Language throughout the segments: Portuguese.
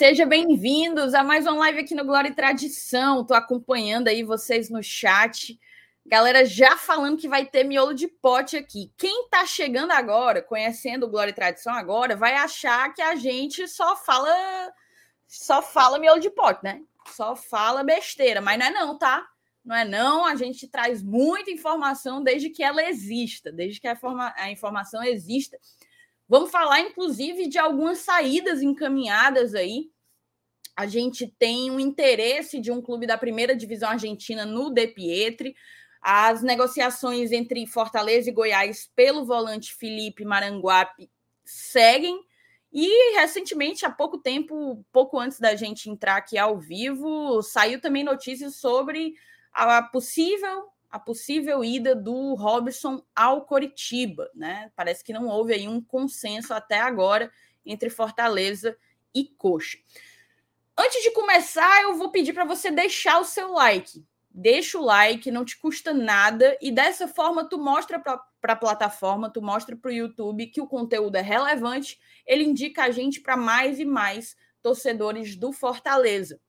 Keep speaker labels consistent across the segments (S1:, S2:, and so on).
S1: Sejam bem-vindos a mais uma live aqui no Glória e Tradição. Estou acompanhando aí vocês no chat. Galera já falando que vai ter miolo de pote aqui. Quem está chegando agora, conhecendo o Glória e Tradição agora, vai achar que a gente só fala só fala miolo de pote, né? Só fala besteira, mas não é não, tá? Não é não, a gente traz muita informação desde que ela exista, desde que a, forma, a informação exista Vamos falar, inclusive, de algumas saídas encaminhadas aí. A gente tem um interesse de um clube da primeira divisão argentina no De Pietri. As negociações entre Fortaleza e Goiás pelo volante Felipe Maranguape seguem. E recentemente, há pouco tempo, pouco antes da gente entrar aqui ao vivo, saiu também notícias sobre a possível a possível ida do Robson ao Coritiba, né? Parece que não houve aí um consenso até agora entre Fortaleza e Coxa. Antes de começar, eu vou pedir para você deixar o seu like. Deixa o like, não te custa nada e dessa forma tu mostra para a plataforma, tu mostra para o YouTube que o conteúdo é relevante, ele indica a gente para mais e mais torcedores do Fortaleza.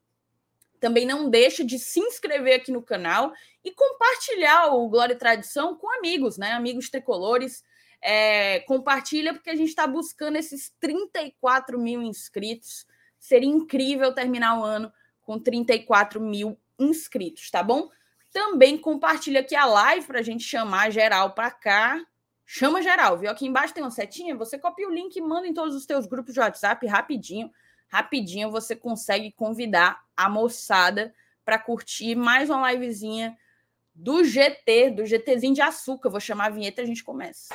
S1: Também não deixa de se inscrever aqui no canal e compartilhar o Glória e Tradição com amigos, né? Amigos tricolores. É, compartilha, porque a gente está buscando esses 34 mil inscritos. Seria incrível terminar o ano com 34 mil inscritos, tá bom? Também compartilha aqui a live para a gente chamar geral para cá. Chama geral, viu? Aqui embaixo tem uma setinha. Você copia o link e manda em todos os teus grupos de WhatsApp rapidinho rapidinho você consegue convidar a moçada para curtir mais uma livezinha do GT, do GTzinho de açúcar. Vou chamar a vinheta e a gente começa.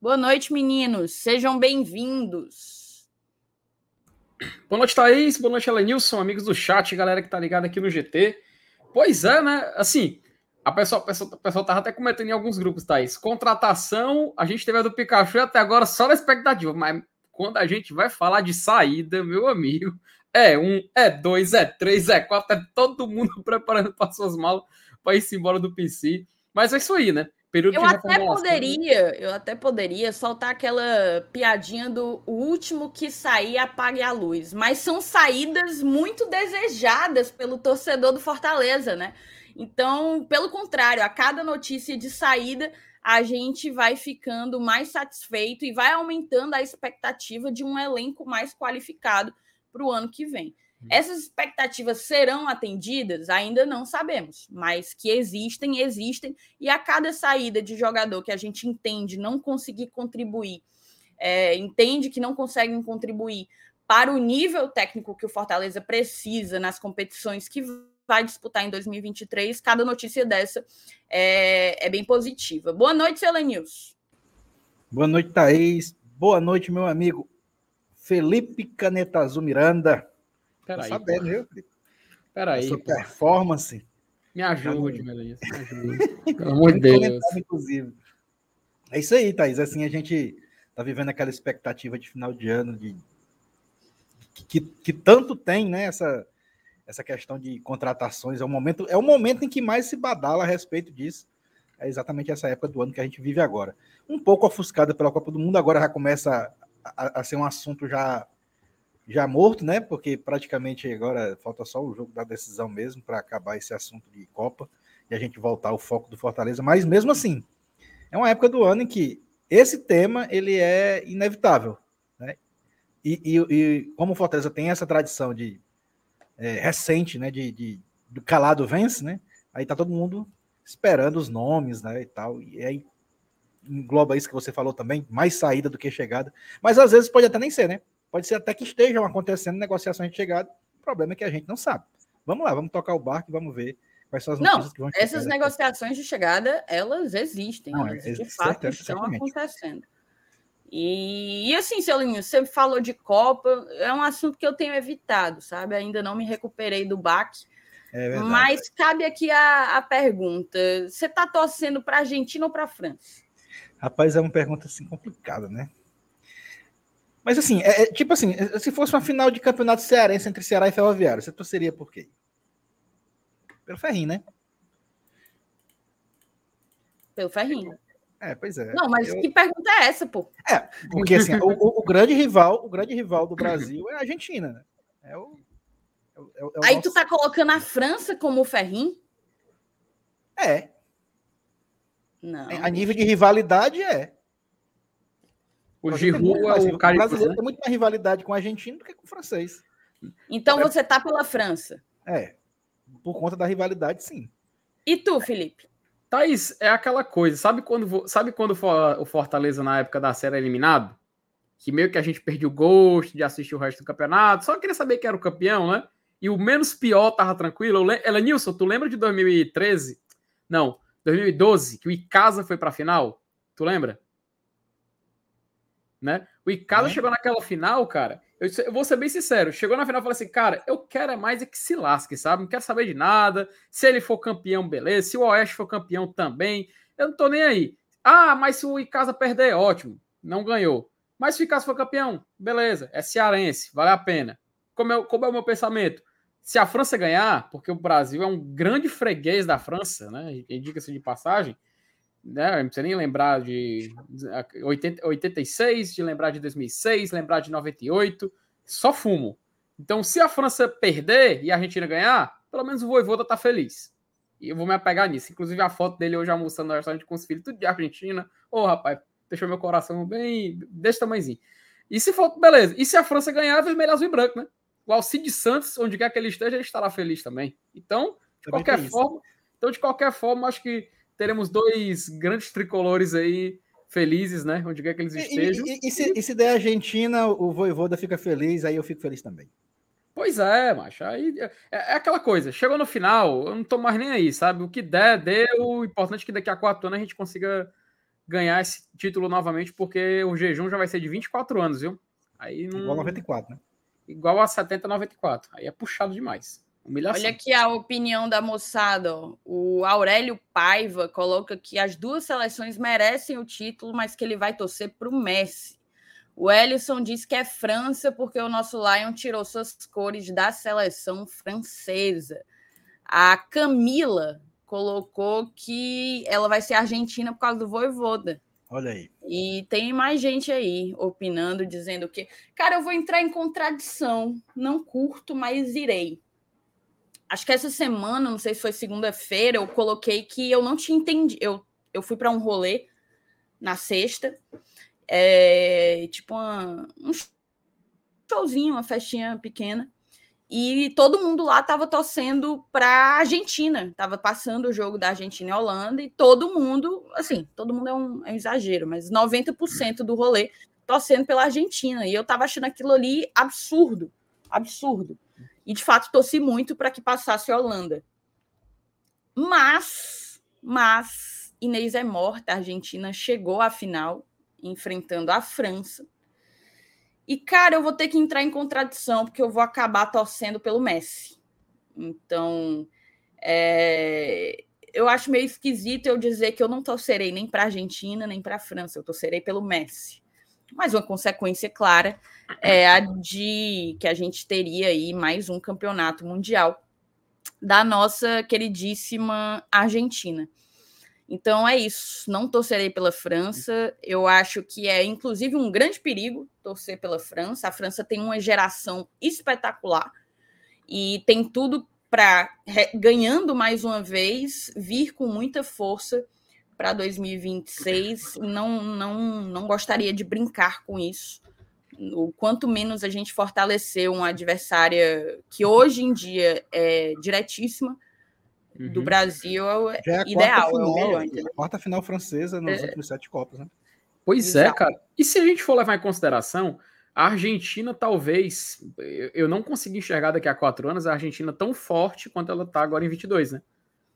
S1: Boa noite, meninos. Sejam bem-vindos.
S2: Boa noite, Thaís. Boa noite, Elenilson, amigos do chat, galera que tá ligada aqui no GT. Pois é, né? Assim, a pessoa, a pessoa, a pessoa tava até comentando em alguns grupos, Thaís. Contratação, a gente teve a do Pikachu até agora só na expectativa, mas quando a gente vai falar de saída, meu amigo, é um, é dois, é três, é quatro, é todo mundo preparando para suas malas para ir embora do PC. Mas é isso aí, né?
S1: Período eu até poderia, eu até poderia soltar aquela piadinha do último que sair apague a luz, mas são saídas muito desejadas pelo torcedor do Fortaleza, né? Então, pelo contrário, a cada notícia de saída, a gente vai ficando mais satisfeito e vai aumentando a expectativa de um elenco mais qualificado para o ano que vem. Essas expectativas serão atendidas? Ainda não sabemos, mas que existem, existem, e a cada saída de jogador que a gente entende não conseguir contribuir, é, entende que não conseguem contribuir para o nível técnico que o Fortaleza precisa nas competições que vai disputar em 2023, cada notícia dessa é, é bem positiva. Boa noite, News.
S3: Boa noite, Thaís. Boa noite, meu amigo Felipe Caneta Azul Miranda.
S2: Peraí. sabendo, viu?
S3: Peraí. Sua performance.
S2: Me ajude, Melissa. Me ajude. Pelo amor de Deus.
S3: Inclusive. É isso aí, Thaís. Assim, a gente tá vivendo aquela expectativa de final de ano de que, que tanto tem, né? Essa, essa questão de contratações. É o momento, é o momento em que mais se badala a respeito disso. É exatamente essa época do ano que a gente vive agora. Um pouco ofuscada pela Copa do Mundo, agora já começa a, a, a ser um assunto já já morto, né? Porque praticamente agora falta só o jogo da decisão mesmo para acabar esse assunto de Copa e a gente voltar ao foco do Fortaleza. Mas mesmo assim, é uma época do ano em que esse tema ele é inevitável, né? E, e, e como o Fortaleza tem essa tradição de é, recente, né? De, de do calado vence, né? Aí tá todo mundo esperando os nomes, né? E tal. E aí engloba isso que você falou também, mais saída do que chegada. Mas às vezes pode até nem ser, né? Pode ser até que estejam acontecendo negociações de chegada. O problema é que a gente não sabe. Vamos lá, vamos tocar o barco e vamos ver quais são as
S1: notícias não, que vão chegar. Essas negociações de chegada, elas existem, não, elas de fato estão acontecendo. E, e assim, Celinho, você falou de Copa, é um assunto que eu tenho evitado, sabe? Ainda não me recuperei do baque. É mas cabe aqui a, a pergunta: você está torcendo para a Argentina ou para a França?
S3: Rapaz, é uma pergunta assim complicada, né? Mas assim, é, é, tipo assim, é, se fosse uma final de campeonato cearense entre Ceará e Ferroviário, você torceria por quê? Pelo Ferrinho, né?
S1: Pelo Ferrinho.
S3: É, pois é.
S1: Não, mas eu... que pergunta é essa, pô?
S3: É, porque assim, o, o, grande rival, o grande rival do Brasil é a Argentina, né? É o,
S1: é o, é o Aí nosso... tu tá colocando a França como o Ferrinho?
S3: É.
S1: Não.
S3: A nível de rivalidade é.
S2: O Giroud é o cara.
S3: O brasileiro tem muito mais rivalidade com o argentino do que com o francês.
S1: Então é. você tá pela França.
S3: É. Por conta da rivalidade, sim.
S1: E tu, Felipe?
S2: Thaís, é aquela coisa. Sabe quando, sabe quando o Fortaleza, na época da série, eliminado? Que meio que a gente perdeu o gosto de assistir o resto do campeonato. Só queria saber quem era o campeão, né? E o menos pior tava tranquilo. Ela, Nilson, tu lembra de 2013? Não, 2012, que o Icasa foi pra final? Tu lembra? Né? O Icasa é. chegou naquela final, cara. Eu, eu, vou ser bem sincero, chegou na final e falou assim, cara, eu quero é mais é que se lasque, sabe? Não quero saber de nada. Se ele for campeão, beleza. Se o Oeste for campeão também, eu não tô nem aí. Ah, mas se o Icasa perder, ótimo, não ganhou. Mas se o Icasa for campeão, beleza, é cearense, vale a pena. Como é, como é o meu pensamento? Se a França ganhar, porque o Brasil é um grande freguês da França, né? Indica-se de passagem, né? Não precisa nem lembrar de 80, 86, de lembrar de 2006, lembrar de 98, só fumo. Então, se a França perder e a Argentina ganhar, pelo menos o Voivoda tá feliz. E eu vou me apegar nisso. Inclusive, a foto dele hoje almoçando no restaurante com os filhos, tudo de Argentina. Ô, oh, rapaz, deixou meu coração bem desse tamanhozinho. E se for, beleza. E se a França ganhar, vermelho, azul e branco, né? O Alcide Santos, onde quer que ele esteja, ele estará feliz também. Então, de também qualquer forma, então, de qualquer forma, acho que teremos dois grandes tricolores aí felizes, né? Onde quer que eles estejam.
S3: E, e, e, se, e se der Argentina, o Voivoda fica feliz, aí eu fico feliz também.
S2: Pois é, macho. Aí é, é, aquela coisa. Chegou no final, eu não tô mais nem aí, sabe? O que der, deu. O importante é que daqui a quatro anos a gente consiga ganhar esse título novamente, porque o jejum já vai ser de 24 anos, viu? Aí não...
S3: Igual a 94, né?
S2: Igual a 70, 94. Aí é puxado demais. Humilhação.
S1: Olha aqui a opinião da moçada. Ó. O Aurélio Paiva coloca que as duas seleções merecem o título, mas que ele vai torcer para o Messi. O Ellison diz que é França porque o nosso Lion tirou suas cores da seleção francesa. A Camila colocou que ela vai ser argentina por causa do Voivoda.
S3: Olha aí.
S1: E tem mais gente aí opinando, dizendo que, cara, eu vou entrar em contradição. Não curto, mas irei acho que essa semana, não sei se foi segunda-feira, eu coloquei que eu não tinha entendido. Eu, eu fui para um rolê na sexta, é, tipo uma, um showzinho, uma festinha pequena, e todo mundo lá estava torcendo para Argentina, estava passando o jogo da Argentina e Holanda, e todo mundo, assim, todo mundo é um, é um exagero, mas 90% do rolê torcendo pela Argentina, e eu estava achando aquilo ali absurdo, absurdo. E de fato torci muito para que passasse a Holanda. Mas, mas Inês é morta, a Argentina chegou à final enfrentando a França. E cara, eu vou ter que entrar em contradição porque eu vou acabar torcendo pelo Messi. Então, é... eu acho meio esquisito eu dizer que eu não torcerei nem para a Argentina nem para a França, eu torcerei pelo Messi. Mas uma consequência clara é a de que a gente teria aí mais um campeonato mundial da nossa queridíssima Argentina. Então é isso. Não torcerei pela França. Eu acho que é, inclusive, um grande perigo torcer pela França. A França tem uma geração espetacular e tem tudo para, ganhando mais uma vez, vir com muita força para 2026. Não, não, não gostaria de brincar com isso. O quanto menos a gente fortalecer uma adversária que hoje em dia é diretíssima uhum. do Brasil é, é ideal,
S3: final,
S1: é o melhor.
S3: A quarta final francesa nos é. últimos sete Copas, né?
S2: Pois é, Exato. é, cara. E se a gente for levar em consideração, a Argentina talvez, eu não consegui enxergar daqui a quatro anos a Argentina tão forte quanto ela está agora em 22, né?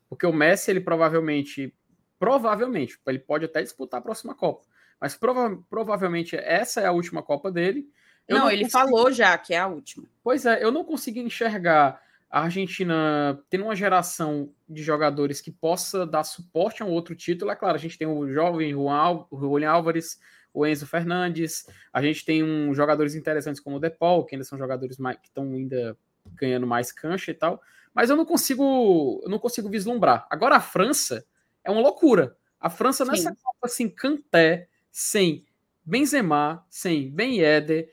S2: Porque o Messi, ele provavelmente Provavelmente, ele pode até disputar a próxima Copa, mas prova provavelmente essa é a última Copa dele.
S1: Não, não ele falou já que é a última.
S2: Pois é, eu não consegui enxergar a Argentina tendo uma geração de jogadores que possa dar suporte a um outro título. É claro, a gente tem o jovem Juan Álvares, o Enzo Fernandes, a gente tem um, jogadores interessantes como o Depol, que ainda são jogadores mais, que estão ainda ganhando mais cancha e tal, mas eu não consigo, eu não consigo vislumbrar. Agora a França é uma loucura. A França Sim. nessa Copa sem assim, Kanté, sem Benzema, sem Ben Yedder,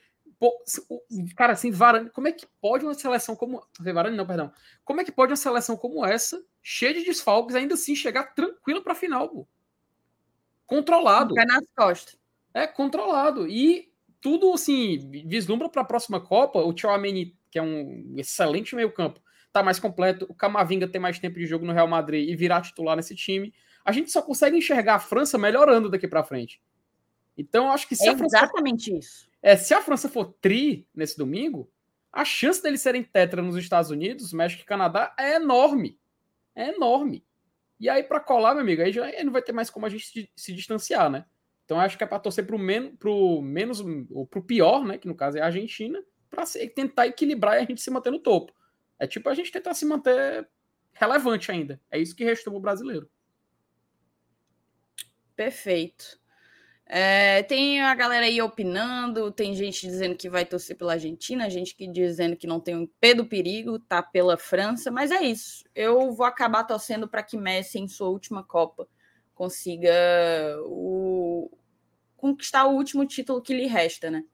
S2: cara, assim, Varane, como é que pode uma seleção como. Varane não, perdão. Como é que pode uma seleção como essa, cheia de desfalques, ainda assim chegar tranquilo para a final, pô? Controlado.
S1: Fica nas costas.
S2: É, controlado. E tudo, assim, vislumbra para a próxima Copa. O Tchouameni, que é um excelente meio-campo, tá mais completo. O Camavinga tem mais tempo de jogo no Real Madrid e virar titular nesse time. A gente só consegue enxergar a França melhorando daqui para frente. Então, acho que
S1: se é a França. Exatamente isso
S2: é, se a França for tri nesse domingo, a chance deles serem tetra nos Estados Unidos, México e Canadá é enorme. É enorme. E aí, para colar, meu amigo, aí já não vai ter mais como a gente se, se distanciar, né? Então, acho que é para torcer para o men pro menos, ou para o pior, né? Que no caso é a Argentina, para tentar equilibrar e a gente se manter no topo. É tipo a gente tentar se manter relevante ainda. É isso que restou o brasileiro.
S1: Perfeito. É, tem a galera aí opinando, tem gente dizendo que vai torcer pela Argentina, gente que dizendo que não tem um pé do perigo, tá pela França, mas é isso. Eu vou acabar torcendo para que Messi, em sua última Copa, consiga o... conquistar o último título que lhe resta, né?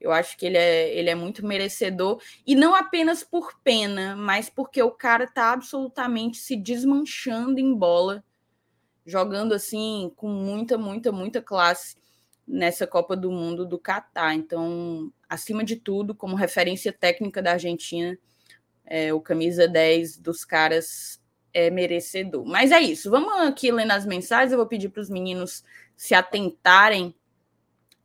S1: Eu acho que ele é, ele é muito merecedor, e não apenas por pena, mas porque o cara tá absolutamente se desmanchando em bola jogando assim com muita, muita, muita classe nessa Copa do Mundo do Catar. Então, acima de tudo, como referência técnica da Argentina, é, o camisa 10 dos caras é merecedor. Mas é isso. Vamos aqui lendo as mensagens. Eu vou pedir para os meninos se atentarem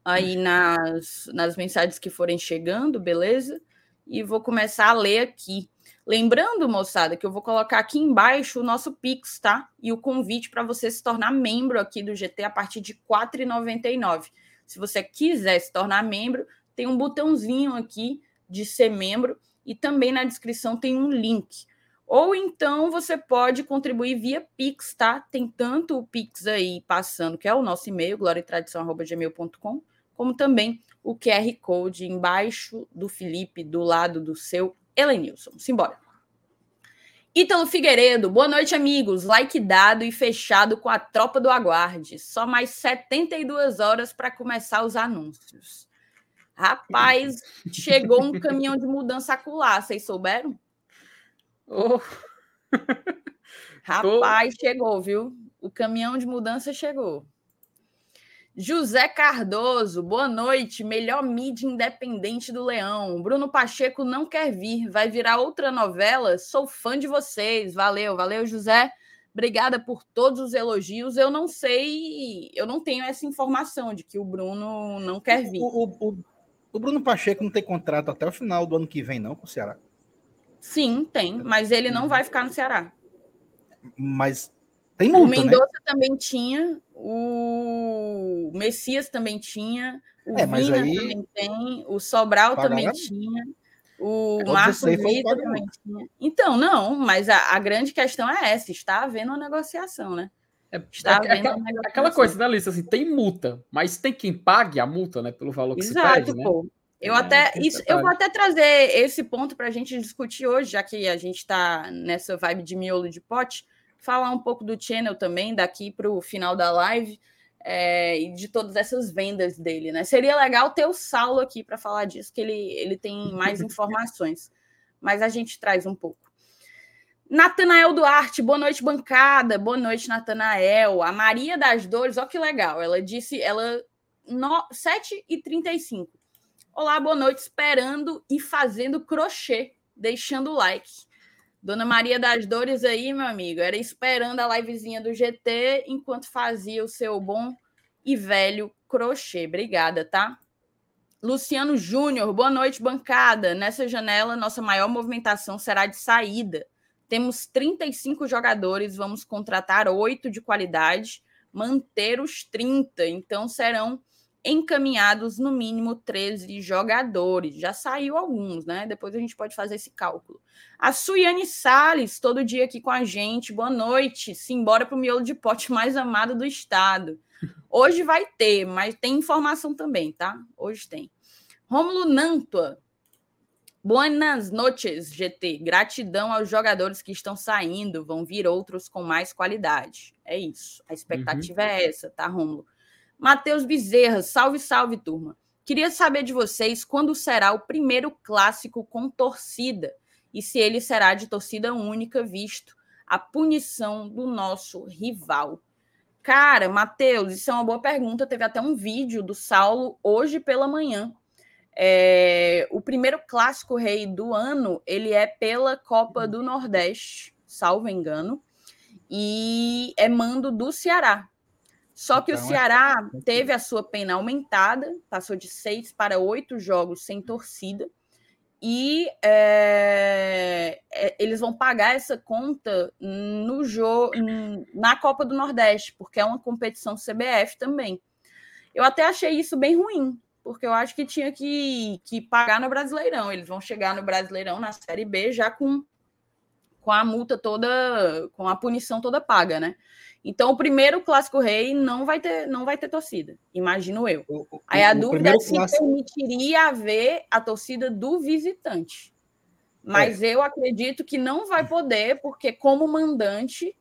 S1: aí nas, nas mensagens que forem chegando, beleza? E vou começar a ler aqui. Lembrando, moçada, que eu vou colocar aqui embaixo o nosso Pix, tá? E o convite para você se tornar membro aqui do GT a partir de R$ 4,99. Se você quiser se tornar membro, tem um botãozinho aqui de ser membro e também na descrição tem um link. Ou então você pode contribuir via Pix, tá? Tem tanto o Pix aí passando, que é o nosso e-mail, gloriatradição.gmail.com, como também o QR Code embaixo do Felipe, do lado do seu Elenilson. Simbora. Ítalo Figueiredo, boa noite, amigos. Like dado e fechado com a tropa do Aguarde. Só mais 72 horas para começar os anúncios. Rapaz, chegou um caminhão de mudança acular, vocês souberam?
S2: Oh.
S1: Rapaz, chegou, viu? O caminhão de mudança chegou. José Cardoso, boa noite. Melhor mídia independente do Leão. Bruno Pacheco não quer vir, vai virar outra novela. Sou fã de vocês. Valeu, valeu, José. Obrigada por todos os elogios. Eu não sei, eu não tenho essa informação de que o Bruno não quer vir.
S3: O, o, o, o Bruno Pacheco não tem contrato até o final do ano que vem, não, com o Ceará?
S1: Sim, tem, mas ele não vai ficar no Ceará.
S3: Mas tem multa,
S1: O Mendonça né? também tinha, o Messias também tinha, o é, Vina aí... também tem, o Sobral também tinha, o Marcos Vitor também tinha. Então, não, mas a, a, grande questão é essa: está havendo uma negociação, né?
S2: É, está é, havendo aquela, negociação. aquela coisa, né, Lista? Assim, tem multa, mas tem quem pague a multa, né? Pelo valor que Exato, se pede, né? pô.
S1: Eu é, até isso, eu vou até trazer esse ponto para a gente discutir hoje, já que a gente está nessa vibe de miolo de pote falar um pouco do channel também, daqui para o final da live, é, e de todas essas vendas dele, né? Seria legal ter o Saulo aqui para falar disso, que ele, ele tem mais informações, mas a gente traz um pouco. Natanael Duarte, boa noite, bancada. Boa noite, Natanael. A Maria das Dores, olha que legal. Ela disse, ela no, 7h35. Olá, boa noite, esperando e fazendo crochê, deixando o like. Dona Maria das Dores aí, meu amigo, era esperando a livezinha do GT enquanto fazia o seu bom e velho crochê. Obrigada, tá? Luciano Júnior, boa noite, bancada. Nessa janela, nossa maior movimentação será de saída. Temos 35 jogadores, vamos contratar oito de qualidade, manter os 30. Então serão encaminhados no mínimo 13 jogadores. Já saiu alguns, né? Depois a gente pode fazer esse cálculo. A Suiane Salles, todo dia aqui com a gente. Boa noite. Simbora para o miolo de pote mais amado do estado. Hoje vai ter, mas tem informação também, tá? Hoje tem. Rômulo Nantua. Buenas noches, GT. Gratidão aos jogadores que estão saindo. Vão vir outros com mais qualidade. É isso. A expectativa uhum. é essa, tá, Rômulo? Matheus Bezerra, salve, salve, turma. Queria saber de vocês quando será o primeiro clássico com torcida e se ele será de torcida única, visto a punição do nosso rival. Cara, Matheus, isso é uma boa pergunta. Teve até um vídeo do Saulo hoje pela manhã é, o primeiro clássico rei do ano ele é pela Copa do Nordeste, salvo engano, e é mando do Ceará. Só que então, o é Ceará é... teve a sua pena aumentada, passou de seis para oito jogos sem torcida, e é, é, eles vão pagar essa conta no jogo na Copa do Nordeste, porque é uma competição CBF também. Eu até achei isso bem ruim, porque eu acho que tinha que, que pagar no Brasileirão. Eles vão chegar no Brasileirão, na Série B, já com, com a multa toda, com a punição toda paga, né? Então, o primeiro Clássico Rei não vai ter, não vai ter torcida, imagino eu. O, o, Aí a dúvida é se clássico... permitiria haver a torcida do visitante. Mas é. eu acredito que não vai poder, porque como mandante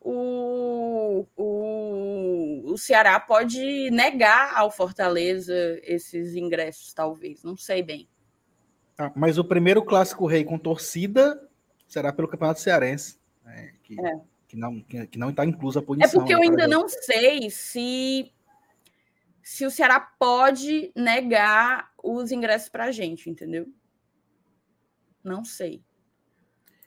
S1: o, o, o Ceará pode negar ao Fortaleza esses ingressos, talvez, não sei bem.
S3: Ah, mas o primeiro clássico rei com torcida será pelo Campeonato Cearense, né, que, é. Que, não que, que não está inclusa a punição.
S1: É porque eu ainda não sei se se o Ceará pode negar os ingressos para a gente, entendeu? Não sei.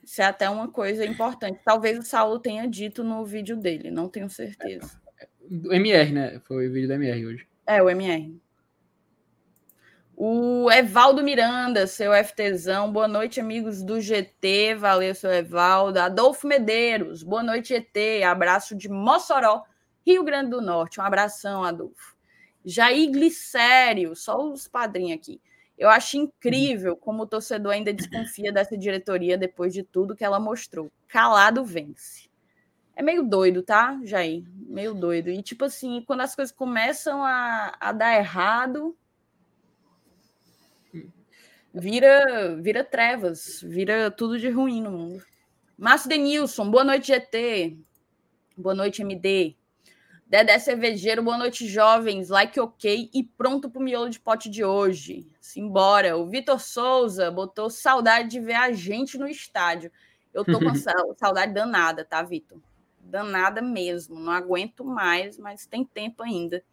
S1: Isso é até uma coisa importante. Talvez o Saulo tenha dito no vídeo dele, não tenho certeza.
S2: Do MR, né? Foi o vídeo do MR hoje.
S1: É, o MR. O Evaldo Miranda, seu FTzão. Boa noite, amigos do GT. Valeu, seu Evaldo. Adolfo Medeiros. Boa noite, GT. Abraço de Mossoró, Rio Grande do Norte. Um abração, Adolfo. Jair Glicério, só os padrinhos aqui. Eu acho incrível como o torcedor ainda desconfia dessa diretoria depois de tudo que ela mostrou. Calado vence. É meio doido, tá, Jair? Meio doido. E, tipo assim, quando as coisas começam a, a dar errado, vira, vira trevas, vira tudo de ruim no mundo. Márcio Denilson, boa noite, GT. Boa noite, MD. Dedé Cervejeiro, boa noite, jovens. Like ok e pronto para o miolo de pote de hoje. Simbora. O Vitor Souza botou saudade de ver a gente no estádio. Eu tô com saudade danada, tá, Vitor? Danada mesmo. Não aguento mais, mas tem tempo ainda.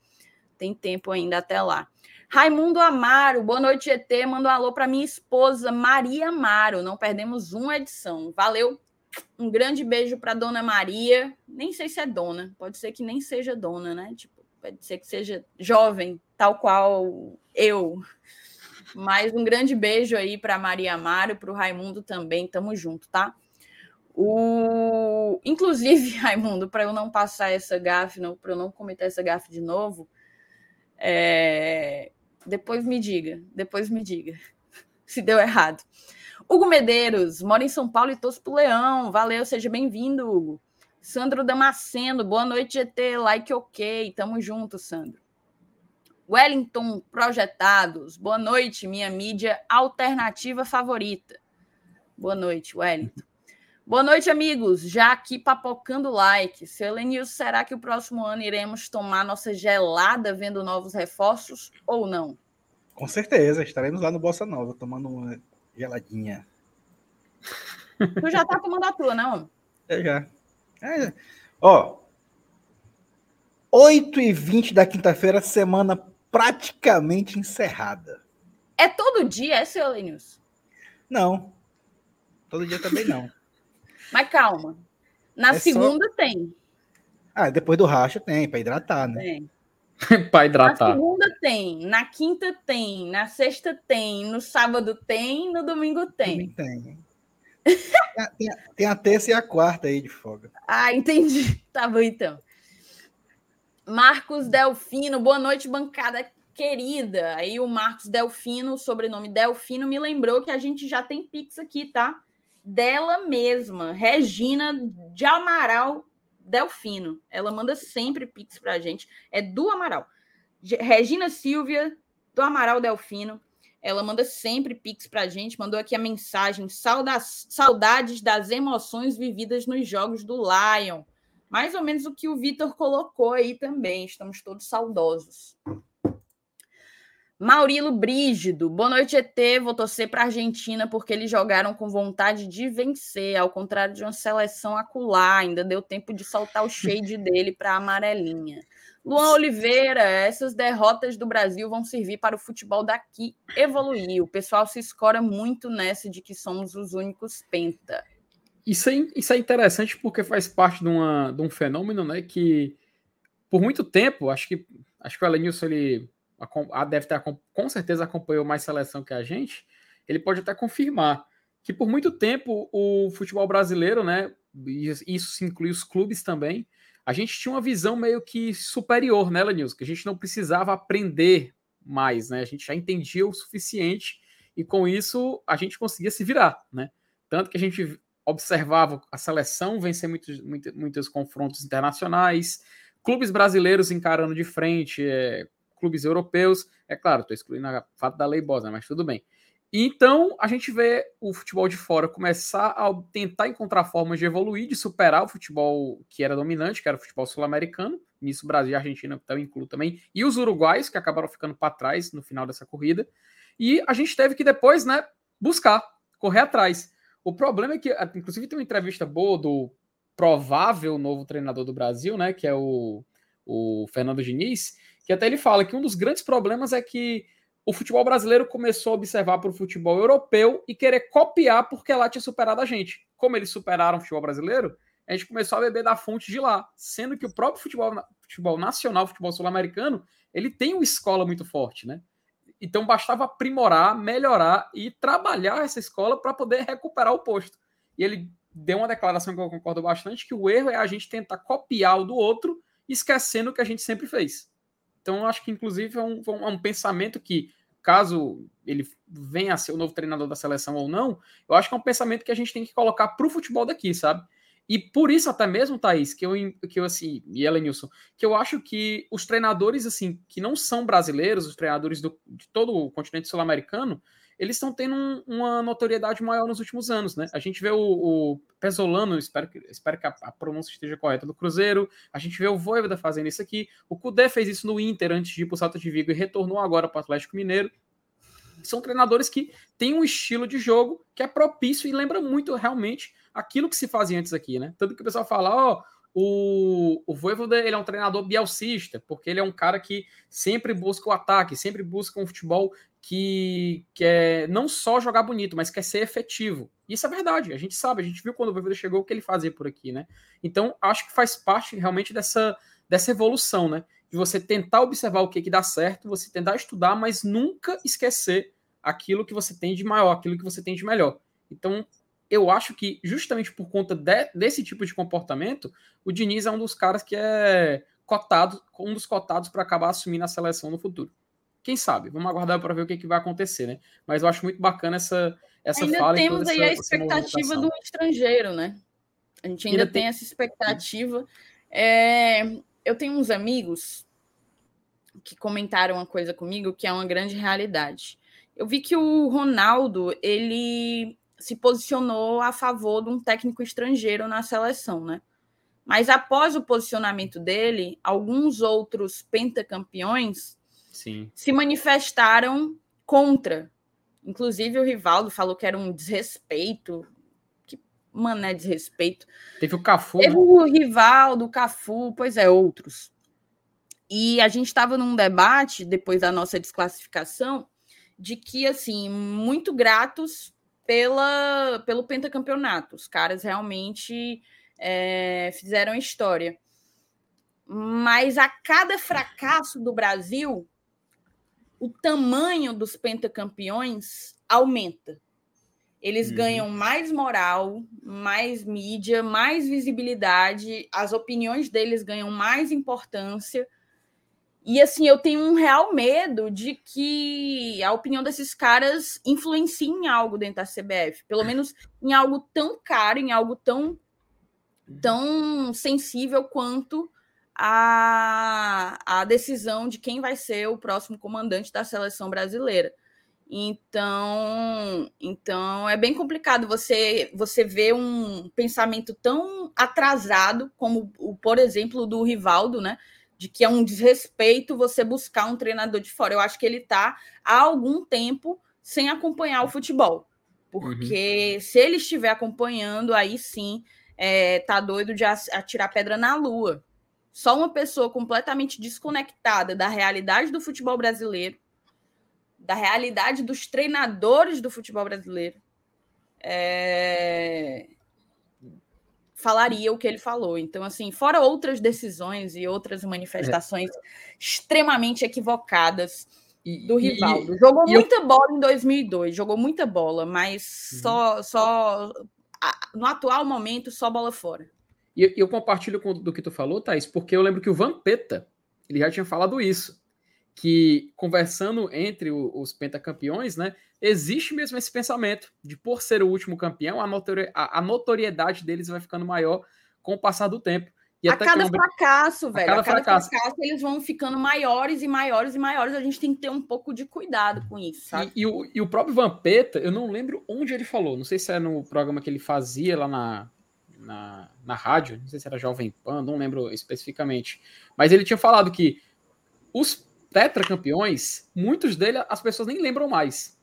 S1: Tem tempo ainda até lá. Raimundo Amaro, boa noite, ET. Manda um alô para minha esposa, Maria Amaro. Não perdemos uma edição. Valeu. Um grande beijo para Dona Maria. Nem sei se é dona, pode ser que nem seja dona, né? Tipo, pode ser que seja jovem, tal qual eu. Mas um grande beijo aí para Maria Amaro, para o Raimundo também. Tamo junto, tá? O... Inclusive, Raimundo, para eu não passar essa gafe, para eu não cometer essa gafe de novo, é... depois me diga, depois me diga se deu errado. Hugo Medeiros, mora em São Paulo e torço pro Leão. Valeu, seja bem-vindo, Hugo. Sandro Damasceno, boa noite, GT. Like ok. Tamo junto, Sandro. Wellington Projetados, boa noite, minha mídia alternativa favorita. Boa noite, Wellington. Boa noite, amigos. Já aqui papocando like. Seu Lenilson, será que o próximo ano iremos tomar nossa gelada vendo novos reforços ou não?
S3: Com certeza, estaremos lá no Bossa Nova tomando uma geladinha.
S1: Tu já tá tomando a tua, não?
S3: É, já. É. Ó, 8 e 20 da quinta-feira, semana praticamente encerrada.
S1: É todo dia, é, seu Lenius?
S3: Não. Todo dia também não.
S1: Mas calma. Na é segunda só... tem.
S3: Ah, depois do racha tem, para hidratar, né?
S1: Tem.
S2: para hidratar.
S1: Na segunda tem, na quinta tem, na sexta tem, no sábado tem, no domingo tem.
S3: tem. tem, tem a terça e a quarta aí de folga.
S1: Ah, entendi. Tá bom então. Marcos Delfino, boa noite, bancada querida. Aí o Marcos Delfino, sobrenome Delfino, me lembrou que a gente já tem Pix aqui, tá? Dela mesma, Regina de Amaral Delfino. Ela manda sempre Pix pra gente. É do Amaral. Regina Silvia, do Amaral Delfino. Ela manda sempre Pix pra gente. Mandou aqui a mensagem: saudades das emoções vividas nos jogos do Lion. Mais ou menos o que o Vitor colocou aí também. Estamos todos saudosos. Maurilo Brígido, boa noite, ET. Vou torcer para a Argentina porque eles jogaram com vontade de vencer, ao contrário de uma seleção acular. Ainda deu tempo de soltar o shade dele para a amarelinha. Luan Oliveira, essas derrotas do Brasil vão servir para o futebol daqui evoluir. O pessoal se escora muito nessa de que somos os únicos penta.
S2: Isso é, isso é interessante porque faz parte de, uma, de um fenômeno, né? Que por muito tempo, acho que acho que o Elenilson ele deve ter com certeza acompanhou mais seleção que a gente. Ele pode até confirmar que por muito tempo o futebol brasileiro, né? Isso inclui os clubes também. A gente tinha uma visão meio que superior, né, Elenilson? Que a gente não precisava aprender mais, né? A gente já entendia o suficiente e com isso a gente conseguia se virar, né? Tanto que a gente observava a seleção vencer muitos, muitos, muitos confrontos internacionais, clubes brasileiros encarando de frente, é, clubes europeus. É claro, estou excluindo a fato da lei Bosa, mas tudo bem. Então, a gente vê o futebol de fora começar a tentar encontrar formas de evoluir, de superar o futebol que era dominante, que era o futebol sul-americano. Nisso, Brasil e Argentina estão incluo também. E os uruguais, que acabaram ficando para trás no final dessa corrida. E a gente teve que depois, né, buscar, correr atrás. O problema é que, inclusive, tem uma entrevista boa do provável novo treinador do Brasil, né? Que é o, o Fernando Diniz, que até ele fala que um dos grandes problemas é que o futebol brasileiro começou a observar para o futebol europeu e querer copiar porque lá tinha superado a gente. Como eles superaram o futebol brasileiro, a gente começou a beber da fonte de lá, sendo que o próprio futebol, futebol nacional, futebol sul-americano, ele tem uma escola muito forte, né? Então bastava aprimorar, melhorar e trabalhar essa escola para poder recuperar o posto. E ele deu uma declaração que eu concordo bastante, que o erro é a gente tentar copiar o do outro, esquecendo o que a gente sempre fez. Então, eu acho que, inclusive, é um, é um pensamento que, caso ele venha a ser o novo treinador da seleção ou não, eu acho que é um pensamento que a gente tem que colocar para o futebol daqui, sabe? E por isso até mesmo, Thaís, que eu, que eu assim, e Elenilson, que eu acho que os treinadores, assim, que não são brasileiros, os treinadores do, de todo o continente sul-americano, eles estão tendo um, uma notoriedade maior nos últimos anos, né? A gente vê o, o Pesolano, espero que, espero que a, a, pronúncia esteja correta, do Cruzeiro, a gente vê o Voivoda fazendo isso aqui, o Cudê fez isso no Inter antes de ir para o Salto de Vigo e retornou agora para o Atlético Mineiro. São treinadores que têm um estilo de jogo que é propício e lembra muito realmente aquilo que se fazia antes aqui, né? Tanto que o pessoal fala, ó, oh, o, o Voivoda, ele é um treinador bielcista, porque ele é um cara que sempre busca o ataque, sempre busca um futebol que quer não só jogar bonito, mas quer ser efetivo. Isso é verdade, a gente sabe, a gente viu quando o Voivoda chegou o que ele fazia por aqui, né? Então, acho que faz parte realmente dessa, dessa evolução, né? De você tentar observar o que, que dá certo, você tentar estudar, mas nunca esquecer aquilo que você tem de maior, aquilo que você tem de melhor. Então, eu acho que justamente por conta de, desse tipo de comportamento, o Diniz é um dos caras que é cotado, um dos cotados para acabar assumindo a seleção no futuro. Quem sabe? Vamos aguardar para ver o que, que, vai acontecer, né? Mas eu acho muito bacana essa, essa
S1: ainda
S2: fala.
S1: Temos aí essa, a expectativa do estrangeiro, né? A gente ainda, ainda tem, tem, essa expectativa. É, eu tenho uns amigos que comentaram uma coisa comigo que é uma grande realidade. Eu vi que o Ronaldo, ele se posicionou a favor de um técnico estrangeiro na seleção, né? Mas após o posicionamento dele, alguns outros pentacampeões
S2: Sim.
S1: se manifestaram contra. Inclusive o Rivaldo falou que era um desrespeito. Que mané desrespeito.
S2: Teve o Cafu.
S1: Teve né? o Rivaldo, o Cafu, pois é, outros. E a gente estava num debate depois da nossa desclassificação de que assim, muito gratos pela, pelo pentacampeonato. Os caras realmente é, fizeram história. Mas a cada fracasso do Brasil, o tamanho dos pentacampeões aumenta. Eles uhum. ganham mais moral, mais mídia, mais visibilidade, as opiniões deles ganham mais importância, E assim, eu tenho um real medo de que a opinião desses caras influencie em algo dentro da CBF, pelo menos em algo tão caro, em algo tão tão sensível quanto a, a decisão de quem vai ser o próximo comandante da seleção brasileira. Então, então é bem complicado você você ver um pensamento tão atrasado como o, por exemplo, do Rivaldo, né? De que é um desrespeito você buscar um treinador de fora. Eu acho que ele está há algum tempo sem acompanhar o futebol. Porque uhum. se ele estiver acompanhando, aí sim é, tá doido de atirar pedra na lua. Só uma pessoa completamente desconectada da realidade do futebol brasileiro da realidade dos treinadores do futebol brasileiro, é... falaria o que ele falou. Então, assim, fora outras decisões e outras manifestações é. extremamente equivocadas do Rivaldo. Jogou e muita eu... bola em 2002, jogou muita bola, mas uhum. só, só no atual momento, só bola fora.
S2: E eu, compartilho com, do que tu falou, Thaís, porque eu lembro que o Vampeta, ele já tinha falado isso que conversando entre os pentacampeões, né, existe mesmo esse pensamento de por ser o último campeão, a, notori a, notoriedade deles vai ficando maior com o passar do tempo.
S1: E a cada fracasso, velho, a cada, a cada fracasso. fracasso. eles vão ficando maiores e maiores e maiores. A gente tem que ter um pouco de cuidado com isso, sabe?
S2: E, e, o, e o próprio Vampeta, eu não lembro onde ele falou, não sei se é no programa que ele fazia lá na, na, na rádio, não sei se era Jovem Pan, não lembro especificamente. Mas ele tinha falado que os tetracampeões, muitos dele as pessoas nem lembram mais.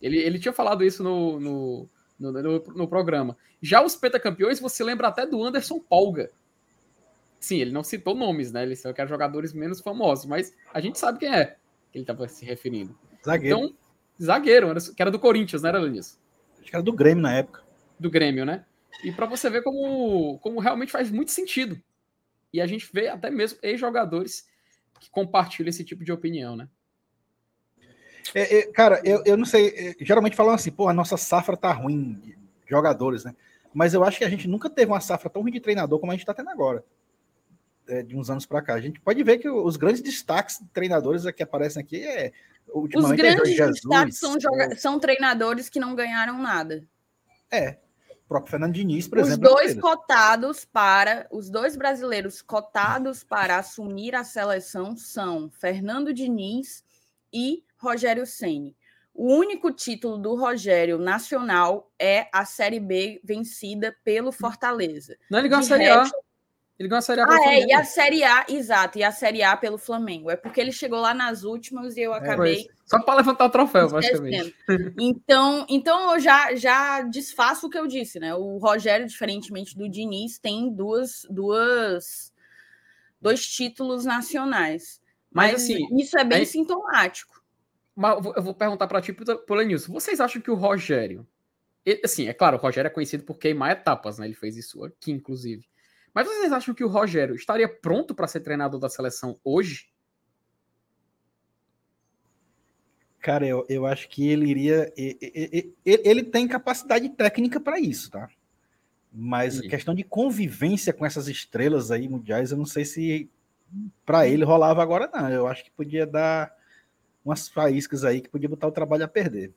S2: Ele, ele tinha falado isso no, no, no, no, no programa. Já os pentacampeões, você lembra até do Anderson Polga. Sim, ele não citou nomes, né? Ele só quer jogadores menos famosos, mas a gente sabe quem é que ele estava se referindo.
S3: Zagueiro. Então,
S2: zagueiro, que era do Corinthians, não era, Lenis?
S3: Acho que era do Grêmio na época.
S2: Do Grêmio, né? E para você ver como, como realmente faz muito sentido. E a gente vê até mesmo ex-jogadores que compartilha esse tipo de opinião, né?
S3: É, é, cara, eu, eu não sei, é, geralmente falam assim, pô, a nossa safra tá ruim de jogadores, né? Mas eu acho que a gente nunca teve uma safra tão ruim de treinador como a gente está tendo agora. É, de uns anos para cá. A gente pode ver que os grandes destaques de treinadores que aparecem aqui é.
S1: Os é grandes é destaques são, joga- são treinadores que não ganharam nada.
S3: É, o próprio Fernando Diniz, por
S1: os
S3: exemplo.
S1: Os dois cotados para, os dois brasileiros cotados para assumir a seleção são Fernando Diniz e Rogério Ceni. O único título do Rogério nacional é a Série B vencida pelo Fortaleza.
S2: Não, ele ganhou a Série A. Ele ganhou a Série A
S1: pelo ah, Flamengo. É, e a Série A, exato, e a Série A pelo Flamengo. É porque ele chegou lá nas últimas e eu é, acabei.
S2: É, Só para levantar o troféu, basicamente.
S1: Então, então eu já, já desfaço o que eu disse, né? O Rogério, diferentemente do Diniz, tem duas, duas, dois títulos nacionais. Mas, Mas assim, isso é bem é... sintomático.
S2: Mas eu vou perguntar para ti, Polenilson. Vocês acham que o Rogério. Assim, é claro, o Rogério é conhecido por queimar etapas, né? Ele fez isso aqui, inclusive. Mas vocês acham que o Rogério estaria pronto para ser treinador da seleção hoje?
S3: Cara, eu, eu acho que ele iria. Ele, ele tem capacidade técnica para isso, tá? Mas Sim. a questão de convivência com essas estrelas aí mundiais, eu não sei se para ele rolava agora, não. Eu acho que podia dar umas faíscas aí que podia botar o trabalho a perder.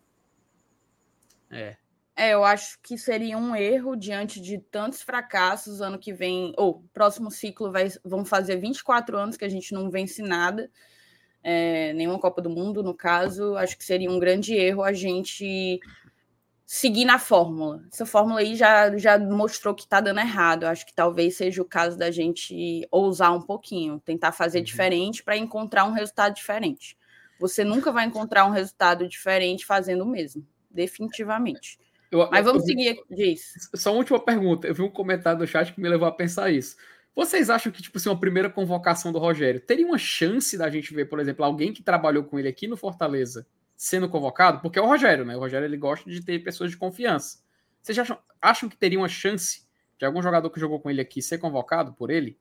S1: É, é, eu acho que seria um erro diante de tantos fracassos. Ano que vem, ou próximo ciclo, vai, vão fazer 24 anos que a gente não vence nada, é, nenhuma Copa do Mundo, no caso. Acho que seria um grande erro a gente seguir na fórmula. Essa fórmula aí já, já mostrou que está dando errado. Acho que talvez seja o caso da gente ousar um pouquinho, tentar fazer uhum. diferente para encontrar um resultado diferente. Você nunca vai encontrar um resultado diferente fazendo o mesmo, definitivamente. Eu, Mas vamos eu, seguir, diz.
S2: Só uma última pergunta. Eu vi um comentário do chat que me levou a pensar isso. Vocês acham que, tipo assim, uma primeira convocação do Rogério teria uma chance da gente ver, por exemplo, alguém que trabalhou com ele aqui no Fortaleza sendo convocado? Porque é o Rogério, né? O Rogério ele gosta de ter pessoas de confiança. Vocês acham, acham que teria uma chance de algum jogador que jogou com ele aqui ser convocado por ele?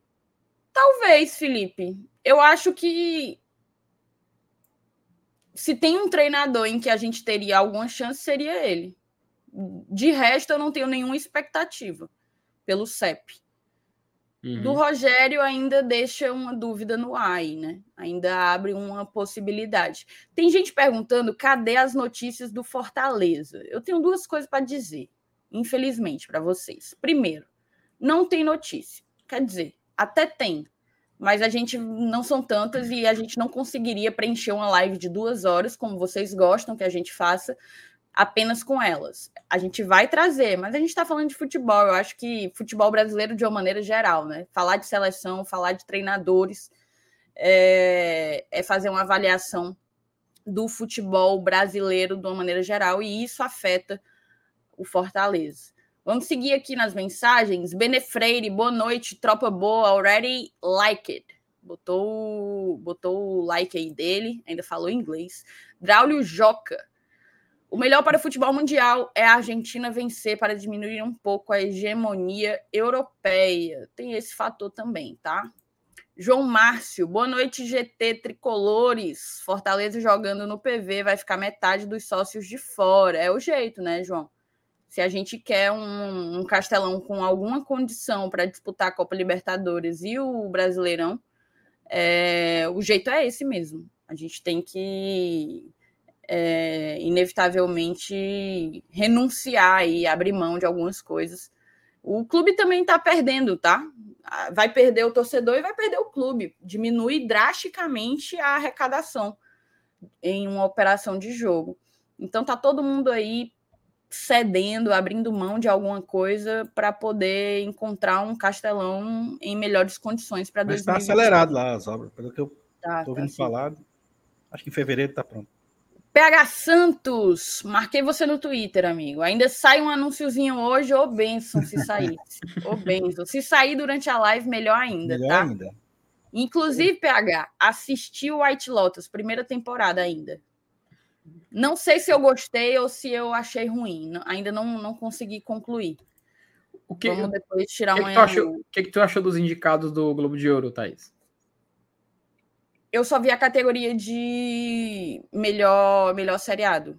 S1: Talvez, Felipe. Eu acho que se tem um treinador em que a gente teria alguma chance, seria ele. De resto, eu não tenho nenhuma expectativa pelo CEP. Uhum. Do Rogério ainda deixa uma dúvida no ar aí, né? Ainda abre uma possibilidade. Tem gente perguntando cadê as notícias do Fortaleza. Eu tenho duas coisas para dizer, infelizmente, para vocês. Primeiro, não tem notícia. Quer dizer, até tem, mas a gente não são tantas e a gente não conseguiria preencher uma live de duas horas, como vocês gostam que a gente faça, apenas com elas. A gente vai trazer, mas a gente está falando de futebol. Eu acho que futebol brasileiro de uma maneira geral, né? Falar de seleção, falar de treinadores, é, é fazer uma avaliação do futebol brasileiro de uma maneira geral, e isso afeta o Fortaleza. Vamos seguir aqui nas mensagens. Benefreire, boa noite, tropa boa, already like it. Botou, botou o like aí dele, ainda falou inglês. Braulio Joca. O melhor para o futebol mundial é a Argentina vencer para diminuir um pouco a hegemonia europeia. Tem esse fator também, tá? João Márcio, boa noite, GT Tricolores. Fortaleza jogando no PV vai ficar metade dos sócios de fora. É o jeito, né, João? Se a gente quer um, um Castelão com alguma condição para disputar a Copa Libertadores e o Brasileirão, é, o jeito é esse mesmo. A gente tem que é, inevitavelmente renunciar e abrir mão de algumas coisas. O clube também está perdendo, tá? Vai perder o torcedor e vai perder o clube. Diminui drasticamente a arrecadação em uma operação de jogo. Então tá todo mundo aí cedendo, abrindo mão de alguma coisa para poder encontrar um castelão em melhores condições para 2020.
S3: Está acelerado lá as obras, pelo que eu estou tá, tá ouvindo tá falar. Acho que em fevereiro está pronto.
S1: PH Santos, marquei você no Twitter, amigo. Ainda sai um anúnciozinho hoje, ô benção, se sair. ô benção. Se sair durante a live, melhor ainda, melhor tá? ainda. Inclusive, PH, assisti o White Lotus, primeira temporada ainda. Não sei se eu gostei ou se eu achei ruim. Ainda não, não consegui concluir.
S2: O que, Vamos depois tirar que uma. O que, que tu achou dos indicados do Globo de Ouro, Thaís?
S1: eu só vi a categoria de melhor, melhor seriado.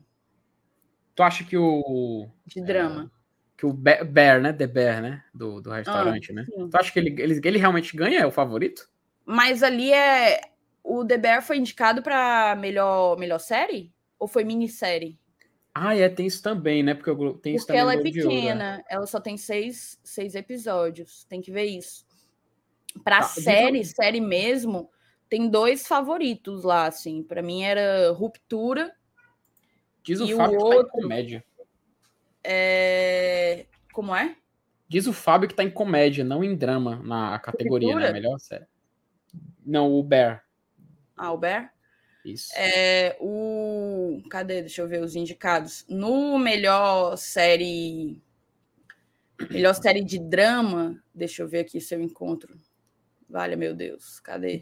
S2: Tu acha que o.
S1: De drama.
S2: É, que o Bear, né? The Bear, né? Do, do restaurante, ah, né? Sim. Tu acha que ele, ele, ele realmente ganha? É o favorito?
S1: Mas ali é. O The Bear foi indicado para melhor, melhor série? Ou foi minissérie?
S2: Ah, é, tem isso também, né? Porque, eu, tem
S1: isso Porque ela é pequena, Ouro, ela só tem seis, seis episódios. Tem que ver isso. Pra tá, série, série mesmo, tem dois favoritos lá, assim. Para mim era Ruptura.
S2: Diz o Fábio o outro... que tá em comédia.
S1: É... Como é?
S2: Diz o Fábio que tá em comédia, não em drama, na categoria, né? Melhor série. Não, o Bear.
S1: Ah, o Bear?
S2: Isso.
S1: É, o... Cadê? Deixa eu ver os indicados. No melhor série... Melhor série de drama, deixa eu ver aqui se eu encontro. Vale, meu Deus, cadê?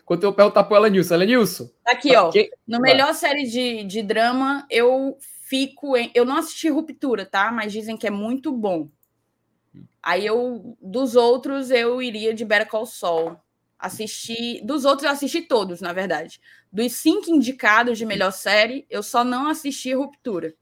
S2: Enquanto eu perguntar pro Elenilson, Elenilson.
S1: Aqui, ó. No melhor série de, de drama, eu fico em. Eu não assisti Ruptura, tá? Mas dizem que é muito bom. Aí eu, dos outros, eu iria de Better Call Saul. Assisti. Dos outros, eu assisti todos, na verdade. Dos cinco indicados de melhor série, eu só não assisti Ruptura.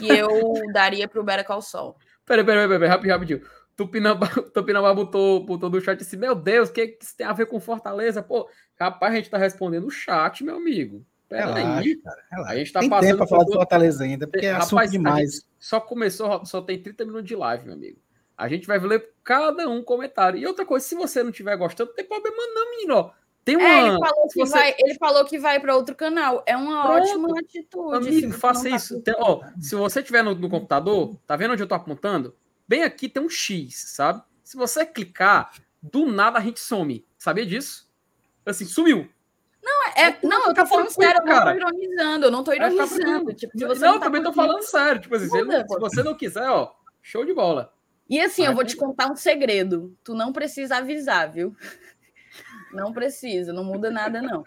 S1: E eu daria pro Better Call Saul.
S2: Peraí, peraí, peraí, rapidinho, rapidinho. Tupinambá, Tupinambá botou, botou no chat assim, meu Deus, o que, que isso tem a ver com Fortaleza? Pô, rapaz, a gente tá respondendo o chat, meu amigo.
S3: Pera relaxa, aí. Cara, relaxa. A gente tá tem passando tempo pra falar de Fortaleza ainda, porque é rapaz, demais.
S2: Só começou, só tem 30 minutos de live, meu amigo. A gente vai ler cada um comentário. E outra coisa, se você não estiver gostando, não tem problema não, menino. Tem uma... É,
S1: ele, falou que você... vai, ele falou que vai para outro canal. É uma Pronto. ótima atitude.
S2: Amigo, faça tá isso. Tem, ó, se você estiver no, no computador, tá vendo onde eu tô apontando? Bem aqui tem um X, sabe? Se você clicar, do nada a gente some. Sabia disso? Assim, sumiu.
S1: Não, é, não, eu tô falando sério, eu não tô ironizando, eu não tô ironizando. Tipo,
S2: não, não, eu também tô falando sério. Tipo assim, se, você não quiser, ó, show de bola.
S1: E assim, Vai eu vou te contar um segredo. Tu não precisa avisar, viu? Não precisa, não muda nada, não.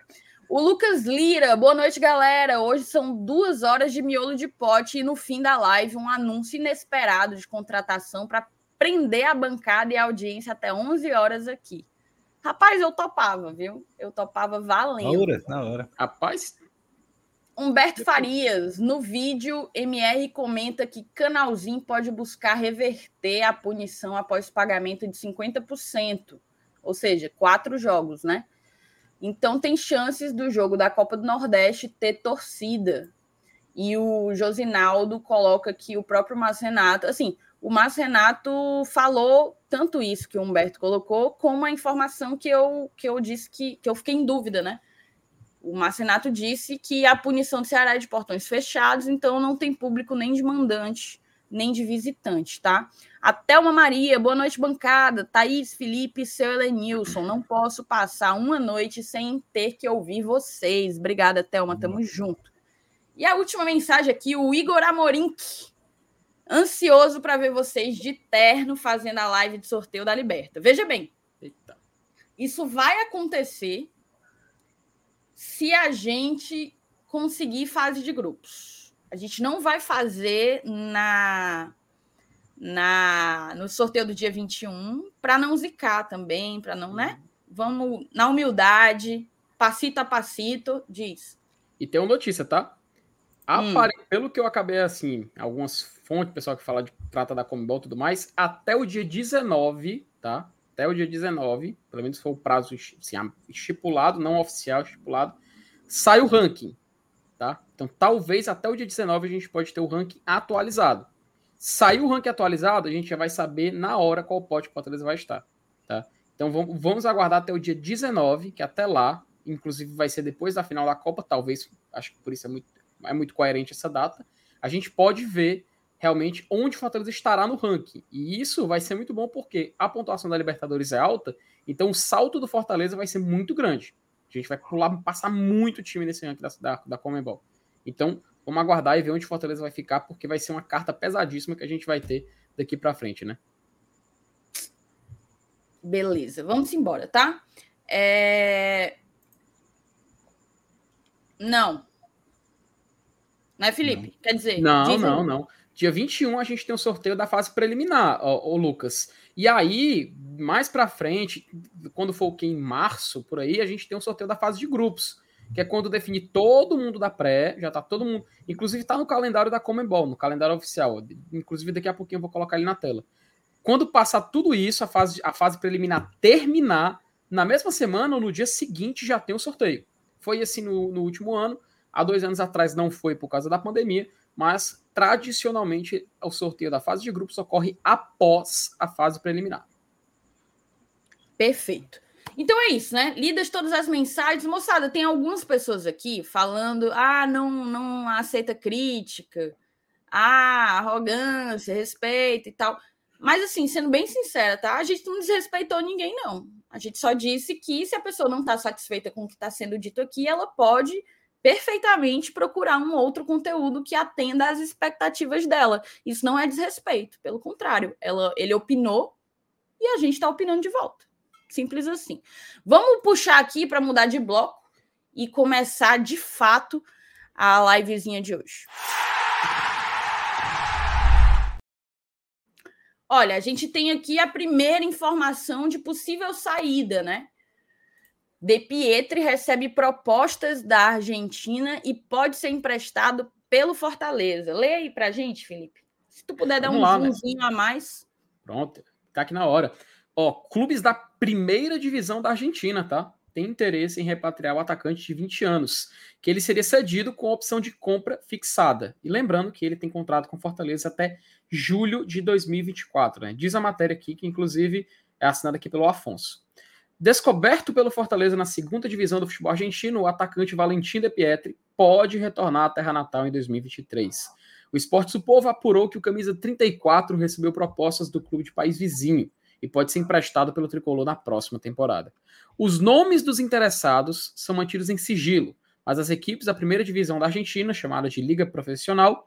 S1: O Lucas Lira, boa noite, galera. Hoje são duas horas de miolo de pote e no fim da live um anúncio inesperado de contratação para prender a bancada e a audiência até 11 horas aqui. Rapaz, eu topava, viu? Eu topava valendo.
S3: Na hora, na hora.
S2: Rapaz.
S1: Humberto Farias, no vídeo, MR comenta que Canalzinho pode buscar reverter a punição após pagamento de 50%. ou seja, quatro jogos, né? Então tem chances do jogo da Copa do Nordeste ter torcida. E o Josinaldo coloca que o próprio Márcio Renato, assim, o Márcio Renato falou tanto isso que o Humberto colocou, como a informação que eu, que eu disse que, que eu fiquei em dúvida, né? O Márcio Renato disse que a punição do Ceará é de portões fechados, então não tem público nem de mandante, nem de visitante, tá? Até uma Maria, boa noite, bancada. Thaís, Felipe, seu Elenilson. Não posso passar uma noite sem ter que ouvir vocês. Obrigada, Thelma. Tamo junto. E a última mensagem aqui, o Igor Amorim. Ansioso para ver vocês de terno fazendo a live de sorteio da Liberta. Veja bem. Isso vai acontecer se a gente conseguir fase de grupos. A gente não vai fazer na na no sorteio do dia 21 para não zicar também, para não, né? Vamos na humildade, passito a passito, diz.
S2: E tem uma notícia, tá? Hum. Apare... Hum. Pelo que eu acabei assim, algumas fontes, pessoal que fala de trata da Comebol e tudo mais, até o dia 19, tá? Até o dia 19, pelo menos foi o prazo assim, estipulado, não oficial, estipulado, sai o ranking, tá? Então, talvez até o dia 19 a gente pode ter o ranking atualizado. Saiu o ranking atualizado, a gente já vai saber na hora qual pote o Fortaleza vai estar. Tá? Então vamos, aguardar até o dia 19, que até lá, inclusive vai ser depois da final da Copa, talvez, acho que por isso é muito, é muito coerente essa data. A gente pode ver realmente onde o Fortaleza estará no ranking. E isso vai ser muito bom porque a pontuação da Libertadores é alta, então o salto do Fortaleza vai ser muito grande. A gente vai pular, passar muito time nesse ranking da, da, da Comembol. Então, Vamos aguardar e ver onde Fortaleza vai ficar, porque vai ser uma carta pesadíssima que a gente vai ter daqui para frente, né?
S1: Beleza, vamos embora, tá? É... Não. Não é, Felipe? Não. Quer dizer.
S2: Não, não, não. Dia 21 a gente tem o sorteio da fase preliminar, ô Lucas. E aí, mais para frente, quando for o que em março, por aí, a gente tem um sorteio da fase de grupos que é quando define todo mundo da pré, já tá todo mundo, inclusive tá no calendário da Comembol, no calendário oficial, inclusive daqui a pouquinho eu vou colocar ele na tela. Quando passar tudo isso, a fase, a fase preliminar terminar, na mesma semana ou no dia seguinte já tem o sorteio. Foi assim no, no último ano, há dois anos atrás não foi por causa da pandemia, mas tradicionalmente o sorteio da fase de grupos ocorre após a fase preliminar.
S1: Perfeito. Então é isso, né? Lidas todas as mensagens. Moçada, tem algumas pessoas aqui falando: ah, não, não aceita crítica, ah, arrogância, respeito e tal. Mas, assim, sendo bem sincera, tá? A gente não desrespeitou ninguém, não. A gente só disse que se a pessoa não está satisfeita com o que está sendo dito aqui, ela pode perfeitamente procurar um outro conteúdo que atenda às expectativas dela. Isso não é desrespeito, pelo contrário, ela, ele opinou e a gente está opinando de volta. Simples assim. Vamos puxar aqui para mudar de bloco e começar de fato a livezinha de hoje. Olha, a gente tem aqui a primeira informação de possível saída, né? De Pietri recebe propostas da Argentina e pode ser emprestado pelo Fortaleza. Lê aí pra gente, Felipe. Se tu puder Vamos dar um né? zoomzinho né? a mais.
S2: Pronto, tá aqui na hora. Ó, clubes da primeira divisão da Argentina, tá? Tem interesse em repatriar o atacante de 20 anos, que ele seria cedido com opção de compra fixada. E lembrando que ele tem contrato com Fortaleza até julho de 2024, né? Diz a matéria aqui, que inclusive é assinada aqui pelo Afonso. Descoberto pelo Fortaleza na segunda divisão do futebol argentino, o atacante Valentim De Pietri pode retornar à terra natal em 2023. O Esporte Povo apurou que o camisa 34 recebeu propostas do clube de país vizinho e pode ser emprestado pelo tricolor na próxima temporada. Os nomes dos interessados são mantidos em sigilo, mas as equipes da primeira divisão da Argentina, chamada de Liga Profissional,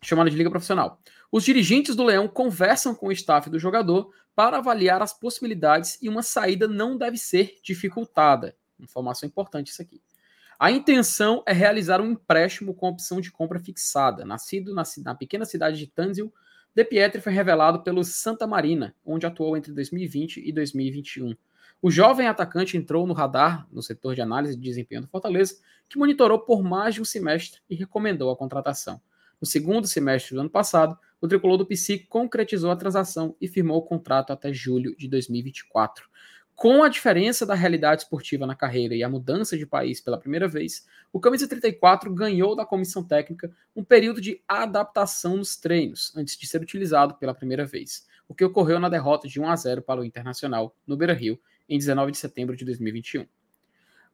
S2: chamada de Liga Profissional. Os dirigentes do Leão conversam com o staff do jogador para avaliar as possibilidades e uma saída não deve ser dificultada. Informação importante isso aqui. A intenção é realizar um empréstimo com opção de compra fixada. Nascido na, na pequena cidade de Tanzil, de Pietri foi revelado pelo Santa Marina, onde atuou entre 2020 e 2021. O jovem atacante entrou no radar no setor de análise de desempenho do Fortaleza, que monitorou por mais de um semestre e recomendou a contratação. No segundo semestre do ano passado, o tricolor do PC concretizou a transação e firmou o contrato até julho de 2024. Com a diferença da realidade esportiva na carreira e a mudança de país pela primeira vez, o Camisa 34 ganhou da comissão técnica um período de adaptação nos treinos, antes de ser utilizado pela primeira vez, o que ocorreu na derrota de 1 a 0 para o Internacional no Beira-Rio em 19 de setembro de 2021.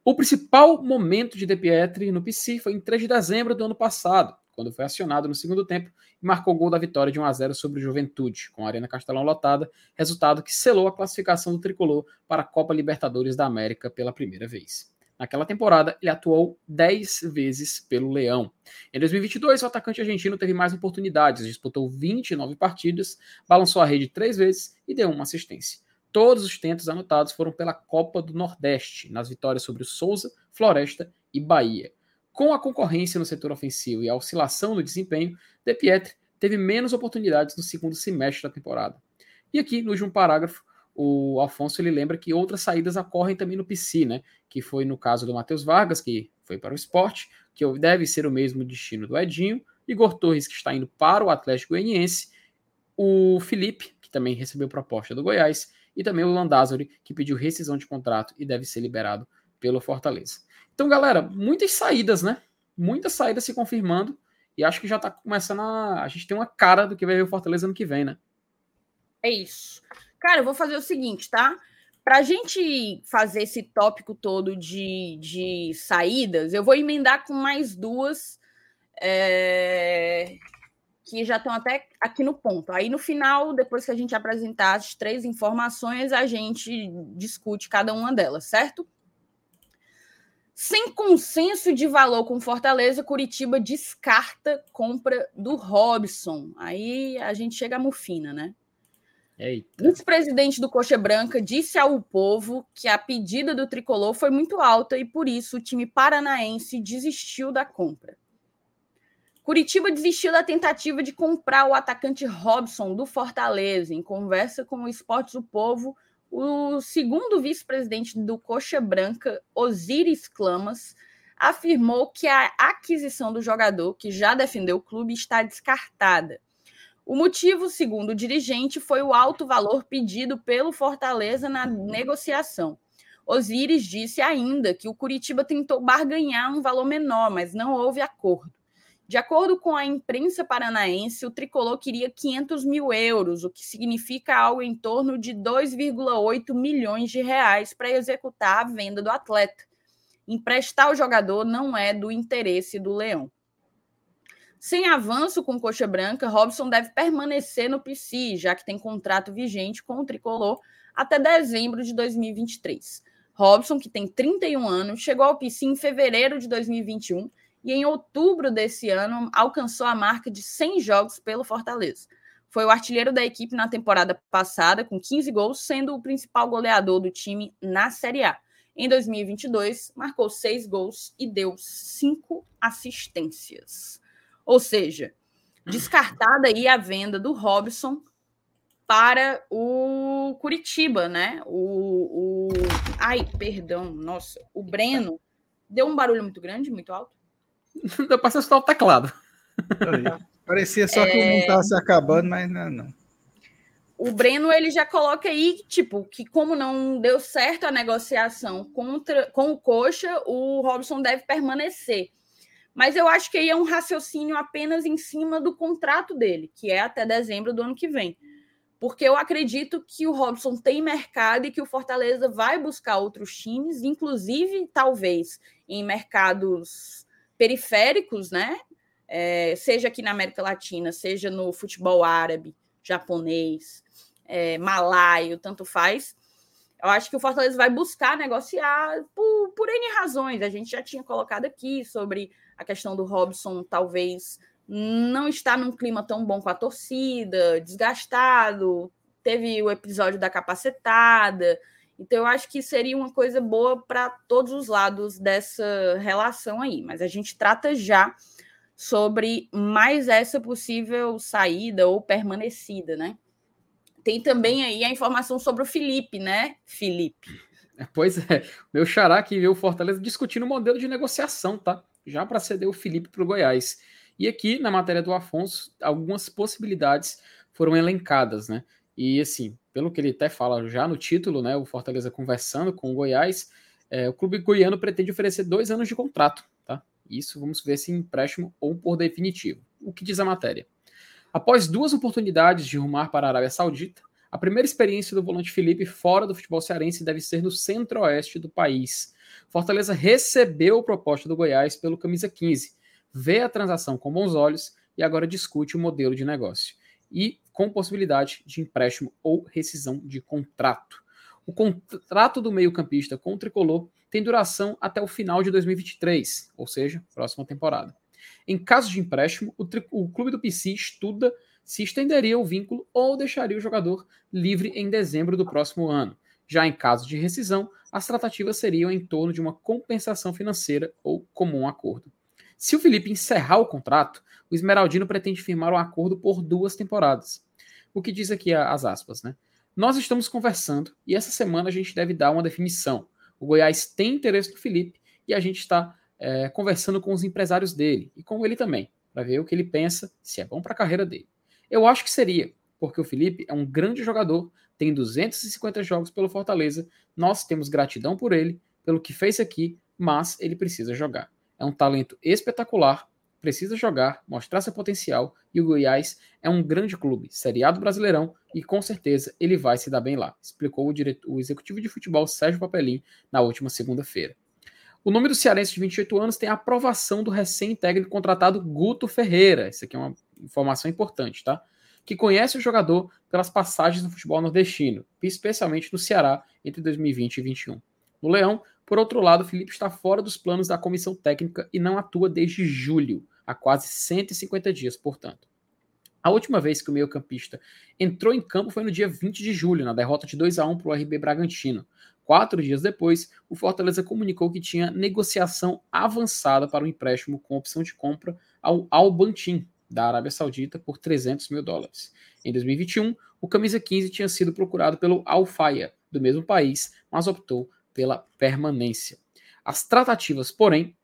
S2: O principal momento de De Pietri no PC foi em 3 de dezembro do ano passado, quando foi acionado no segundo tempo e marcou o gol da vitória de 1 a 0 sobre o Juventude, com a Arena Castelão lotada, resultado que selou a classificação do tricolor para a Copa Libertadores da América pela primeira vez. Naquela temporada, ele atuou 10 vezes pelo Leão. Em 2022, o atacante argentino teve mais oportunidades, disputou 29 partidas, balançou a rede três vezes e deu uma assistência. Todos os tentos anotados foram pela Copa do Nordeste, nas vitórias sobre o Souza, Floresta e Bahia. Com a concorrência no setor ofensivo e a oscilação no desempenho, De Pietri teve menos oportunidades no segundo semestre da temporada. E aqui, no último parágrafo, o Alfonso ele lembra que outras saídas ocorrem também no PC, né? Que foi no caso do Matheus Vargas, que foi para o esporte, que deve ser o mesmo destino do Edinho, Igor Torres, que está indo para o Atlético Goianiense, o Felipe, que também recebeu proposta do Goiás, e também o Landázuri, que pediu rescisão de contrato e deve ser liberado pelo Fortaleza. Então, galera, muitas saídas, né? Muitas saídas se confirmando. E acho que já tá começando a. A gente tem uma cara do que vai ver o Fortaleza ano que vem, né?
S1: É isso. Cara, eu vou fazer o seguinte, tá? Para a gente fazer esse tópico todo de, de saídas, eu vou emendar com mais duas é, que já estão até aqui no ponto. Aí no final, depois que a gente apresentar as três informações, a gente discute cada uma delas, certo? Sem consenso de valor com Fortaleza, Curitiba descarta compra do Robson. Aí a gente chega à mufina, né? O vice-presidente do Coxa Branca disse ao povo que a pedida do tricolor foi muito alta e por isso o time paranaense desistiu da compra. Curitiba desistiu da tentativa de comprar o atacante Robson do Fortaleza. Em conversa com o Esportes do Povo, o segundo vice-presidente do Coxa Branca, Osiris Clamas, afirmou que a aquisição do jogador, que já defendeu o clube, está descartada. O motivo, segundo o dirigente, foi o alto valor pedido pelo Fortaleza na negociação. Osiris disse ainda que o Curitiba tentou barganhar um valor menor, mas não houve acordo. De acordo com a imprensa paranaense, o tricolor queria 500 mil euros, o que significa algo em torno de 2,8 milhões de reais para executar a venda do atleta. Emprestar o jogador não é do interesse do Leão. Sem avanço com Coxa Branca, Robson deve permanecer no PC, já que tem contrato vigente com o tricolor até dezembro de 2023. Robson, que tem 31 anos, chegou ao PC em fevereiro de 2021 e em outubro desse ano alcançou a marca de 100 jogos pelo Fortaleza. Foi o artilheiro da equipe na temporada passada, com 15 gols, sendo o principal goleador do time na Série A. Em 2022, marcou 6 gols e deu 5 assistências. Ou seja, descartada aí a venda do Robson para o Curitiba, né? O, o... Ai, perdão, nossa, o Breno deu um barulho muito grande, muito alto.
S2: Deu para só o teclado.
S3: Parecia só que o mundo estava se acabando, mas não, não.
S1: O Breno ele já coloca aí, tipo, que como não deu certo a negociação contra, com o Coxa, o Robson deve permanecer. Mas eu acho que aí é um raciocínio apenas em cima do contrato dele, que é até dezembro do ano que vem. Porque eu acredito que o Robson tem mercado e que o Fortaleza vai buscar outros times, inclusive, talvez, em mercados periféricos, né? É, seja aqui na América Latina, seja no futebol árabe, japonês, é, malaio, tanto faz. Eu acho que o Fortaleza vai buscar negociar por, por N razões. A gente já tinha colocado aqui sobre a questão do Robson, talvez não estar num clima tão bom com a torcida, desgastado, teve o episódio da capacetada. Então, eu acho que seria uma coisa boa para todos os lados dessa relação aí. Mas a gente trata já sobre mais essa possível saída ou permanecida, né? Tem também aí a informação sobre o Felipe, né, Felipe?
S2: É, pois é, meu xará que viu o Fortaleza discutindo o modelo de negociação, tá? Já para ceder o Felipe para o Goiás. E aqui, na matéria do Afonso, algumas possibilidades foram elencadas, né? E assim, pelo que ele até fala já no título, né? O Fortaleza conversando com o Goiás, é, o clube goiano pretende oferecer dois anos de contrato, tá? Isso vamos ver se empréstimo ou por definitivo. O que diz a matéria? Após duas oportunidades de rumar para a Arábia Saudita, a primeira experiência do volante Felipe fora do futebol cearense deve ser no centro-oeste do país. Fortaleza recebeu a proposta do Goiás pelo camisa 15, vê a transação com bons olhos e agora discute o modelo de negócio. E com possibilidade de empréstimo ou rescisão de contrato. O contrato do meio-campista com o tricolor tem duração até o final de 2023, ou seja, próxima temporada. Em caso de empréstimo, o, o clube do PC estuda se estenderia o vínculo ou deixaria o jogador livre em dezembro do próximo ano. Já em caso de rescisão, as tratativas seriam em torno de uma compensação financeira ou comum acordo. Se o Felipe encerrar o contrato, o Esmeraldino pretende firmar um acordo por duas temporadas. O que diz aqui as aspas, né? Nós estamos conversando e essa semana a gente deve dar uma definição. O Goiás tem interesse no Felipe e a gente está é, conversando com os empresários dele e com ele também, para ver o que ele pensa, se é bom para a carreira dele. Eu acho que seria, porque o Felipe é um grande jogador, tem 250 jogos pelo Fortaleza, nós temos gratidão por ele, pelo que fez aqui, mas ele precisa jogar é um talento espetacular, precisa jogar, mostrar seu potencial e o Goiás é um grande clube, seriado brasileirão e com certeza ele vai se dar bem lá, explicou o, diretor, o executivo de futebol Sérgio Papelim na última segunda-feira. O nome do cearense de 28 anos tem a aprovação do recém-técnico contratado Guto Ferreira. Isso aqui é uma informação importante, tá? Que conhece o jogador pelas passagens no futebol nordestino, especialmente no Ceará entre 2020 e 2021. No Leão, por outro lado, Felipe está fora dos planos da comissão técnica e não atua desde julho, há quase 150 dias, portanto. A última vez que o meio-campista entrou em campo foi no dia 20 de julho, na derrota de 2 a 1 para o RB Bragantino. Quatro dias depois, o Fortaleza comunicou que tinha negociação avançada para o um empréstimo com opção de compra ao Albantin, da Arábia Saudita, por 300 mil dólares. Em 2021, o camisa 15 tinha sido procurado pelo Al Faya, do mesmo país, mas optou pela permanência. As tratativas, porém,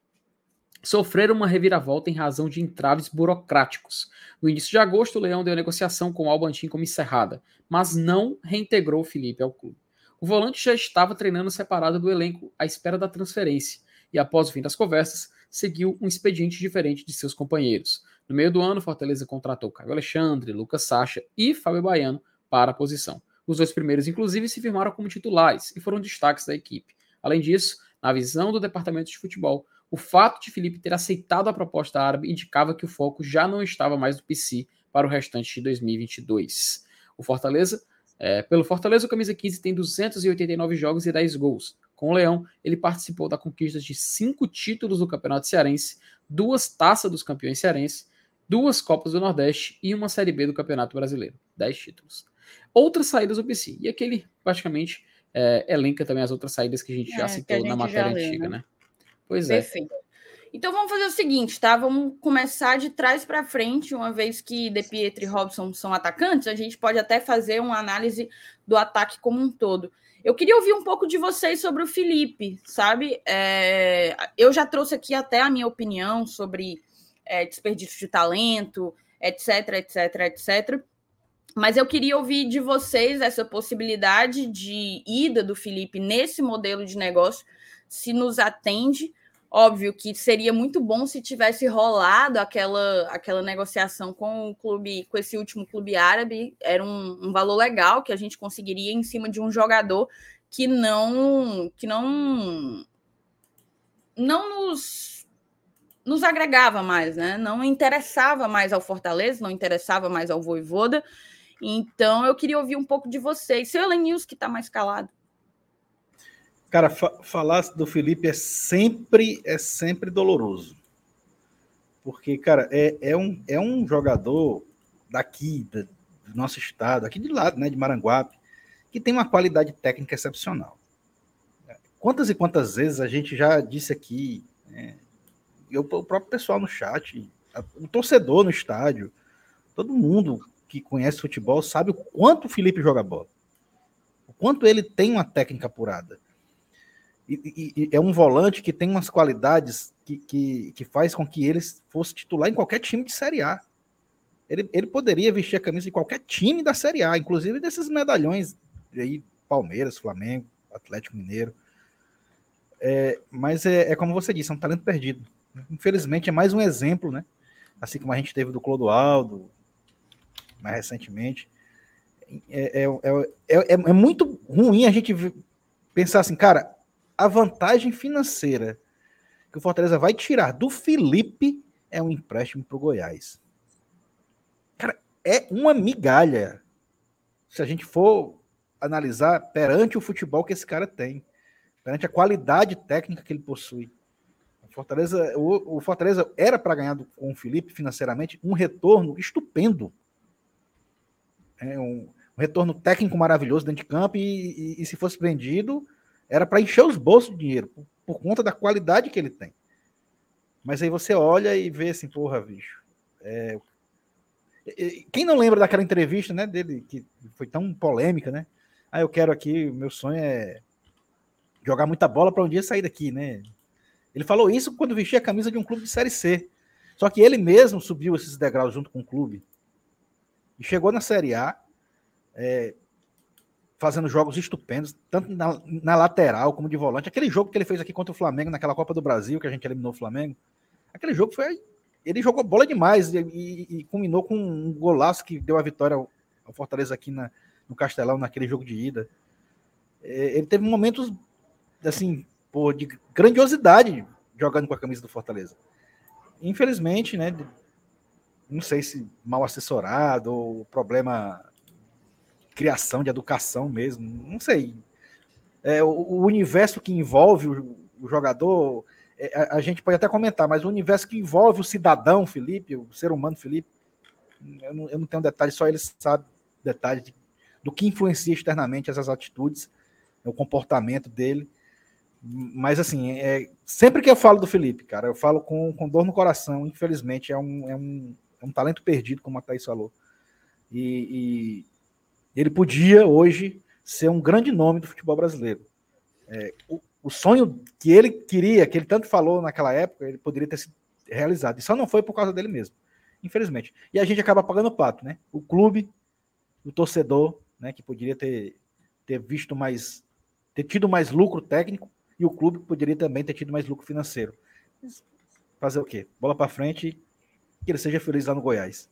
S2: sofreram uma reviravolta em razão de entraves burocráticos. No início de agosto, o Leão deu negociação com o Albantin como encerrada, mas não reintegrou Felipe ao clube. O volante já estava treinando separado do elenco à espera da transferência, e após o fim das conversas, seguiu um expediente diferente de seus companheiros. No meio do ano, Fortaleza contratou Caio Alexandre, Lucas Sacha e Fábio Baiano para a posição. Os dois primeiros, inclusive, se firmaram como titulares e foram destaques da equipe. Além disso, na visão do departamento de futebol, o fato de Felipe ter aceitado a proposta árabe indicava que o foco já não estava mais no PC para o restante de 2022. O Fortaleza, é, pelo Fortaleza, o camisa 15 tem 289 jogos e 10 gols. Com o Leão, ele participou da conquista de cinco títulos do Campeonato Cearense, duas taças dos campeões cearenses, duas Copas do Nordeste e uma Série B do Campeonato Brasileiro. Dez títulos outras saídas do PC. E aquele praticamente é, elenca também as outras saídas que a gente é, já citou gente na matéria leu, antiga, né? né?
S1: Pois Perfeito. é. Então vamos fazer o seguinte, tá? Vamos começar de trás para frente, uma vez que De Pietro e Robson são atacantes, a gente pode até fazer uma análise do ataque como um todo. Eu queria ouvir um pouco de vocês sobre o Felipe, sabe? É, eu já trouxe aqui até a minha opinião sobre é, desperdício de talento, etc, etc, etc. Mas eu queria ouvir de vocês essa possibilidade de ida do Felipe nesse modelo de negócio, se nos atende. Óbvio que seria muito bom se tivesse rolado aquela, aquela negociação com o clube, com esse último clube árabe. Era um, um valor legal que a gente conseguiria em cima de um jogador que não que não não nos nos agregava mais, né? Não interessava mais ao Fortaleza, não interessava mais ao Voivoda. Então, eu queria ouvir um pouco de vocês. Seu Elenils, que está mais calado.
S3: Cara, fa falar do Felipe é sempre, é sempre doloroso. Porque, cara, é, é, um, é um jogador daqui, do nosso estado, aqui de lado, né, de Maranguape, que tem uma qualidade técnica excepcional. Quantas e quantas vezes a gente já disse aqui, né, eu, o próprio pessoal no chat, o torcedor no estádio, todo mundo que conhece futebol sabe o quanto o Felipe joga bola. O quanto ele tem uma técnica apurada. E, e, é um volante que tem umas qualidades que, que, que faz com que ele fosse titular em qualquer time de Série A. Ele, ele poderia vestir a camisa de qualquer time da Série A, inclusive desses medalhões aí, Palmeiras, Flamengo, Atlético Mineiro. É, mas é, é, como você disse, é um talento perdido. Infelizmente é mais um exemplo, né? Assim como a gente teve do Clodoaldo, mais recentemente. É, é, é, é, muito ruim a gente pensar assim, cara, a vantagem financeira que o Fortaleza vai tirar do Felipe é um empréstimo para o Goiás. Cara, é uma migalha. Se a gente for analisar perante o futebol que esse cara tem, perante a qualidade técnica que ele possui. Fortaleza, o, o Fortaleza era para ganhar do, com o Felipe financeiramente um retorno estupendo. É um, retorno técnico maravilhoso dentro de campo e, e, e se fosse vendido, era para encher os bolsos de dinheiro, por, por, conta da qualidade que ele tem. Mas aí você olha e vê assim, porra, bicho. É... Quem não lembra daquela entrevista né, dele, que foi tão polêmica, né? Ah, eu quero aqui, meu sonho é jogar muita bola para um dia sair daqui, né? Ele falou isso quando vestia a camisa de um clube de Série C. Só que ele mesmo subiu esses degraus junto com o clube. E chegou na Série A, é, fazendo jogos estupendos, tanto na, na, lateral como de volante. Aquele jogo que ele fez aqui contra o Flamengo, naquela Copa do Brasil, que a gente eliminou o Flamengo. Aquele jogo foi. Ele jogou bola demais e, e, e culminou com um golaço que deu a vitória ao, ao Fortaleza aqui na, no Castelão, naquele jogo de ida. É, ele teve momentos, assim, pô, de grandiosidade jogando com a camisa do Fortaleza. Infelizmente, né? Não sei se mal assessorado ou problema criação de educação mesmo, não sei. É, o, o universo que envolve o, o jogador, é, a, a, gente pode até comentar, mas o universo que envolve o cidadão Felipe, o ser humano Felipe, eu não, eu não tenho detalhes, só ele sabe detalhes de do que influencia externamente essas atitudes, o comportamento dele. Mas, assim, é, sempre que eu falo do Felipe, cara, eu falo com, com dor no coração. Infelizmente, é um, é, um, é um talento perdido, como a Thaís falou. E, e ele podia, hoje, ser um grande nome do futebol brasileiro. É, o, o sonho que ele queria, que ele tanto falou naquela época, ele poderia ter sido realizado. E só não foi por causa dele mesmo, infelizmente. E a gente acaba pagando o pato, né? O clube, o torcedor, né, que poderia ter, ter visto mais, ter tido mais lucro técnico, e o clube poderia também ter tido mais lucro financeiro. Fazer o quê? Bola para frente, que ele seja feliz lá no Goiás.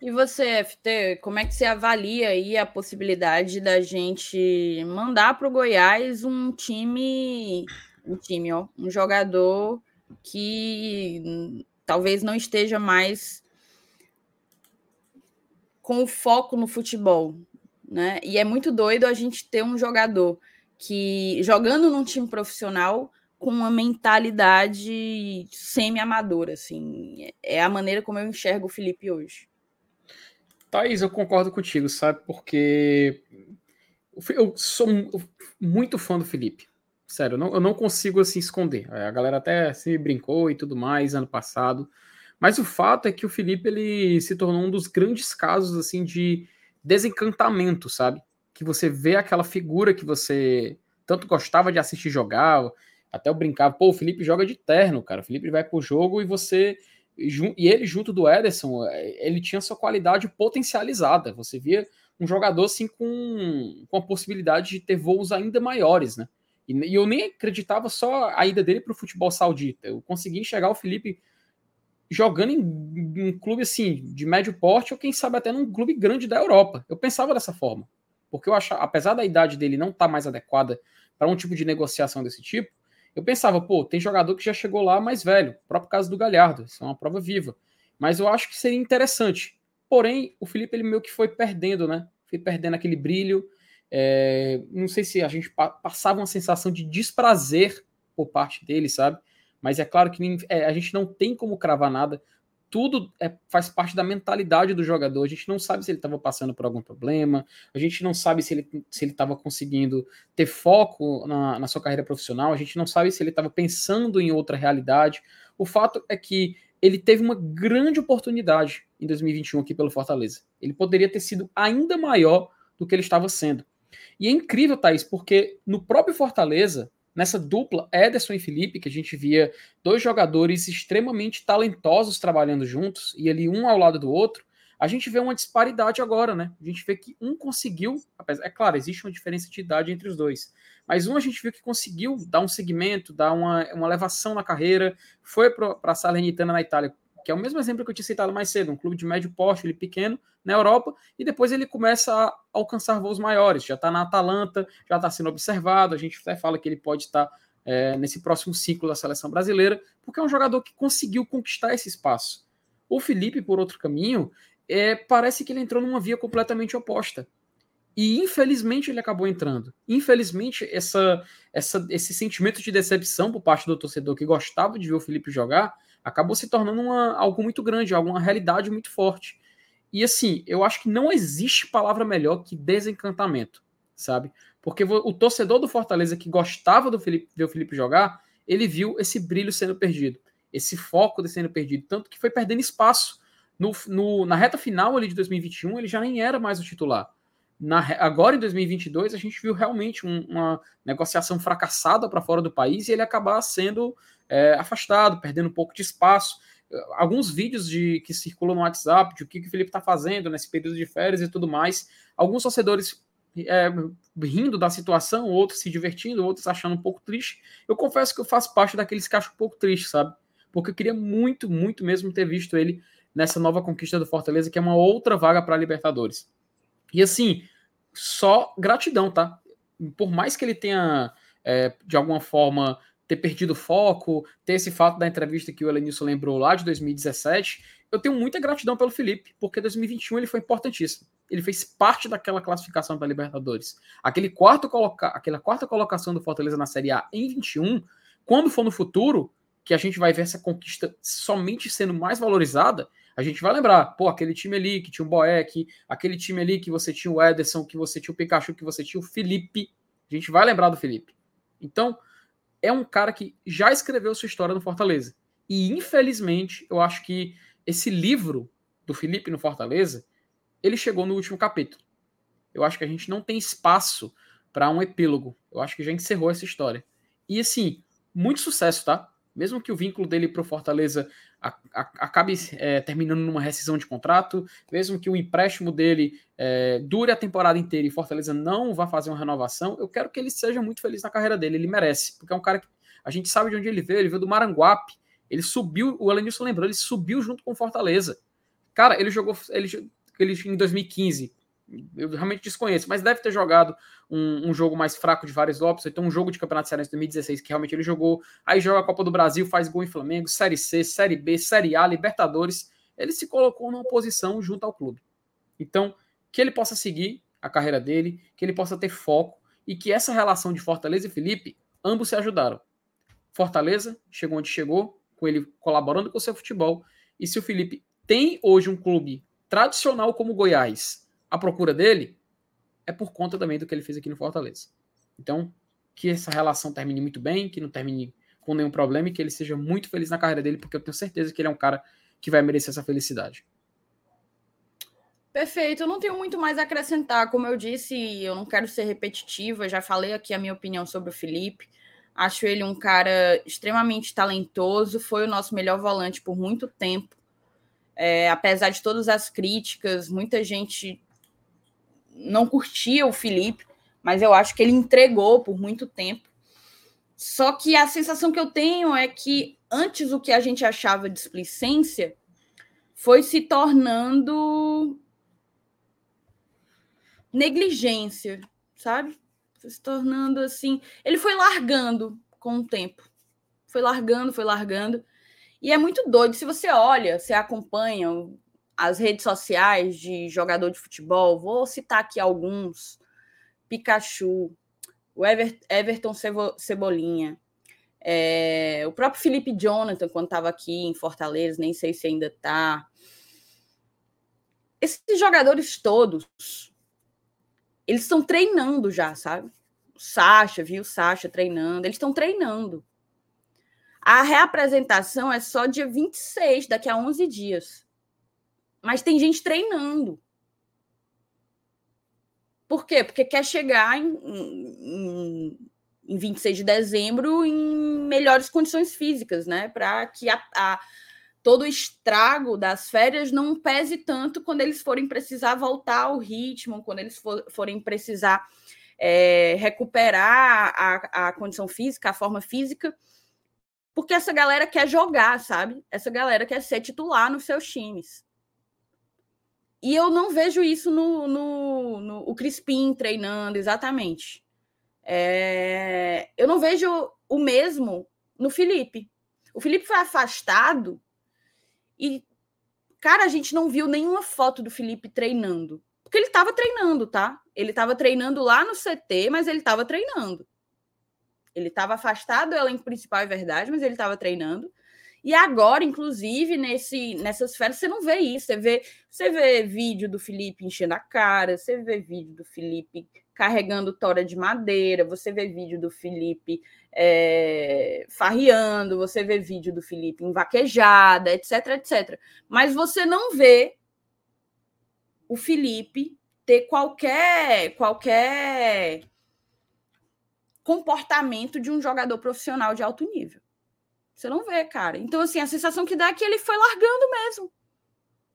S1: E você, FT, como é que você avalia aí a possibilidade da gente mandar para o Goiás um time, um time, ó, um jogador que talvez não esteja mais com o foco no futebol, né? E é muito doido a gente ter um jogador que jogando num time profissional com uma mentalidade semi-amadora, assim. É a maneira como eu enxergo o Felipe hoje.
S2: Thaís, eu concordo contigo, sabe? Porque eu sou muito fã do Felipe. Sério, eu não, eu não consigo assim esconder. A galera até se brincou e tudo mais ano passado. Mas o fato é que o Felipe ele se tornou um dos grandes casos assim de desencantamento, sabe? Que você vê aquela figura que você tanto gostava de assistir jogar, até eu brincava, pô, o Felipe joga de terno, cara. O Felipe vai pro jogo e você e ele junto do Ederson, ele tinha sua qualidade potencializada. Você via um jogador assim com, com a possibilidade de ter voos ainda maiores, né? E, e eu nem acreditava só a ida dele para o futebol saudita. Eu consegui enxergar o Felipe jogando em um clube assim de médio porte ou quem sabe até num clube grande da Europa. Eu pensava dessa forma, porque eu achava, apesar da idade dele não estar tá mais adequada para um tipo de negociação desse tipo, eu pensava, pô, tem jogador que já chegou lá mais velho, o próprio caso do Galhardo, isso é uma prova viva. Mas eu acho que seria interessante. Porém, o Felipe ele meio que foi perdendo, né? Foi perdendo aquele brilho. É, não sei se a gente passava uma sensação de desprazer por parte dele, sabe? Mas é claro que é, a gente não tem como cravar nada. Tudo é, faz parte da mentalidade do jogador. A gente não sabe se ele estava passando por algum problema, a gente não sabe se ele se estava conseguindo ter foco na, na sua carreira profissional, a gente não sabe se ele estava pensando em outra realidade. O fato é que ele teve uma grande oportunidade em 2021 aqui pelo Fortaleza. Ele poderia ter sido ainda maior do que ele estava sendo. E é incrível, Thaís, porque no próprio Fortaleza, nessa dupla Ederson e Felipe, que a gente via dois jogadores extremamente talentosos trabalhando juntos, e ali um ao lado do outro, a gente vê uma disparidade agora, né? A gente vê que um conseguiu, é claro, existe uma diferença de idade entre os dois, mas um a gente viu que conseguiu dar um segmento, dar uma, uma elevação na carreira, foi para a Salernitana na Itália, que é o mesmo exemplo que eu tinha citado mais cedo, um clube de médio porte, ele pequeno, na Europa, e depois ele começa a alcançar voos maiores, já está na Atalanta, já está sendo observado, a gente até fala que ele pode estar tá, é, nesse próximo ciclo da seleção brasileira, porque é um jogador que conseguiu conquistar esse espaço. O Felipe, por outro caminho, é, parece que ele entrou numa via completamente oposta. E infelizmente ele acabou entrando. Infelizmente, essa, essa, esse sentimento de decepção por parte do torcedor que gostava de ver o Felipe jogar acabou se tornando uma, algo muito grande, alguma realidade muito forte. E assim, eu acho que não existe palavra melhor que desencantamento, sabe? Porque o torcedor do Fortaleza que gostava do Felipe, ver o Felipe jogar, ele viu esse brilho sendo perdido, esse foco sendo perdido, tanto que foi perdendo espaço. No, no, na reta final ali de 2021, ele já nem era mais o titular. Na, agora em 2022 a gente viu realmente um, uma negociação fracassada para fora do país e ele acabar sendo é, afastado, perdendo um pouco de espaço. Alguns vídeos de que circulam no WhatsApp de o que, que o Felipe está fazendo nesse período de férias e tudo mais. Alguns torcedores é, rindo da situação, outros se divertindo, outros achando um pouco triste. Eu confesso que eu faço parte daqueles que acham um pouco triste, sabe? Porque eu queria muito, muito mesmo ter visto ele nessa nova conquista do Fortaleza, que é uma outra vaga para Libertadores. E assim, só gratidão, tá? Por mais que ele tenha, é, de alguma forma, ter perdido foco, ter esse fato da entrevista que o Elenilson lembrou lá de 2017, eu tenho muita gratidão pelo Felipe, porque 2021 ele foi importantíssimo. Ele fez parte daquela classificação para a Libertadores. Aquele quarto coloca... Aquela quarta colocação do Fortaleza na Série A em 21, quando for no futuro, que a gente vai ver essa conquista somente sendo mais valorizada, a gente vai lembrar, pô, aquele time ali que tinha o Boeck, aquele time ali que você tinha o Ederson, que você tinha o Pikachu, que você tinha o Felipe. A gente vai lembrar do Felipe. Então, é um cara que já escreveu sua história no Fortaleza. E, infelizmente, eu acho que esse livro do Felipe no Fortaleza, ele chegou no último capítulo. Eu acho que a gente não tem espaço para um epílogo. Eu acho que já encerrou essa história. E, assim, muito sucesso, tá? Mesmo que o vínculo dele para o Fortaleza acabe é, terminando numa rescisão de contrato, mesmo que o empréstimo dele é, dure a temporada inteira e Fortaleza não vá fazer uma renovação, eu quero que ele seja muito feliz na carreira dele, ele merece, porque é um cara que a gente sabe de onde ele veio, ele veio do Maranguape, ele subiu, o Elenilson lembrou, ele subiu junto com Fortaleza. Cara, ele jogou ele, ele em 2015, eu realmente desconheço, mas deve ter jogado um, um, jogo mais fraco de vários Lopes, então um jogo de Campeonato Cearense 2016 que realmente ele jogou, aí joga a Copa do Brasil, faz gol em Flamengo, Série C, Série B, Série A, Libertadores, ele se colocou numa posição junto ao clube. Então, que ele possa seguir a carreira dele, que ele possa ter foco e que essa relação de Fortaleza e Felipe, ambos se ajudaram. Fortaleza chegou onde chegou, com ele colaborando com o seu futebol, e se o Felipe tem hoje um clube tradicional como Goiás, a procura dele é por conta também do que ele fez aqui no Fortaleza. Então, que essa relação termine muito bem, que não termine com nenhum problema e que ele seja muito feliz na carreira dele, porque eu tenho certeza que ele é um cara que vai merecer essa felicidade.
S1: Perfeito, eu não tenho muito mais a acrescentar. Como eu disse, eu não quero ser repetitiva, já falei aqui a minha opinião sobre o Felipe. Acho ele um cara extremamente talentoso, foi o nosso melhor volante por muito tempo. É, apesar de todas as críticas, muita gente não curtia o Felipe, mas eu acho que ele entregou por muito tempo. Só que a sensação que eu tenho é que antes o que a gente achava de displicência foi se tornando negligência, sabe? Foi se tornando assim. Ele foi largando com o tempo. Foi largando, foi largando. E é muito doido. Se você olha, você acompanha as redes sociais de jogador de futebol, vou citar aqui alguns: Pikachu, o Ever, Everton Cebolinha, é, o próprio Felipe Jonathan, quando estava aqui em Fortaleza, nem sei se ainda está. Esses jogadores todos, eles estão treinando já, sabe? O Sacha, viu? O Sacha treinando, eles estão treinando. A reapresentação é só dia 26, daqui a 11 dias. Mas tem gente treinando. Por quê? Porque quer chegar em, em, em 26 de dezembro em melhores condições físicas, né? Para que a, a, todo o estrago das férias não pese tanto quando eles forem precisar voltar ao ritmo, quando eles for, forem precisar é, recuperar a, a condição física, a forma física porque essa galera quer jogar, sabe? Essa galera quer ser titular nos seus times. E eu não vejo isso no, no, no o Crispim treinando, exatamente. É, eu não vejo o mesmo no Felipe. O Felipe foi afastado e, cara, a gente não viu nenhuma foto do Felipe treinando. Porque ele estava treinando, tá? Ele estava treinando lá no CT, mas ele estava treinando. Ele estava afastado, ela em principal é verdade, mas ele estava treinando. E agora, inclusive, nesse, nessas férias, você não vê isso. Você vê, você vê vídeo do Felipe enchendo a cara, você vê vídeo do Felipe carregando tora de madeira, você vê vídeo do Felipe é, farreando, você vê vídeo do Felipe em vaquejada, etc, etc. Mas você não vê o Felipe ter qualquer qualquer comportamento de um jogador profissional de alto nível. Você não vê, cara. Então, assim, a sensação que dá é que ele foi largando mesmo.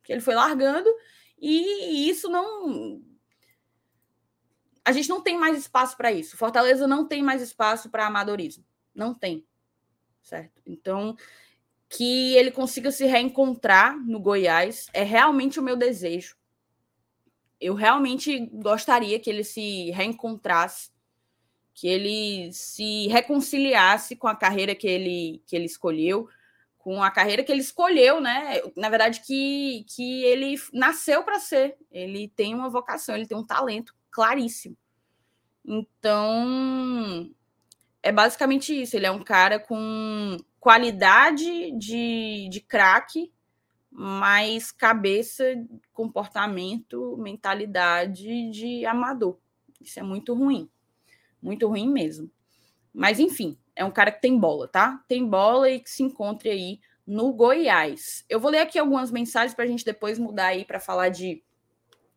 S1: Que ele foi largando e isso não. A gente não tem mais espaço para isso. Fortaleza não tem mais espaço para amadorismo. Não tem. Certo? Então, que ele consiga se reencontrar no Goiás é realmente o meu desejo. Eu realmente gostaria que ele se reencontrasse que ele se reconciliasse com a carreira que ele, que ele escolheu, com a carreira que ele escolheu, né? Na verdade, que, que ele nasceu para ser. Ele tem uma vocação, ele tem um talento claríssimo. Então, é basicamente isso. Ele é um cara com qualidade de, de craque, mas cabeça, comportamento, mentalidade de amador. Isso é muito ruim. Muito ruim mesmo. Mas, enfim, é um cara que tem bola, tá? Tem bola e que se encontre aí no Goiás. Eu vou ler aqui algumas mensagens para a gente depois mudar aí para falar de,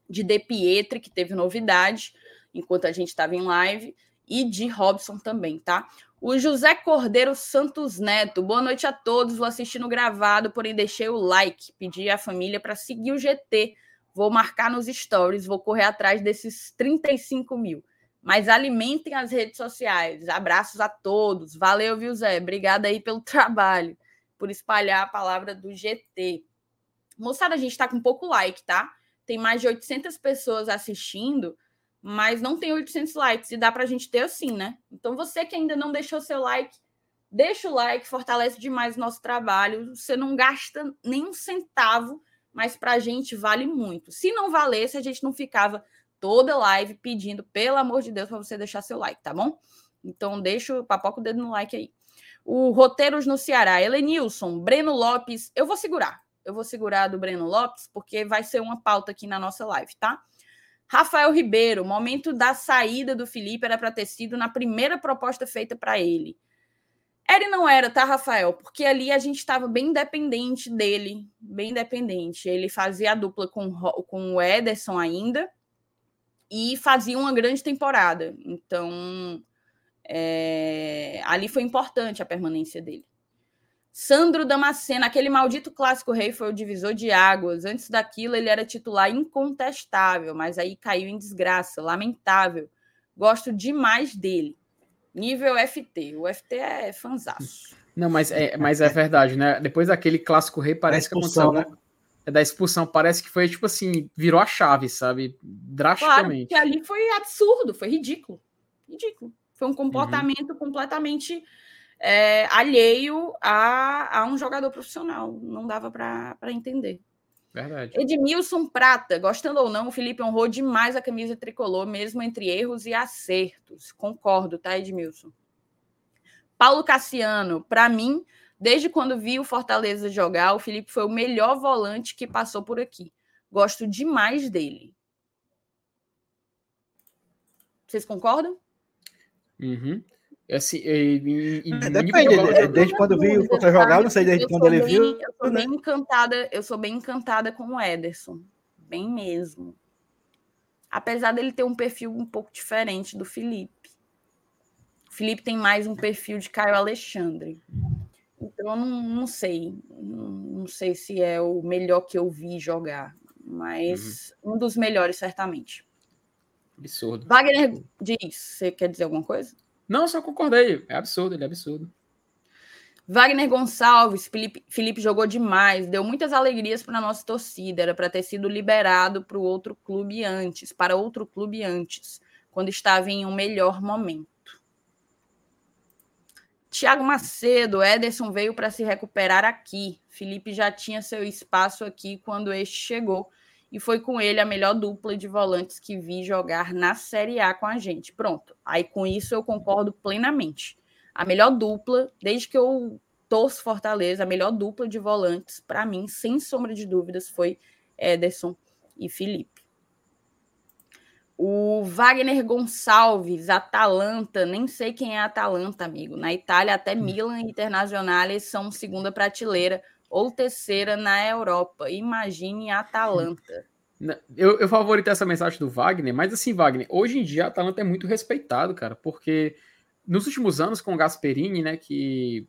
S1: de De Pietri, que teve novidade enquanto a gente estava em live, e de Robson também, tá? O José Cordeiro Santos Neto, boa noite a todos. Vou assistir no gravado, porém deixei o like, pedi à família para seguir o GT. Vou marcar nos stories, vou correr atrás desses 35 mil mas alimentem as redes sociais. Abraços a todos. Valeu, viu, Zé? Obrigada aí pelo trabalho, por espalhar a palavra do GT. Moçada, a gente está com pouco like, tá? Tem mais de 800 pessoas assistindo, mas não tem 800 likes. E dá para a gente ter assim, né? Então, você que ainda não deixou seu like, deixa o like, fortalece demais o nosso trabalho. Você não gasta nem um centavo, mas para a gente vale muito. Se não valesse, a gente não ficava toda live pedindo, pelo amor de Deus, para você deixar seu like, tá bom? Então, deixa, papoca o dedo no like aí. O Roteiros no Ceará, Elenilson, Breno Lopes, eu vou segurar. Eu vou segurar do Breno Lopes, porque vai ser uma pauta aqui na nossa live, tá? Rafael Ribeiro, momento da saída do Felipe era para ter sido na primeira proposta feita para ele. Ele não era, tá, Rafael? Porque ali a gente estava bem dependente dele, bem dependente. Ele fazia a dupla com, com o Ederson ainda, e fazia uma grande temporada. Então, é, ali foi importante a permanência dele. Sandro Damasceno, aquele maldito clássico rei foi o divisor de águas. Antes daquilo, ele era titular incontestável, mas aí caiu em desgraça, lamentável. Gosto demais dele. Nível FT. O FT é fanzaço.
S2: Não, mas é, mas é verdade, né? Depois daquele clássico rei, parece que aconteceu. Né? É da expulsão, parece que foi tipo assim, virou a chave, sabe? Drasticamente.
S1: Claro, ali foi absurdo, foi ridículo. Ridículo. Foi um comportamento uhum. completamente é, alheio a, a um jogador profissional. Não dava para entender.
S2: Verdade.
S1: Edmilson Prata, gostando ou não, o Felipe honrou demais a camisa tricolor, mesmo entre erros e acertos. Concordo, tá, Edmilson? Paulo Cassiano, para mim, Desde quando vi o Fortaleza jogar, o Felipe foi o melhor volante que passou por aqui. Gosto demais dele. Vocês concordam?
S2: Uhum. Assim, e,
S3: e, é, depende, eu, desde quando vi o Fortaleza jogar, eu não sei desde quando ele
S1: bem,
S3: viu.
S1: Eu sou bem encantada, eu sou bem encantada com o Ederson. Bem mesmo. apesar dele ter um perfil um pouco diferente do Felipe. O Felipe tem mais um perfil de Caio Alexandre. Então, eu não, não sei. Não, não, sei se é o melhor que eu vi jogar, mas uhum. um dos melhores, certamente.
S2: Absurdo.
S1: Wagner diz: você quer dizer alguma coisa?
S2: Não, só concordei. É absurdo, ele é absurdo.
S1: Wagner Gonçalves, Felipe, Felipe jogou demais, deu muitas alegrias para a nossa torcida. Era para ter sido liberado para outro clube antes, para outro clube antes, quando estava em um melhor momento. Tiago Macedo, Ederson veio para se recuperar aqui. Felipe já tinha seu espaço aqui quando este chegou. E foi com ele a melhor dupla de volantes que vi jogar na Série A com a gente. Pronto. Aí com isso eu concordo plenamente a melhor dupla, desde que eu torço Fortaleza, a melhor dupla de volantes, para mim, sem sombra de dúvidas, foi Ederson e Felipe. O Wagner Gonçalves, Atalanta, nem sei quem é Atalanta, amigo. Na Itália, até hum. Milan e Internacionais são segunda prateleira ou terceira na Europa. Imagine Atalanta.
S2: Eu, eu favorito essa mensagem do Wagner, mas assim, Wagner, hoje em dia a Atalanta é muito respeitado, cara, porque nos últimos anos, com o Gasperini, né, que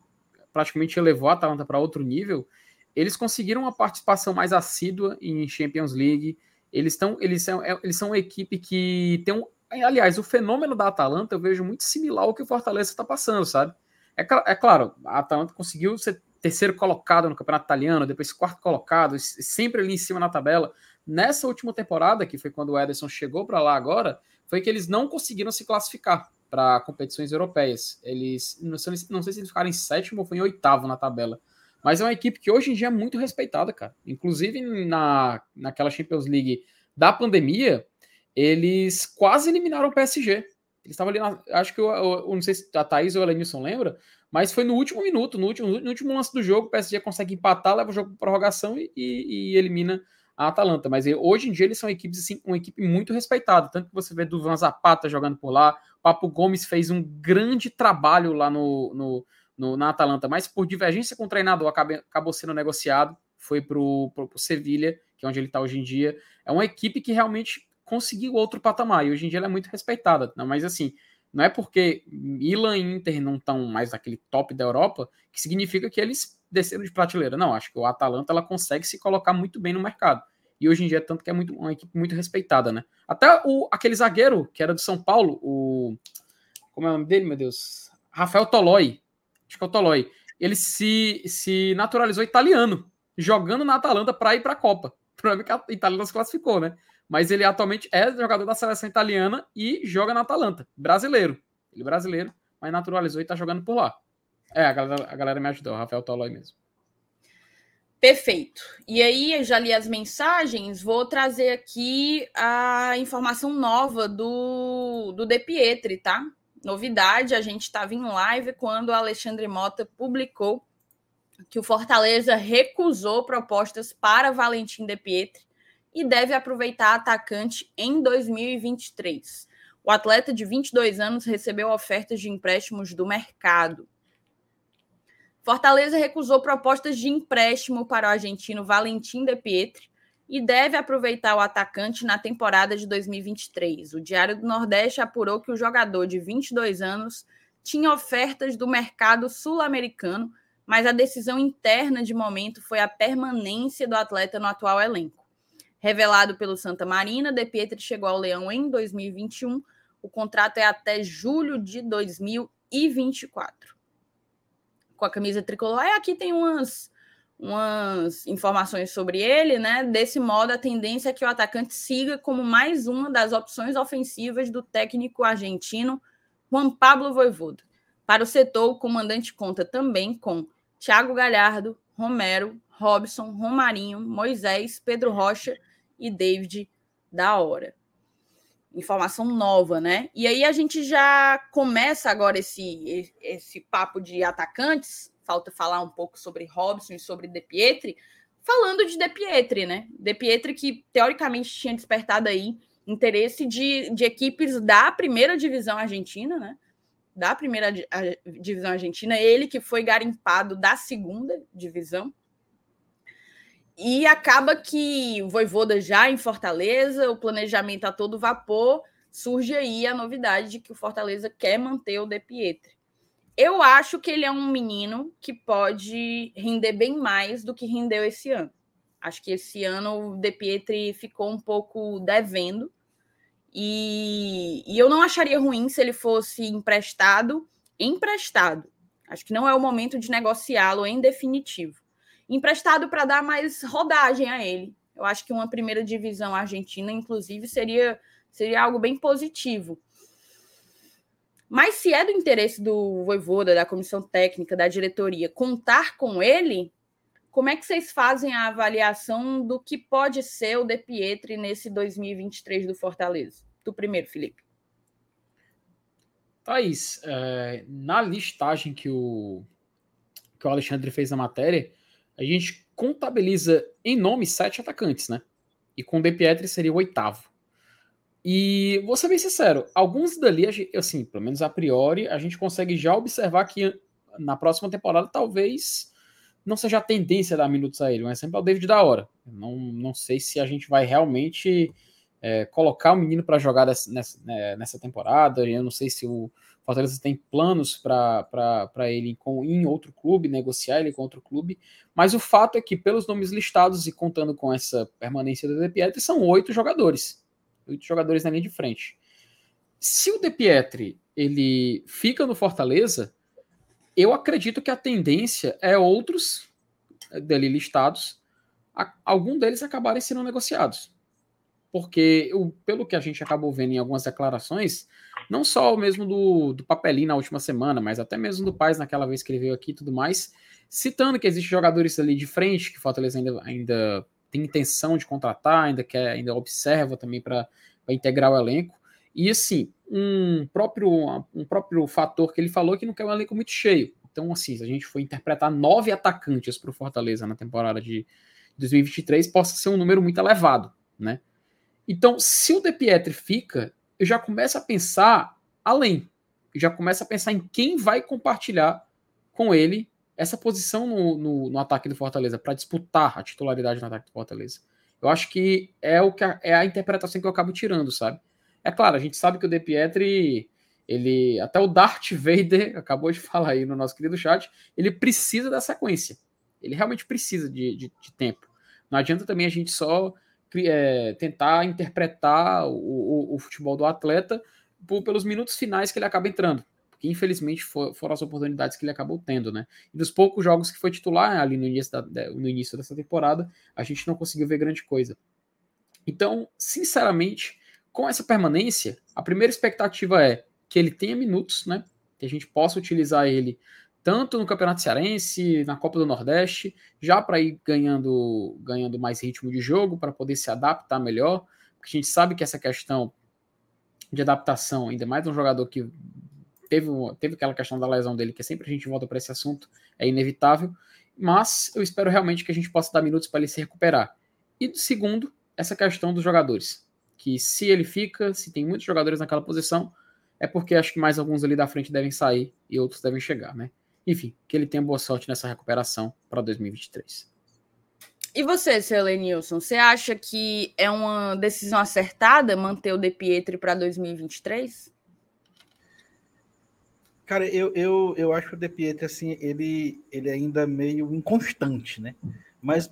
S2: praticamente elevou a Atalanta para outro nível, eles conseguiram uma participação mais assídua em Champions League. Eles, estão, eles, são, é, eles são uma equipe que tem um. Aliás, o fenômeno da Atalanta eu vejo muito similar ao que o Fortaleza está passando, sabe? É, é claro, a Atalanta conseguiu ser terceiro colocado no campeonato italiano, depois quarto colocado, sempre ali em cima na tabela. Nessa última temporada, que foi quando o Ederson chegou para lá agora, foi que eles não conseguiram se classificar para competições europeias. Eles não sei, não sei se eles ficaram em sétimo ou foi em oitavo na tabela. Mas é uma equipe que hoje em dia é muito respeitada, cara. Inclusive na, naquela Champions League da pandemia, eles quase eliminaram o PSG. Eles estavam ali, na, acho que eu, eu, não sei se a Thaís ou a Lenilson lembra, mas foi no último minuto, no último, no último lance do jogo, o PSG consegue empatar, leva o jogo para prorrogação e, e, e elimina a Atalanta. Mas hoje em dia eles são equipes assim, uma equipe muito respeitada. Tanto que você vê Duvan Zapata jogando por lá, Papo Gomes fez um grande trabalho lá no, no, no na Atalanta, mas por divergência com o treinador acabou, acabou sendo negociado, foi para o Sevilha, que é onde ele está hoje em dia. É uma equipe que realmente conseguiu outro patamar e hoje em dia ela é muito respeitada. Não, mas assim, não é porque Milan e Inter não estão mais naquele top da Europa que significa que eles desceram de prateleira. Não, acho que o Atalanta ela consegue se colocar muito bem no mercado. E hoje em dia, tanto que é muito, uma equipe muito respeitada, né? Até o, aquele zagueiro que era do São Paulo, o. Como é o nome dele, meu Deus? Rafael Toloi. Toloi. Ele se, se naturalizou italiano, jogando na Atalanta para ir para a Copa. O problema é que a Itália não se classificou, né? Mas ele atualmente é jogador da seleção italiana e joga na Atalanta. Brasileiro. Ele é brasileiro, mas naturalizou e está jogando por lá. É, a galera, a galera me ajudou, o Rafael Toloi mesmo.
S1: Perfeito. E aí, eu já li as mensagens, vou trazer aqui a informação nova do, do De Pietri, tá? Novidade, a gente estava em live quando o Alexandre Mota publicou que o Fortaleza recusou propostas para Valentim De Pietri e deve aproveitar atacante em 2023. O atleta de 22 anos recebeu ofertas de empréstimos do mercado. Fortaleza recusou propostas de empréstimo para o argentino Valentim De Pietri e deve aproveitar o atacante na temporada de 2023. O Diário do Nordeste apurou que o jogador de 22 anos tinha ofertas do mercado sul-americano, mas a decisão interna de momento foi a permanência do atleta no atual elenco. Revelado pelo Santa Marina, De Pietri chegou ao Leão em 2021. O contrato é até julho de 2024 com a camisa tricolor. Aí aqui tem umas, umas informações sobre ele, né? Desse modo, a tendência é que o atacante siga como mais uma das opções ofensivas do técnico argentino Juan Pablo Voivoda. Para o setor, o comandante conta também com Thiago Galhardo, Romero, Robson, Romarinho, Moisés, Pedro Rocha e David da Hora informação nova, né? E aí a gente já começa agora esse, esse papo de atacantes. Falta falar um pouco sobre Robson e sobre De Pietri. Falando de De Pietri, né? De Pietri que teoricamente tinha despertado aí interesse de, de equipes da primeira divisão argentina, né? Da primeira divisão argentina, ele que foi garimpado da segunda divisão. e acaba que o Voivoda já em Fortaleza, o planejamento a todo vapor, surge aí a novidade de que o Fortaleza quer manter o De Pietri. Eu acho que ele é um menino que pode render bem mais do que rendeu esse ano. Acho que esse ano o De Pietri ficou um pouco devendo. E, e eu não acharia ruim se ele fosse emprestado, emprestado. Acho que não é o momento de negociá-lo em definitivo. Emprestado para dar mais rodagem a ele. Eu acho que uma primeira divisão argentina, inclusive, seria, seria algo bem positivo. Mas se é do interesse do Voivoda, da comissão técnica, da diretoria, contar com ele, como é que vocês fazem a avaliação do que pode ser o De Pietri nesse 2023 do Fortaleza? Tu primeiro, Felipe.
S2: Thaís, é, na listagem que o, que o Alexandre fez na matéria, a gente contabiliza em nome sete atacantes, né? E com o De Pietri seria o oitavo. E vou ser bem sincero, alguns dali, assim, pelo menos a priori, a gente consegue já observar que na próxima temporada talvez não seja a tendência dar minutos a ele, mas sempre é o David da hora. Não, não sei se a gente vai realmente é, colocar o menino para jogar nessa, né, nessa, temporada. Eu não sei se o Fortaleza tem planos para ele com, em outro clube, negociar ele com outro clube. Mas o fato é que, pelos nomes listados e contando com essa permanência do De são oito jogadores. Oito jogadores na linha de frente. Se o De Pietri ele fica no Fortaleza, eu acredito que a tendência é outros eh, dali listados, algum deles acabarem sendo negociados. Porque, o, pelo que a gente acabou vendo em algumas declarações, não só o mesmo do, do Papelinho na última semana, mas até mesmo do Paz naquela vez que ele veio aqui e tudo mais, citando que existem jogadores ali de frente que o Fortaleza ainda, ainda tem intenção de contratar, ainda quer, ainda observa também para integrar o elenco. E assim, um próprio, um próprio fator que ele falou que não quer um elenco muito cheio. Então, assim, se a gente for interpretar nove atacantes para o Fortaleza na temporada de 2023, possa ser um número muito elevado, né? Então, se o De Pietri fica, eu já começo a pensar além. Eu já começo a pensar em quem vai compartilhar com ele essa posição no, no, no ataque do Fortaleza, para disputar a titularidade no ataque do Fortaleza. Eu acho que é o que a, é a interpretação que eu acabo tirando, sabe? É claro, a gente sabe que o De Pietri, ele até o Darth Vader acabou de falar aí no nosso querido chat, ele precisa da sequência. Ele realmente precisa de, de, de tempo. Não adianta também a gente só é, tentar interpretar o, o, o, futebol do atleta por, pelos minutos finais que ele acaba entrando. Porque infelizmente for, foram as oportunidades que ele acabou tendo, né? E dos poucos jogos que foi titular ali no início, da, no início dessa temporada, a gente não conseguiu ver grande coisa. Então, sinceramente, com essa permanência, a primeira expectativa é que ele tenha minutos, né? Que a gente possa utilizar ele tanto no Campeonato Cearense, na Copa do Nordeste, já para ir ganhando, ganhando mais ritmo de jogo, para poder se adaptar melhor, porque a gente sabe que essa questão de adaptação, ainda mais um jogador que teve, teve aquela questão da lesão dele, que sempre a gente volta para esse assunto, é inevitável, mas eu espero realmente que a gente possa dar minutos para ele se recuperar. E segundo, essa questão dos jogadores que se ele fica, se tem muitos jogadores naquela posição, é porque acho que mais alguns ali da frente devem sair e outros devem chegar, né? Enfim, que ele tenha boa sorte nessa recuperação para 2023.
S1: E você, seu Lenilson, você acha que é uma decisão acertada manter o De Pietri para 2023?
S3: Cara, eu, eu, eu acho que o De Pietri, assim, ele, ele ainda é meio inconstante, né? Mas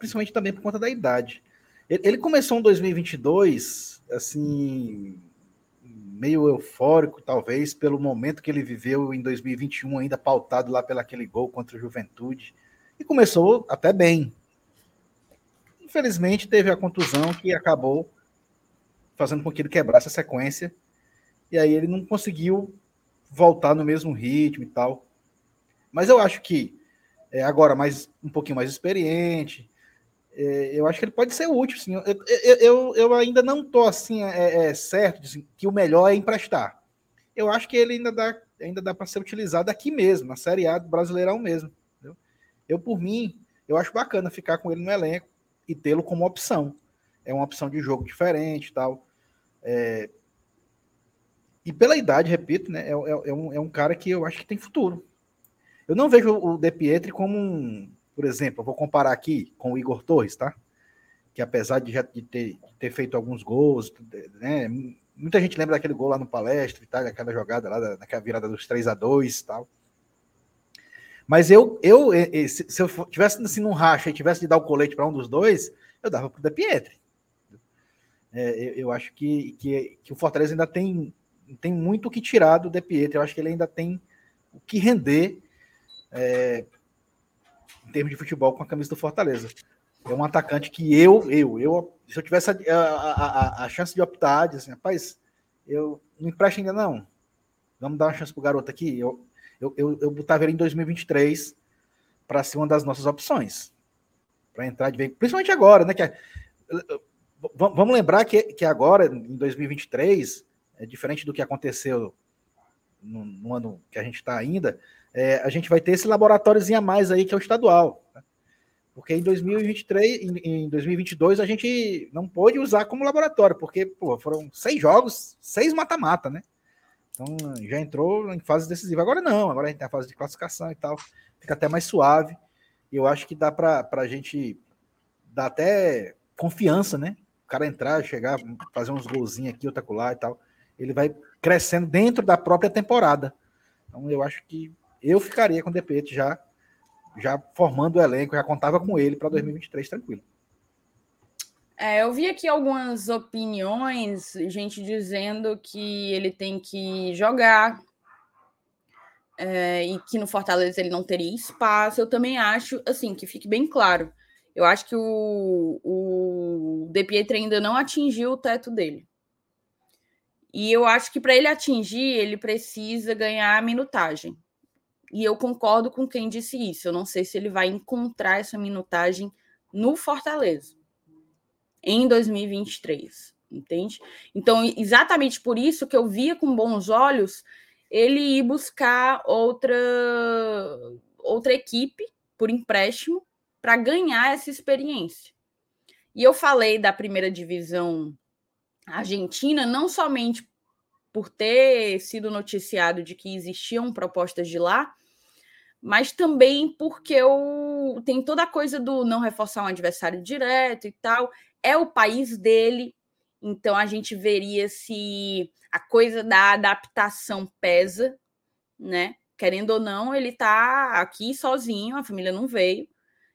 S3: principalmente também por conta da idade. Ele começou em 2022, assim, meio eufórico, talvez, pelo momento que ele viveu em 2021, ainda pautado lá pelaquele gol contra o Juventude. E começou até bem. Infelizmente, teve a contusão que acabou fazendo com que ele quebrasse a sequência. E aí ele não conseguiu voltar no mesmo ritmo e tal. Mas eu acho que é, agora mais um pouquinho mais experiente, é, eu acho que ele pode ser útil, sim. Eu, eu, eu, eu ainda não estou assim é, é, certo assim, que o melhor é emprestar. Eu acho que ele ainda dá, ainda dá para ser utilizado aqui mesmo, na Série A do Brasileirão mesmo. Entendeu? Eu, por mim, eu acho bacana ficar com ele no elenco e tê-lo como opção. É uma opção de jogo diferente tal. É... E pela idade, repito, né, é, é, é, um, é um cara que eu acho que tem futuro. Eu não vejo o De Pietri como um por exemplo, eu vou comparar aqui com o Igor Torres, tá? Que apesar de já de ter, de ter feito alguns gols, né? Muita gente lembra daquele gol lá no palestra e tal, aquela jogada lá, daquela virada dos 3 a 2 e tal. Mas eu, eu se eu tivesse assim num racha e tivesse de dar o colete para um dos dois, eu dava para o De Pietri. É, eu acho que, que, que, o Fortaleza ainda tem, tem muito o que tirar do De Pietri. Eu acho que ele ainda tem o que render é, em termos de futebol com a camisa do Fortaleza. É um atacante que eu, eu, eu, se eu tivesse a, a, a, a chance de optar, de assim, rapaz, eu não empresto ainda não. Vamos dar uma chance pro garoto aqui. Eu, eu, eu, eu botava ele em 2023 para ser uma das nossas opções. Para entrar de vez, principalmente agora, né? Que é, vamos lembrar que, que agora, em 2023, é diferente do que aconteceu no, no ano que a gente está ainda, é, a gente vai ter esse laboratóriozinho a mais aí, que é o estadual. Né? Porque em 2023, em, em 2022, a gente não pôde usar como laboratório, porque pô, foram seis jogos, seis mata-mata, né? Então já entrou em fase decisiva. Agora não, agora a gente tem a fase de classificação e tal, fica até mais suave. E eu acho que dá para a gente dar até confiança, né? O cara entrar, chegar, fazer uns golzinhos aqui, outra colar e tal. Ele vai crescendo dentro da própria temporada. Então eu acho que eu ficaria com o Depete já, já formando o elenco, já contava com ele para 2023 tranquilo.
S1: É, eu vi aqui algumas opiniões, gente dizendo que ele tem que jogar é, e que no Fortaleza ele não teria espaço. Eu também acho, assim, que fique bem claro. Eu acho que o, o De ainda não atingiu o teto dele. E eu acho que para ele atingir, ele precisa ganhar a minutagem. E eu concordo com quem disse isso. Eu não sei se ele vai encontrar essa minutagem no Fortaleza em 2023, entende? Então, exatamente por isso que eu via com bons olhos ele ir buscar outra outra equipe por empréstimo para ganhar essa experiência. E eu falei da primeira divisão argentina não somente por ter sido noticiado de que existiam propostas de lá, mas também porque tem toda a coisa do não reforçar um adversário direto e tal. É o país dele, então a gente veria se a coisa da adaptação pesa, né? Querendo ou não, ele tá aqui sozinho, a família não veio.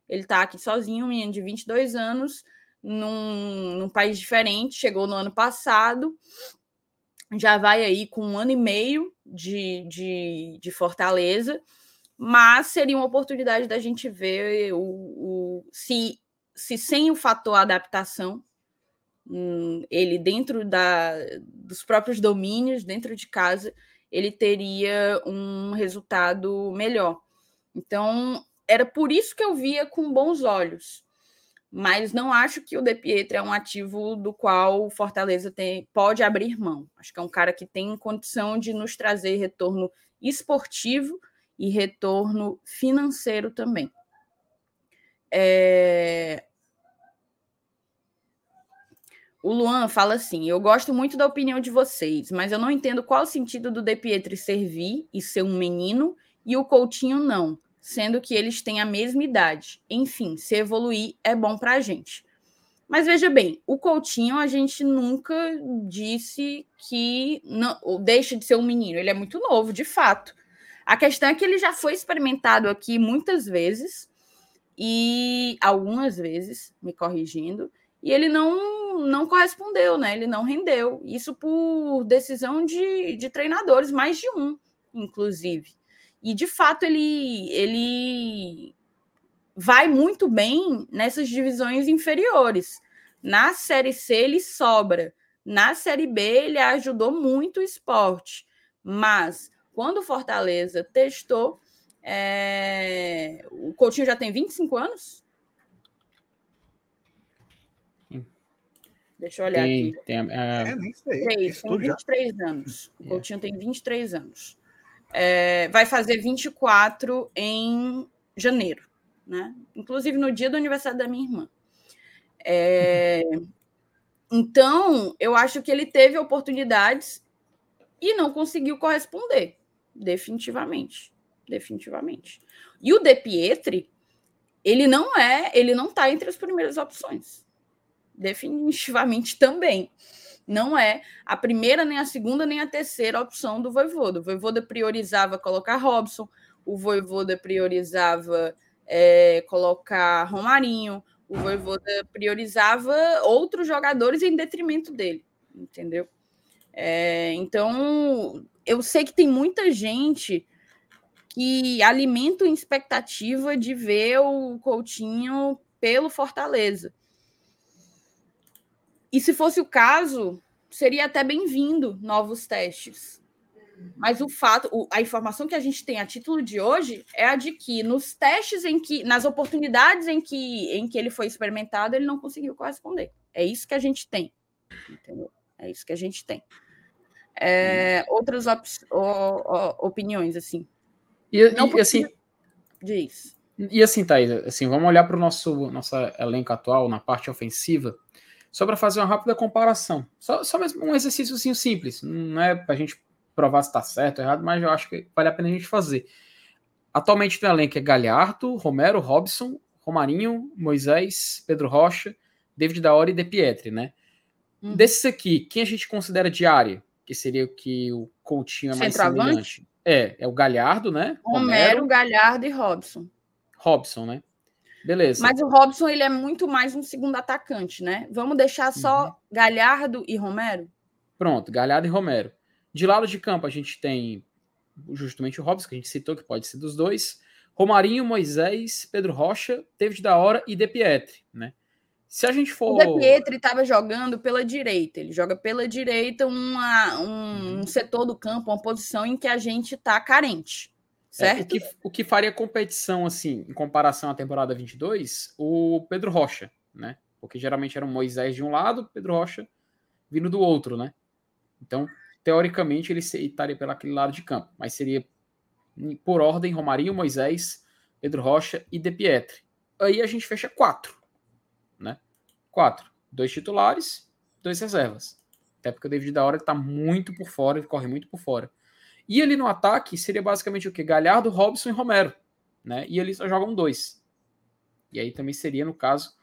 S1: Ele tá aqui sozinho, um menino de 22 anos, num, num país diferente, chegou no ano passado, já vai aí com um ano e meio de, de, de Fortaleza mas seria uma oportunidade da gente ver o, o se, se sem o fator adaptação, hum, ele dentro da, dos próprios domínios, dentro de casa, ele teria um resultado melhor. Então, era por isso que eu via com bons olhos. Mas não acho que o De Pietro é um ativo do qual o Fortaleza tem, pode abrir mão. Acho que é um cara que tem condição de nos trazer retorno esportivo e retorno financeiro também. É... O Luan fala assim: Eu gosto muito da opinião de vocês, mas eu não entendo qual o sentido do De Pietri servir e ser um menino e o Coutinho não, sendo que eles têm a mesma idade. Enfim, se evoluir é bom para a gente. Mas veja bem, o Coutinho a gente nunca disse que não, deixa de ser um menino. Ele é muito novo, de fato. A questão é que ele já foi experimentado aqui muitas vezes, e algumas vezes, me corrigindo, e ele não, não correspondeu, né? Ele não rendeu. Isso por decisão de, de treinadores, mais de um, inclusive. E de fato ele, ele vai muito bem nessas divisões inferiores. Na Série C ele sobra. Na Série B ele ajudou muito o esporte. Mas quando o Fortaleza testou, é... o Coutinho já tem 25 anos? Deixa eu olhar tem, aqui. Tem, uh... é, nem sei. 3, tem 23 já. anos. O é. Coutinho tem 23 anos. É, vai fazer 24 em janeiro, né? Inclusive no dia do aniversário da minha irmã. É, então, eu acho que ele teve oportunidades e não conseguiu corresponder definitivamente. Definitivamente. E o De Pietri, ele não é, ele não está entre as primeiras opções. Definitivamente também. Não é a primeira, nem a segunda, nem a terceira opção do Voivoda. O Voivoda priorizava colocar Robson, o Voivoda priorizava é, colocar Romarinho, o Voivoda priorizava outros jogadores em detrimento dele, entendeu? É, então, eu sei que tem muita gente que alimenta a expectativa de ver o Coutinho pelo Fortaleza. E se fosse o caso, seria até bem-vindo novos testes. Mas o fato, a informação que a gente tem a título de hoje é a de que nos testes em que, nas oportunidades em que, em que ele foi experimentado, ele não conseguiu corresponder. É isso que a gente tem. Entendeu? É isso que a gente tem. É, outras op, opiniões, assim.
S2: E, não e assim.
S1: Diz.
S2: E assim, Thaís, assim, vamos olhar para o nosso nosso elenco atual na parte ofensiva, só para fazer uma rápida comparação. Só, só mesmo um exercício simples. Não é para a gente provar se está certo ou errado, mas eu acho que vale a pena a gente fazer. Atualmente no elenco é Galhardo, Romero, Robson, Romarinho, Moisés, Pedro Rocha, David Daori e De Pietri, né? Hum. Desses aqui, quem a gente considera de área? Que seria o que o Coutinho é mais semelhante? É, é o Galhardo, né?
S1: Romero, Romero, Galhardo e Robson.
S2: Robson, né? Beleza.
S1: Mas o Robson, ele é muito mais um segundo atacante, né? Vamos deixar só uhum. Galhardo e Romero?
S2: Pronto, Galhardo e Romero. De lado de campo, a gente tem justamente o Robson, que a gente citou, que pode ser dos dois. Romarinho, Moisés, Pedro Rocha, David da Hora e De Pietri, né? Se a gente for.
S1: O De Pietri estava jogando pela direita. Ele joga pela direita uma, um, um, setor do campo, uma posição em que a gente está carente. Certo? É,
S2: o, que, o que faria competição, assim, em comparação à temporada 22, o Pedro Rocha, né? Porque geralmente era o Moisés de um lado, Pedro Rocha vindo do outro, né? Então, teoricamente ele estaria pelo aquele lado de campo, mas seria por ordem Romarinho, Moisés, Pedro Rocha e De Pietri. Aí a gente fecha quatro, né? Quatro. Dois titulares, dois reservas. Até porque o David da hora está muito por fora, ele corre muito por fora. E ali no ataque seria basicamente o que? Galhardo, Robson e Romero, né? E eles só jogam dois. E aí também seria, no caso,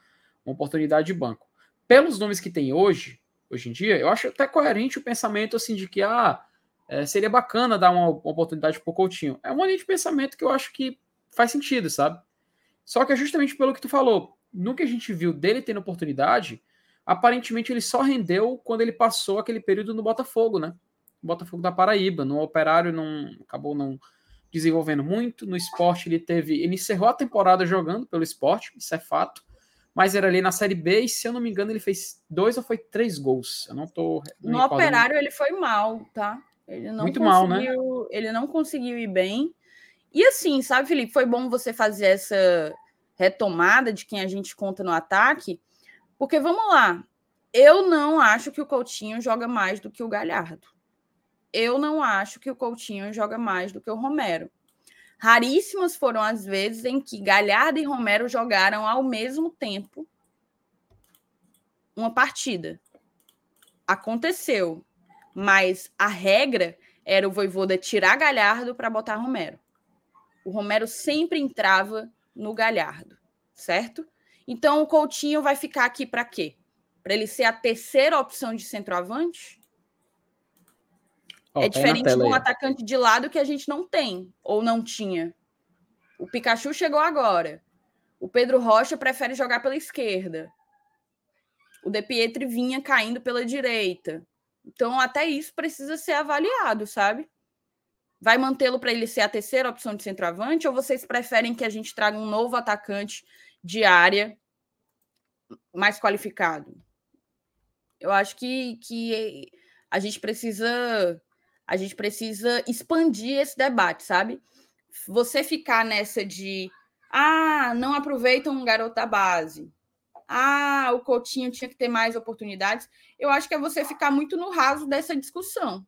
S2: uma oportunidade de banco. Pelos nomes que tem hoje, hoje em dia, eu acho até coerente o pensamento assim de que ah, é, seria bacana dar uma, oportunidade para o Coutinho. É uma linha de pensamento que eu acho que faz sentido, sabe? Só que é justamente pelo que tu falou. No que a gente viu dele tendo oportunidade, aparentemente ele só rendeu quando ele passou aquele período no Botafogo, né? Botafogo da Paraíba. No Operário não acabou não desenvolvendo muito. No esporte ele teve. Ele encerrou a temporada jogando pelo esporte, isso é fato mas era ali na Série B e, se eu não me engano, ele fez dois ou foi três gols. Eu não tô.
S1: Não no Operário ele foi mal, tá? Ele não Muito mal, né? Ele não conseguiu ir bem. E assim, sabe, Felipe, foi bom você fazer essa retomada de quem a gente conta no ataque, porque vamos lá. Eu não acho que o Coutinho joga mais do que o Galhardo. Eu não acho que o Coutinho joga mais do que o Romero. Raríssimas foram as vezes em que Galhardo e Romero jogaram ao mesmo tempo uma partida. Aconteceu, mas a regra era o Voivoda tirar Galhardo para botar Romero. O Romero sempre entrava no Galhardo, certo? Então o Coutinho vai ficar aqui para quê? Para ele ser a terceira opção de centroavante? Oh, é diferente de um atacante de lado que a gente não tem, ou não tinha. O Pikachu chegou agora. O Pedro Rocha prefere jogar pela esquerda. O De Pietri vinha caindo pela direita. Então, até isso precisa ser avaliado, sabe? Vai mantê-lo para ele ser a terceira opção de centroavante? Ou vocês preferem que a gente traga um novo atacante de área mais qualificado? Eu acho que, que a gente precisa a gente precisa expandir esse debate, sabe? Você ficar nessa de ah, não aproveitam um garoto da base. Ah, o Coutinho tinha que ter mais oportunidades. Eu acho que é você ficar muito no raso dessa discussão.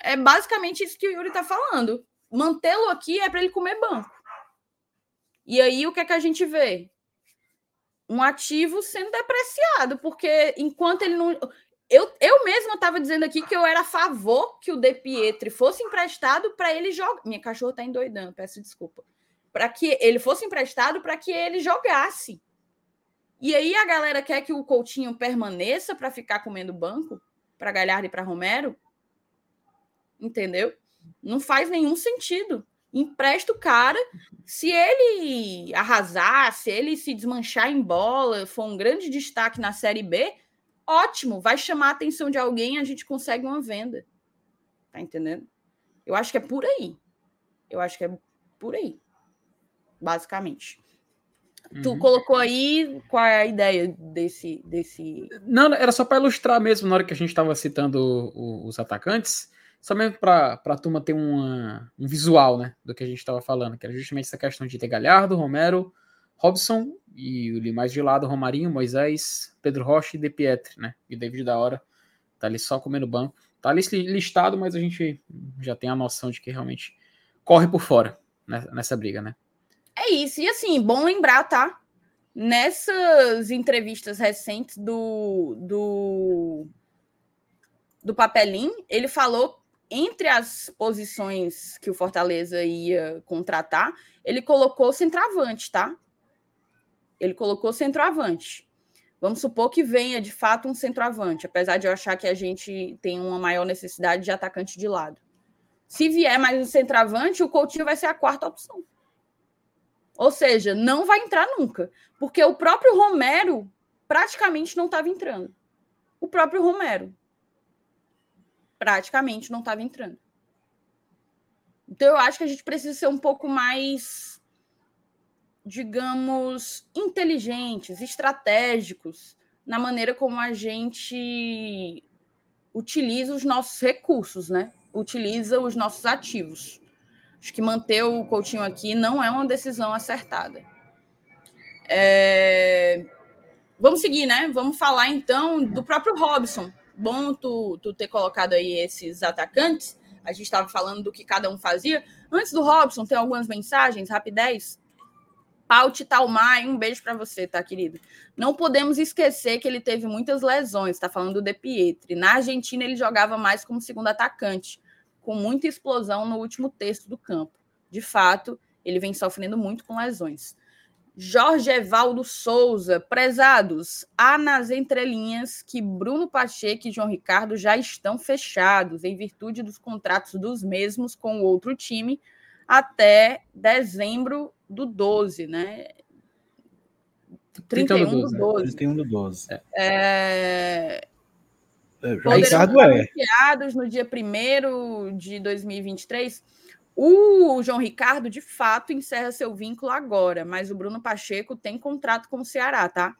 S1: É basicamente isso que o Yuri está falando. Mantê-lo aqui é para ele comer banco. E aí o que é que a gente vê? Um ativo sendo depreciado, porque enquanto ele não. Eu, eu mesma estava dizendo aqui que eu era a favor que o De Pietri fosse emprestado para ele jogar. Minha cachorra está endoidando, peço desculpa. para que ele fosse emprestado para que ele jogasse. E aí a galera quer que o Coutinho permaneça para ficar comendo banco para Galhardo e para Romero? Entendeu? Não faz nenhum sentido. Empresta o cara. Se ele arrasar, se ele se desmanchar em bola, for um grande destaque na Série B, ótimo, vai chamar a atenção de alguém, a gente consegue uma venda. Tá entendendo? Eu acho que é por aí. Eu acho que é por aí. Basicamente. Uhum. Tu colocou aí qual é a ideia desse. desse...
S2: Não, era só para ilustrar mesmo na hora que a gente estava citando os atacantes, só mesmo para a turma ter uma, um visual né, do que a gente estava falando, que era justamente essa questão de ter Galhardo, Romero, Robson e ali mais de lado Romarinho, Moisés, Pedro Rocha e De Pietri, né? E David da Hora tá ali só comendo banco. Tá ali listado, mas a gente já tem a noção de que realmente corre por fora nessa briga, né?
S1: É isso. E assim, bom lembrar, tá? Nessas entrevistas recentes do, do, do Papelim, ele falou entre as posições que o Fortaleza ia contratar, ele colocou centroavante, tá? Ele colocou centroavante. Vamos supor que venha de fato um centroavante, apesar de eu achar que a gente tem uma maior necessidade de atacante de lado. Se vier mais um centroavante, o Coutinho vai ser a quarta opção. Ou seja, não vai entrar nunca. Porque o próprio Romero praticamente não estava entrando. O próprio Romero praticamente não estava entrando. Então eu acho que a gente precisa ser um pouco mais, digamos, inteligentes, estratégicos na maneira como a gente utiliza os nossos recursos, né? Utiliza os nossos ativos. Acho que manter o Coutinho aqui não é uma decisão acertada. É... Vamos seguir, né? Vamos falar então do próprio Robson. Bom tu, tu ter colocado aí esses atacantes. A gente estava falando do que cada um fazia. Antes do Robson, tem algumas mensagens, rapidez. Paute Talmai, um beijo para você, tá, querido? Não podemos esquecer que ele teve muitas lesões, tá falando do De Pietri. Na Argentina, ele jogava mais como segundo atacante com muita explosão no último terço do campo. De fato, ele vem sofrendo muito com lesões. Jorge Evaldo Souza, prezados, há nas entrelinhas que Bruno Pacheco e João Ricardo já estão fechados em virtude dos contratos dos mesmos com o outro time até dezembro do 12, né? 31 do 12.
S3: 31 do 12.
S1: É,
S3: é, João Ricardo é.
S1: anunciados no dia 1 de 2023. O João Ricardo, de fato, encerra seu vínculo agora, mas o Bruno Pacheco tem contrato com o Ceará, tá?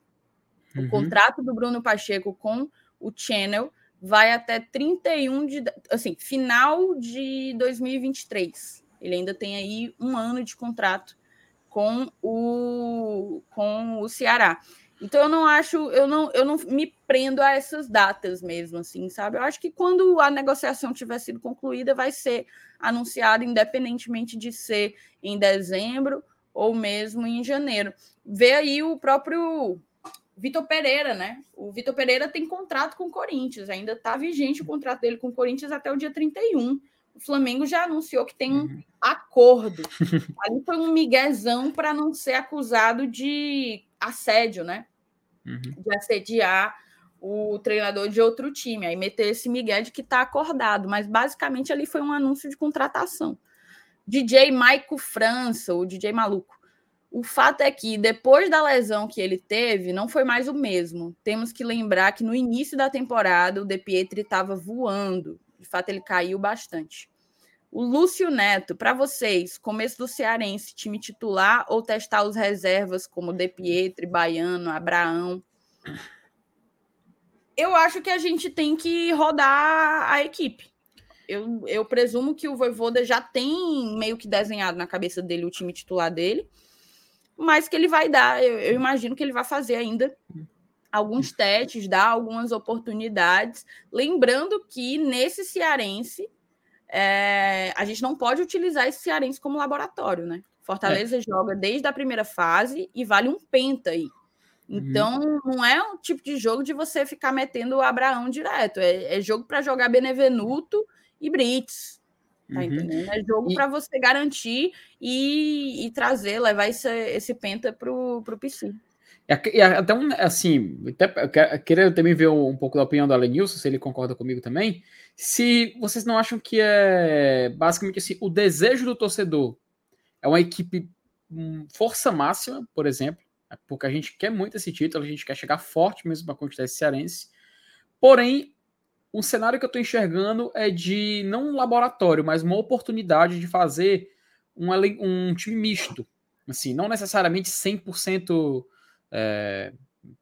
S1: Uhum. O contrato do Bruno Pacheco com o Channel vai até 31 de. Assim, final de 2023. Ele ainda tem aí um ano de contrato com o, com o Ceará. Então eu não acho, eu não, eu não me prendo a essas datas mesmo, assim, sabe? Eu acho que quando a negociação tiver sido concluída, vai ser anunciado, independentemente de ser em dezembro ou mesmo em janeiro. Vê aí o próprio Vitor Pereira, né? O Vitor Pereira tem contrato com o Corinthians, ainda está vigente o contrato dele com o Corinthians até o dia 31. O Flamengo já anunciou que tem um uhum. acordo. Ali foi um miguezão para não ser acusado de assédio, né? uhum. de assediar o treinador de outro time, aí meter esse Miguel de que está acordado, mas basicamente ali foi um anúncio de contratação. DJ Maico França, o DJ maluco. O fato é que depois da lesão que ele teve, não foi mais o mesmo. Temos que lembrar que no início da temporada o De Pietri estava voando. De fato, ele caiu bastante. O Lúcio Neto, para vocês, começo do Cearense, time titular ou testar os reservas como De Pietri, Baiano, Abraão? Eu acho que a gente tem que rodar a equipe. Eu, eu presumo que o Voivoda já tem meio que desenhado na cabeça dele o time titular dele, mas que ele vai dar, eu, eu imagino que ele vai fazer ainda alguns testes, dar algumas oportunidades. Lembrando que nesse Cearense é, a gente não pode utilizar esse Cearense como laboratório, né? Fortaleza é. joga desde a primeira fase e vale um penta aí. Uhum. Então, uhum. não é um tipo de jogo de você ficar metendo o Abraão direto. É, é jogo para jogar Benevenuto e Brits. Tá uhum. entendendo? É jogo e... para você garantir e, e, trazer, levar esse, esse penta pro, pro PC.
S2: E até um, assim, até, queria também ver um pouco da opinião do Alenilson, se ele concorda comigo também. Se vocês não acham que é basicamente assim, o desejo do torcedor é uma equipe um, força máxima, por exemplo, porque a gente quer muito esse título, a gente quer chegar forte mesmo para a quantidade cearense. Porém, um cenário que eu estou enxergando é de não um laboratório, mas uma oportunidade de fazer um, um time misto. Assim, não necessariamente 100% é,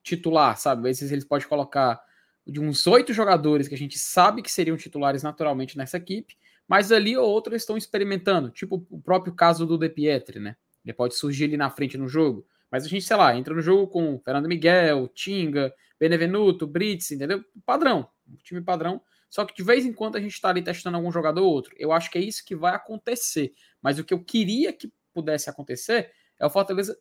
S2: titular, sabe? Às vezes eles podem colocar de uns oito jogadores que a gente sabe que seriam titulares naturalmente nessa equipe, mas ali ou outro eles estão experimentando, tipo o próprio caso do De Pietri, né? Ele pode surgir ali na frente no jogo, mas a gente, sei lá, entra no jogo com Fernando Miguel, Tinga, Benevenuto, Brits, entendeu? Padrão, time padrão. Só que de vez em quando a gente está ali testando algum jogador ou outro. Eu acho que é isso que vai acontecer. Mas o que eu queria que pudesse acontecer é o Fortaleza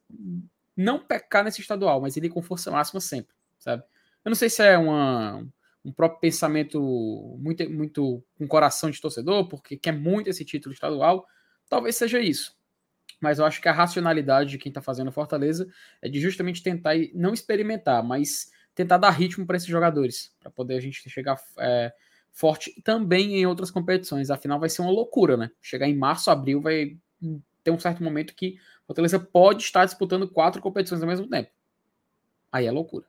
S2: não pecar nesse estadual, mas ele com força máxima sempre, sabe? Eu não sei se é uma, um próprio pensamento muito, muito com coração de torcedor, porque quer muito esse título estadual. Talvez seja isso. Mas eu acho que a racionalidade de quem está fazendo Fortaleza é de justamente tentar não experimentar, mas tentar dar ritmo para esses jogadores, para poder a gente chegar é, forte também em outras competições. Afinal, vai ser uma loucura, né? Chegar em março, abril, vai ter um certo momento que Fortaleza pode estar disputando quatro competições ao mesmo tempo. Aí é loucura.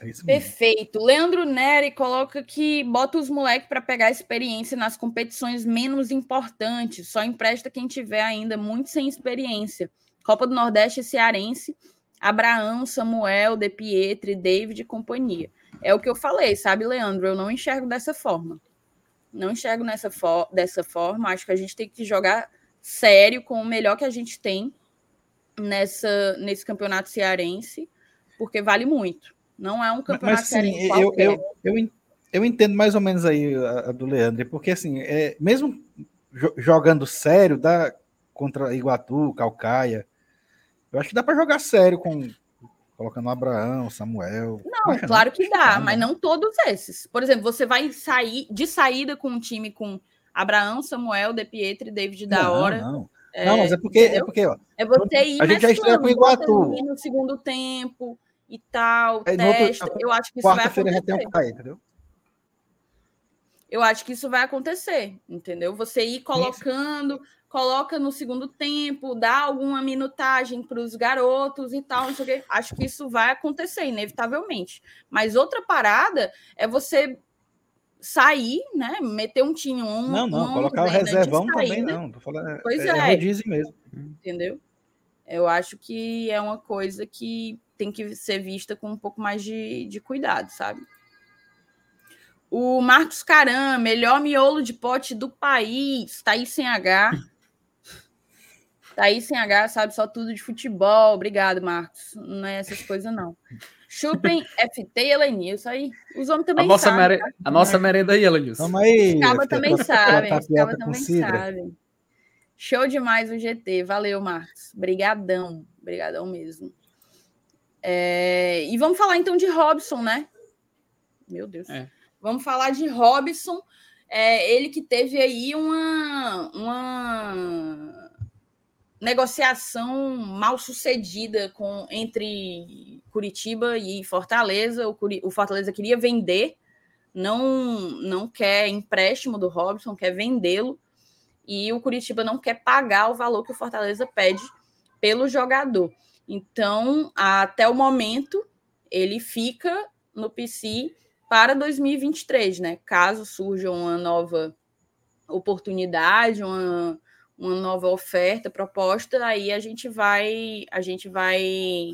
S1: É Perfeito. Leandro Neri coloca que bota os moleques para pegar experiência nas competições menos importantes. Só empresta quem tiver ainda muito sem experiência. Copa do Nordeste Cearense, Abraão, Samuel, De Pietri, David e companhia. É o que eu falei, sabe, Leandro? Eu não enxergo dessa forma. Não enxergo nessa for dessa forma. Acho que a gente tem que jogar sério com o melhor que a gente tem nessa nesse campeonato cearense, porque vale muito. Não é um campeonato Mas, cearense
S3: eu, eu, eu, eu, entendo mais ou menos aí a, a do Leandro, porque assim, é, mesmo jogando sério, dá contra Iguatu, Calcaia, eu acho que dá para jogar sério com colocando Abraão, Samuel.
S1: Não, claro que dá, mas não todos esses. Por exemplo, você vai sair de saída com um time com Abraão, Samuel, De Pietri, David da Hora.
S3: Não, não. É, não, mas é porque, é porque ó,
S1: é você ir
S3: a gente já estreia com o Iguatu
S1: no segundo tempo e tal, é, testa. Outro, eu acho que isso vai acontecer. Tem um pai, entendeu? Eu acho que isso vai acontecer, entendeu? Você ir colocando, isso. coloca no segundo tempo, dá alguma minutagem para os garotos e tal, não sei o quê. Acho que isso vai acontecer, inevitavelmente. Mas outra parada é você sair, né? Meter um time um.
S3: Não, não, um, colocar o reservão também não. Tô falando, é,
S1: pois é. É, é mesmo. Entendeu? Eu acho que é uma coisa que tem que ser vista com um pouco mais de, de cuidado, sabe? O Marcos Caram, melhor miolo de pote do país. Tá aí sem H. Tá aí sem H, sabe só tudo de futebol. Obrigado, Marcos. Não é essas coisas, não. Chupem FT e Elenilson. Aí os homens também
S2: a nossa sabem. Mere... Tá? A nossa merenda aí, Elenilson.
S3: Tamo aí.
S1: Os cabas também sabem. Os cabas também sabem. Show demais o GT. Valeu, Marcos. Brigadão. Brigadão mesmo. É... E vamos falar então de Robson, né? Meu Deus. É. Vamos falar de Robson. É, ele que teve aí uma, uma negociação mal sucedida com, entre Curitiba e Fortaleza. O, Curi, o Fortaleza queria vender, não, não quer empréstimo do Robson, quer vendê-lo. E o Curitiba não quer pagar o valor que o Fortaleza pede pelo jogador. Então, até o momento, ele fica no PC para 2023, né? Caso surja uma nova oportunidade, uma uma nova oferta, proposta, aí a gente vai a gente vai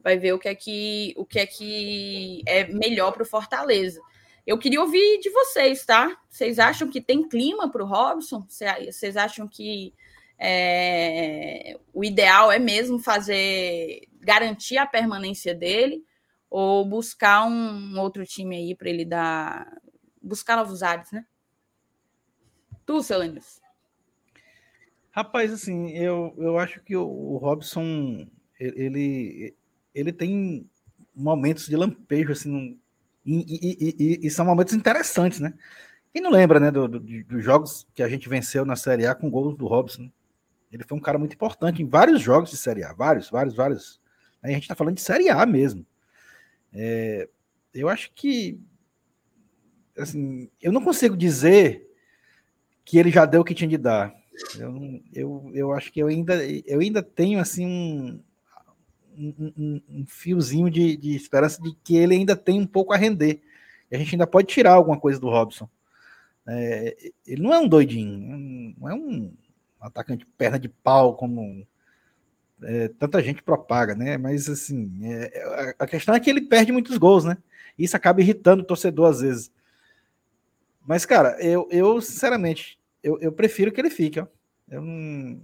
S1: vai ver o que é que o que é que é melhor para o Fortaleza. Eu queria ouvir de vocês, tá? Vocês acham que tem clima para o Robson? Vocês acham que é, o ideal é mesmo fazer garantir a permanência dele ou buscar um outro time aí para ele dar buscar novos ares, né? Tu, Celênis.
S3: Rapaz, assim, eu, eu acho que o, Robson, ele, ele tem momentos de lampejo, assim, e, e, e, e, são momentos interessantes, né? Quem não lembra, né, dos do, do jogos que a gente venceu na Série A com gols do Robson? Ele foi um cara muito importante em vários jogos de Série A, vários, vários, vários. A gente está falando de Série A mesmo. É, eu acho que, assim, eu não consigo dizer que ele já deu o que tinha de dar. Eu, eu, eu acho que eu ainda, eu ainda tenho assim um, um, um fiozinho de, de, esperança de que ele ainda tem um pouco a render. E a gente ainda pode tirar alguma coisa do Robson. É, ele não é um doidinho, não é um atacante perna de pau como é, tanta gente propaga, né? Mas assim, é, a questão é que ele perde muitos gols, né? Isso acaba irritando o torcedor às vezes. Mas, cara, eu, eu sinceramente, eu, eu prefiro que ele fique, ó. Eu, não,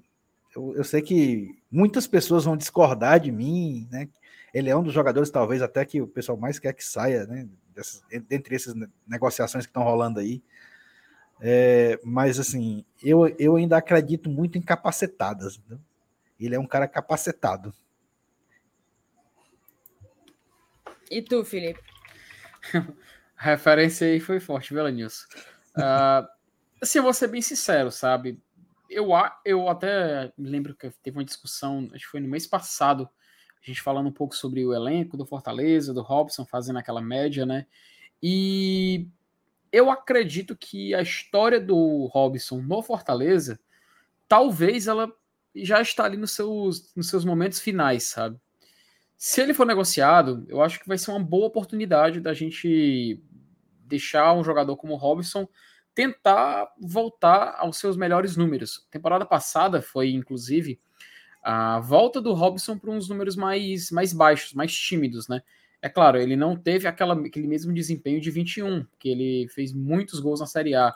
S3: eu, eu sei que muitas pessoas vão discordar de mim, né? Ele é um dos jogadores, talvez, até que o pessoal mais quer que saia, né? Dessas, entre essas negociações que estão rolando aí. É, mas, assim, eu, eu ainda acredito muito em capacitadas. Né? Ele é um cara capacitado.
S1: E tu, Felipe?
S2: A referência aí foi forte, viu, Nilson? Uh, assim, eu vou ser bem sincero, sabe? Eu, eu até me lembro que teve uma discussão, acho que foi no mês passado, a gente falando um pouco sobre o elenco do Fortaleza, do Robson, fazendo aquela média, né? E eu acredito que a história do Robson no Fortaleza, talvez ela já está ali nos seus, nos seus momentos finais, sabe? Se ele for negociado, eu acho que vai ser uma boa oportunidade da gente deixar um jogador como o Robson tentar voltar aos seus melhores números. Temporada passada foi, inclusive, a volta do Robson para uns números mais, mais baixos, mais tímidos, né? É claro, ele não teve aquela, aquele mesmo desempenho de 21, que ele fez muitos gols na Série A.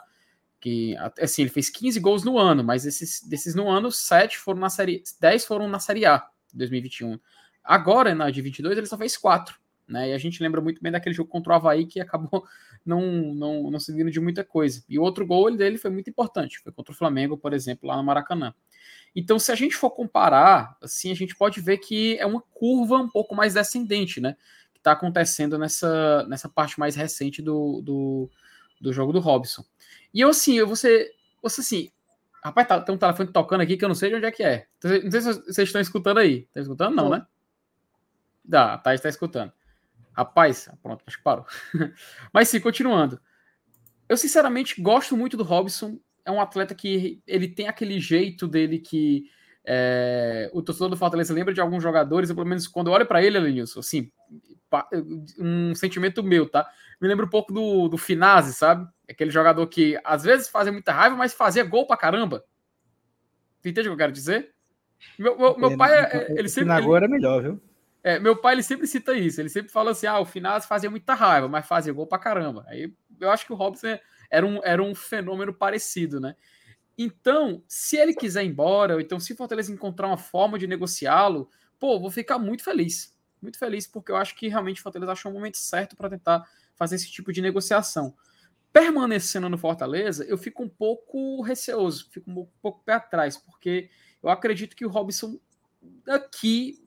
S2: Que, assim, ele fez 15 gols no ano, mas esses, desses no ano, 7 foram na Série 10 foram na Série A 2021. Agora, na de 22, ele só fez 4. Né? E a gente lembra muito bem daquele jogo contra o Havaí que acabou não, não, não servindo de muita coisa. E o outro gol dele foi muito importante, foi contra o Flamengo, por exemplo, lá no Maracanã. Então, se a gente for comparar, assim, a gente pode ver que é uma curva um pouco mais descendente, né? que está acontecendo nessa, nessa parte mais recente do, do, do, jogo do Robson. E eu, assim, eu ser, você assim, rapaz, tá, tem um telefone tocando aqui que eu não sei de onde é que é. Não sei se vocês estão escutando aí. Estão escutando? Não, né? Dá, tá, está escutando. Rapaz, pronto, acho que parou. Mas sim, continuando. Eu sinceramente gosto muito do Robson. É um atleta que ele tem aquele jeito dele que é, o torcedor do Fortaleza lembra de alguns jogadores, eu, pelo menos quando eu olho para ele, Elenilson, assim, um sentimento meu, tá? Me lembra um pouco do, do Finazzi, sabe? Aquele jogador que às vezes fazia muita raiva, mas fazia gol pra caramba. Tu entende o que eu quero dizer? Meu, meu, meu pai, é, ele sempre.
S3: Agora é melhor, viu?
S2: É, meu pai ele sempre cita isso. Ele sempre fala assim: ah, o Finazzi fazia muita raiva, mas fazia gol pra caramba. Aí eu acho que o Robson era um, era um fenômeno parecido, né? Então, se ele quiser ir embora, ou então se o Fortaleza encontrar uma forma de negociá-lo, pô, vou ficar muito feliz. Muito feliz, porque eu acho que realmente o Fortaleza achou o momento certo para tentar fazer esse tipo de negociação. Permanecendo no Fortaleza, eu fico um pouco receoso, fico um pouco pé atrás, porque eu acredito que o Robson aqui,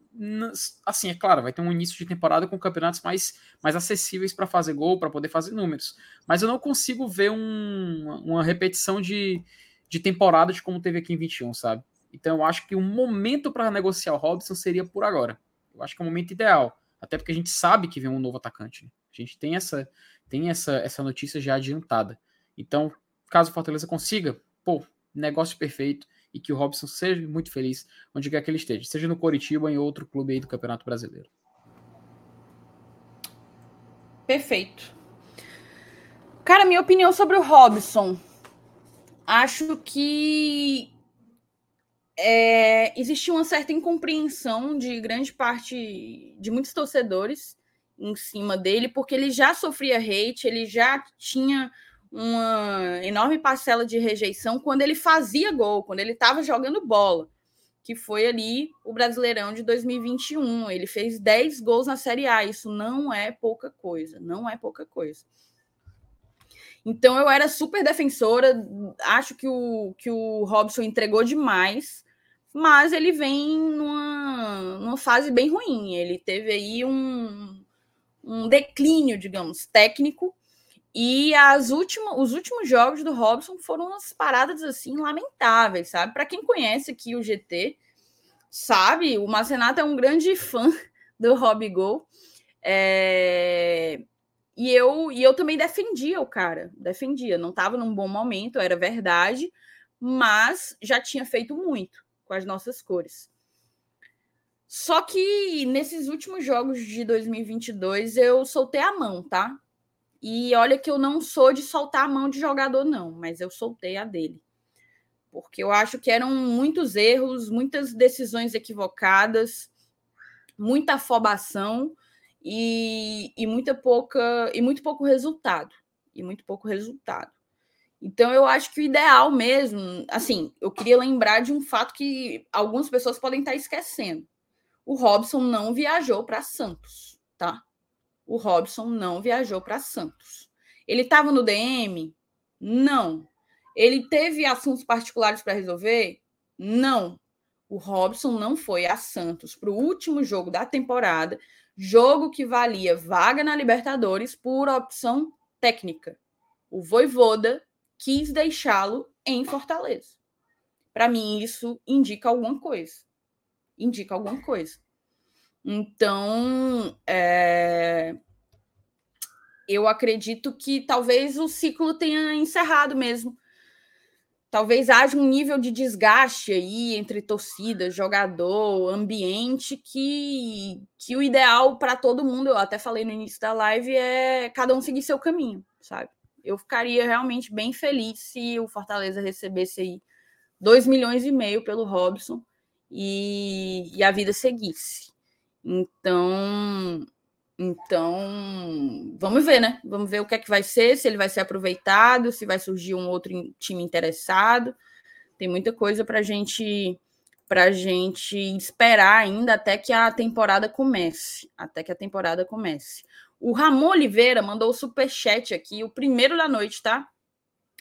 S2: assim, é claro, vai ter um início de temporada com campeonatos mais, mais acessíveis para fazer gol, para poder fazer números. Mas eu não consigo ver um, uma repetição de, de temporada de como teve aqui em 21, sabe? Então eu acho que o momento para negociar o Robson seria por agora. Eu acho que é o momento ideal. Até porque a gente sabe que vem um novo atacante. Né? A gente tem essa tem essa, essa notícia já adiantada. Então, caso o Fortaleza consiga, pô, negócio perfeito e que o Robson seja muito feliz onde quer que ele esteja, seja no Coritiba ou em outro clube aí do Campeonato Brasileiro.
S1: Perfeito. Cara, minha opinião sobre o Robson acho que é, existe uma certa incompreensão de grande parte de muitos torcedores em cima dele, porque ele já sofria hate, ele já tinha uma enorme parcela de rejeição quando ele fazia gol, quando ele estava jogando bola, que foi ali o Brasileirão de 2021. Ele fez 10 gols na Série A, isso não é pouca coisa, não é pouca coisa. Então eu era super defensora, acho que o, que o Robson entregou demais, mas ele vem numa, numa fase bem ruim. Ele teve aí um, um declínio, digamos, técnico, E as últimas, os últimos jogos do Robson foram umas paradas assim lamentáveis, sabe? Para quem conhece aqui o GT, sabe, o Marcenato é um grande fã do Rob Gol. É... E eu, e eu também defendia o cara, defendia. Não estava num bom momento, era verdade, mas já tinha feito muito com as nossas cores. Só que nesses últimos jogos de 2022 eu soltei a mão, tá? E olha que eu não sou de soltar a mão de jogador, não, mas eu soltei a dele. Porque eu acho que eram muitos erros, muitas decisões equivocadas, muita afobação e, e muita pouca e muito pouco resultado. E muito pouco resultado. Então eu acho que o ideal mesmo, assim, eu queria lembrar de um fato que algumas pessoas podem estar esquecendo. O Robson não viajou para Santos, tá? O Robson não viajou para Santos. Ele estava no DM? Não. Ele teve assuntos particulares para resolver? Não. O Robson não foi a Santos para o último jogo da temporada, jogo que valia vaga na Libertadores por opção técnica. O Voivoda quis deixá-lo em Fortaleza. Para mim, isso indica alguma coisa. Indica alguma coisa. Então, é... eu acredito que talvez o ciclo tenha encerrado mesmo. Talvez haja um nível de desgaste aí entre torcida, jogador, ambiente, que, que o ideal para todo mundo, eu até falei no início da live, é cada um seguir seu caminho, sabe? Eu ficaria realmente bem feliz se o Fortaleza recebesse aí 2 milhões e meio pelo Robson e, e a vida seguisse. Então, então, vamos ver, né? Vamos ver o que é que vai ser, se ele vai ser aproveitado, se vai surgir um outro time interessado. Tem muita coisa para gente para gente esperar ainda até que a temporada comece, até que a temporada comece. O Ramon Oliveira mandou o super chat aqui, o primeiro da noite, tá?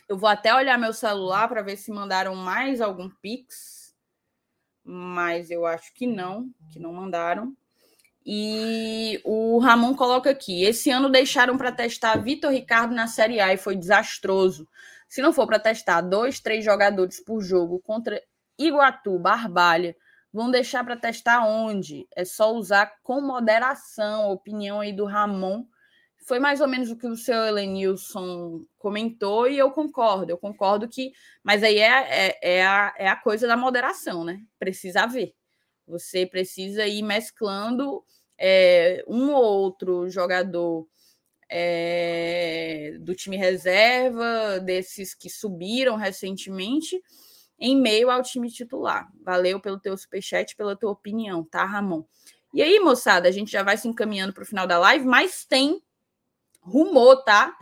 S1: Eu vou até olhar meu celular para ver se mandaram mais algum pix, mas eu acho que não, que não mandaram. E o Ramon coloca aqui: esse ano deixaram para testar Vitor Ricardo na Série A e foi desastroso. Se não for para testar dois, três jogadores por jogo contra Iguatu, Barbalha, vão deixar para testar onde? É só usar com moderação. A opinião aí do Ramon foi mais ou menos o que o seu Elenilson comentou e eu concordo. Eu concordo que, mas aí é, é, é, a, é a coisa da moderação, né? Precisa haver. Você precisa ir mesclando é, um ou outro jogador é, do time reserva, desses que subiram recentemente, em meio ao time titular. Valeu pelo teu superchat, pela tua opinião, tá, Ramon? E aí, moçada, a gente já vai se encaminhando para o final da live, mas tem rumor, tá?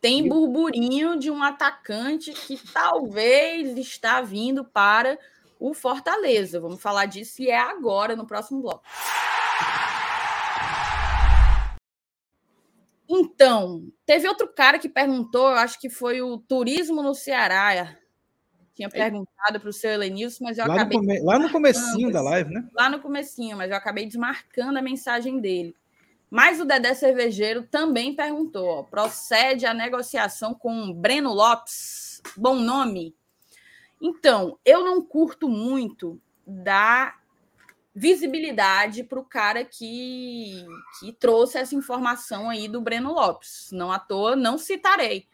S1: Tem burburinho de um atacante que talvez está vindo para o Fortaleza. Vamos falar disso e é agora, no próximo bloco. Então, teve outro cara que perguntou, eu acho que foi o turismo no Ceará. Tinha perguntado para o seu Elenilson, mas eu
S3: lá
S1: acabei.
S3: No come... Lá no comecinho da live, né?
S1: Lá no comecinho, mas eu acabei desmarcando a mensagem dele. Mas o Dedé Cervejeiro também perguntou: ó, procede a negociação com Breno Lopes? Bom nome. Então, eu não curto muito da visibilidade para o cara que, que trouxe essa informação aí do Breno Lopes. Não à toa, não citarei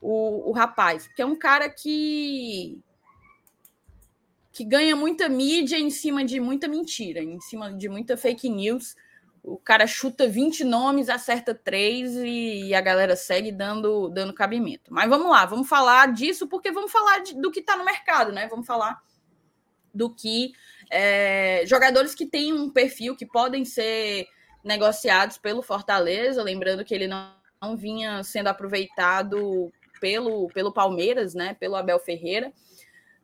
S1: o, o rapaz, porque é um cara que que ganha muita mídia em cima de muita mentira, em cima de muita fake news o cara chuta 20 nomes, acerta três e a galera segue dando, dando cabimento. Mas vamos lá, vamos falar disso, porque vamos falar de, do que está no mercado, né? Vamos falar do que é, jogadores que têm um perfil que podem ser negociados pelo Fortaleza, lembrando que ele não, não vinha sendo aproveitado pelo, pelo Palmeiras, né? Pelo Abel Ferreira.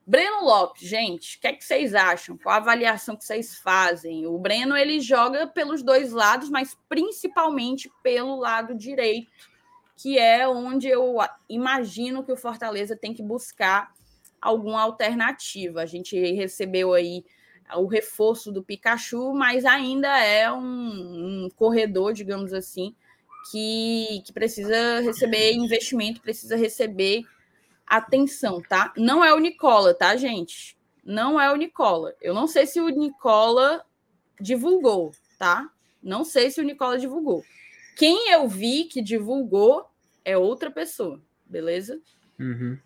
S1: Breno Lopes, gente, o que, é que vocês acham? Qual a avaliação que vocês fazem? O Breno ele joga pelos dois lados, mas principalmente pelo lado direito, que é onde eu imagino que o Fortaleza tem que buscar alguma alternativa. A gente recebeu aí o reforço do Pikachu, mas ainda é um, um corredor, digamos assim, que, que precisa receber investimento, precisa receber atenção, tá? Não é o Nicola, tá, gente? Não é o Nicola. Eu não sei se o Nicola divulgou, tá? Não sei se o Nicola divulgou. Quem eu vi que divulgou é outra pessoa, beleza?
S2: Uhum.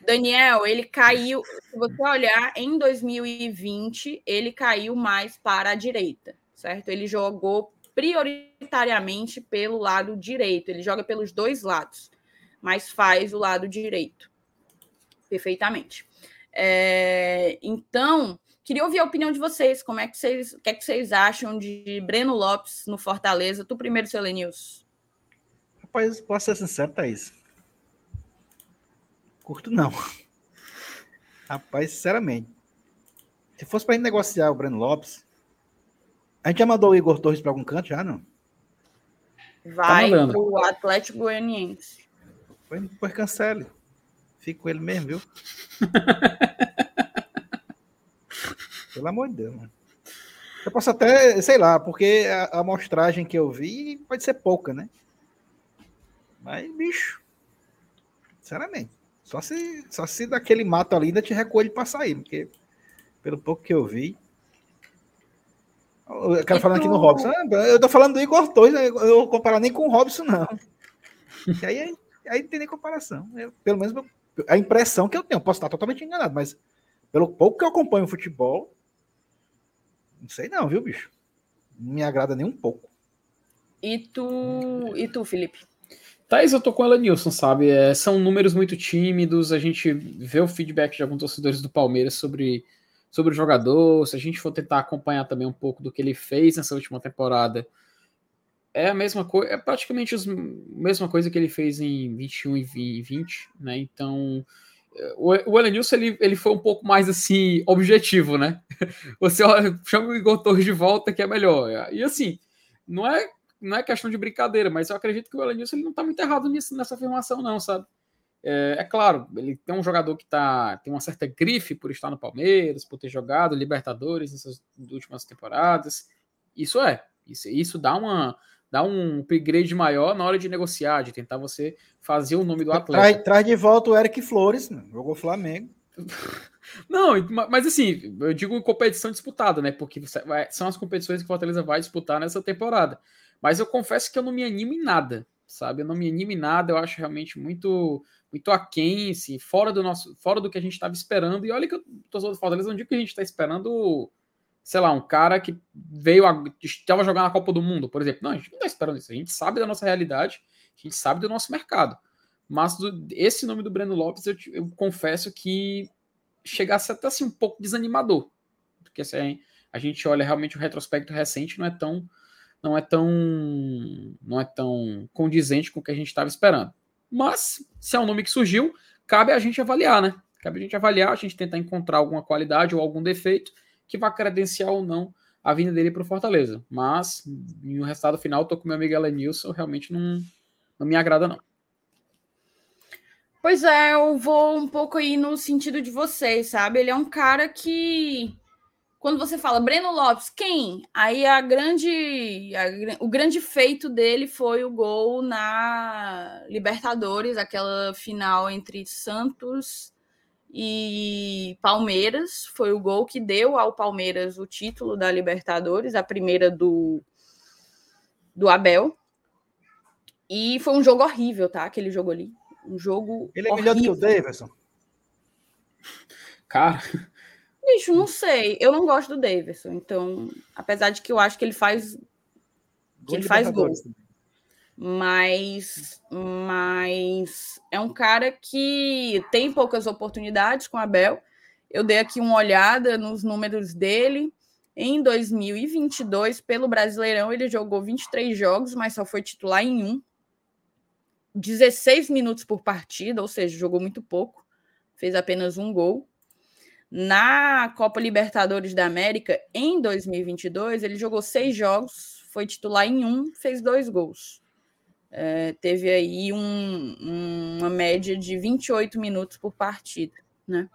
S1: Daniel, ele caiu. Se você olhar em 2020, ele caiu mais para a direita, certo? Ele jogou prioritariamente pelo lado direito. Ele joga pelos dois lados, mas faz o lado direito perfeitamente. É, então, queria ouvir a opinião de vocês. Como é que vocês, o que, é que vocês acham de Breno Lopes no Fortaleza? Tu primeiro, seu Lenils.
S3: Rapaz, posso ser sincero, Thaís. Curto não. Rapaz, sinceramente. Se fosse para gente negociar o Breno Lopes, a gente já mandou o Igor Torres para algum canto já, não?
S1: Vai tá o Atlético Goianiense.
S3: Pois cancele. Fico com ele mesmo, viu? Pelo amor de Deus, mano. Eu posso até, sei lá, porque a, a amostragem que eu vi pode ser pouca, né? Mas, bicho, sinceramente, só se, só se daquele mato ali ainda te recolhe para sair, porque pelo pouco que eu vi. Eu quero falar aqui no Robson. Eu tô falando do Igor Torres, né? eu não vou comparar nem com o Robson, não. E aí, aí não tem nem comparação. Eu, pelo menos a impressão que eu tenho, posso estar totalmente enganado, mas pelo pouco que eu acompanho o futebol, não sei não, viu, bicho? Não me agrada nem um pouco.
S1: E tu, e tu Felipe?
S2: Thais, eu tô com ela, Nilson, sabe? É, são números muito tímidos, a gente vê o feedback de alguns torcedores do Palmeiras sobre, sobre o jogador, se a gente for tentar acompanhar também um pouco do que ele fez nessa última temporada, é a mesma coisa, é praticamente a mesma coisa que ele fez em 21 e 20, né? Então, o, o ele, ele foi um pouco mais, assim, objetivo, né? Você olha, chama o Igor Torres de volta que é melhor. E, assim, não é, não é questão de brincadeira, mas eu acredito que o Elenilson, ele não tá muito errado nisso, nessa afirmação, não, sabe? É, é, claro, ele tem um jogador que tá, tem uma certa grife por estar no Palmeiras, por ter jogado Libertadores nessas últimas temporadas. Isso é, isso, isso dá uma dá um upgrade maior na hora de negociar, de tentar você fazer o nome do atleta.
S3: Traz, traz de volta o Eric Flores, jogou Flamengo.
S2: Não, mas assim, eu digo competição disputada, né? Porque são as competições que o Fortaleza vai disputar nessa temporada. Mas eu confesso que eu não me animo em nada, sabe? Eu não me animo em nada, eu acho realmente muito muito aquém, assim, fora do nosso, fora do que a gente estava esperando. E olha que eu tô do Fortaleza, não digo que a gente está esperando sei lá, um cara que veio, estava jogando a Copa do Mundo, por exemplo. Não, a gente não está esperando isso. A gente sabe da nossa realidade, a gente sabe do nosso mercado. Mas do, esse nome do Breno Lopes, eu, eu, confesso que chegasse até assim um pouco desanimador. Porque assim, a gente olha realmente o retrospecto recente, não é tão não é tão não é tão condizente com o que a gente estava esperando. Mas se é um nome que surgiu, cabe a gente avaliar, né? Cabe a gente avaliar, a gente tentar encontrar alguma qualidade ou algum defeito que vai credenciar ou não a vinda dele para o Fortaleza. Mas, no resultado final, estou com meu amigo Elenilson, realmente não, não me agrada, não.
S1: Pois é, eu vou um pouco aí no sentido de vocês, sabe? Ele é um cara que. Quando você fala Breno Lopes, quem? Aí a grande, a, o grande feito dele foi o gol na Libertadores, aquela final entre Santos e Palmeiras foi o gol que deu ao Palmeiras o título da Libertadores, a primeira do, do Abel. E foi um jogo horrível, tá? Aquele jogo ali. Um jogo.
S3: Ele é horrível. melhor do que o Davidson?
S2: Cara.
S1: Bicho, não sei. Eu não gosto do Davidson. Então, apesar de que eu acho que ele faz. Que ele faz gol. Também mas, mas é um cara que tem poucas oportunidades com a Abel. Eu dei aqui uma olhada nos números dele. Em 2022, pelo Brasileirão, ele jogou 23 jogos, mas só foi titular em um. 16 minutos por partida, ou seja, jogou muito pouco. Fez apenas um gol. Na Copa Libertadores da América, em 2022, ele jogou seis jogos, foi titular em um, fez dois gols é, teve aí um, uma média de 28 minutos por partida, né?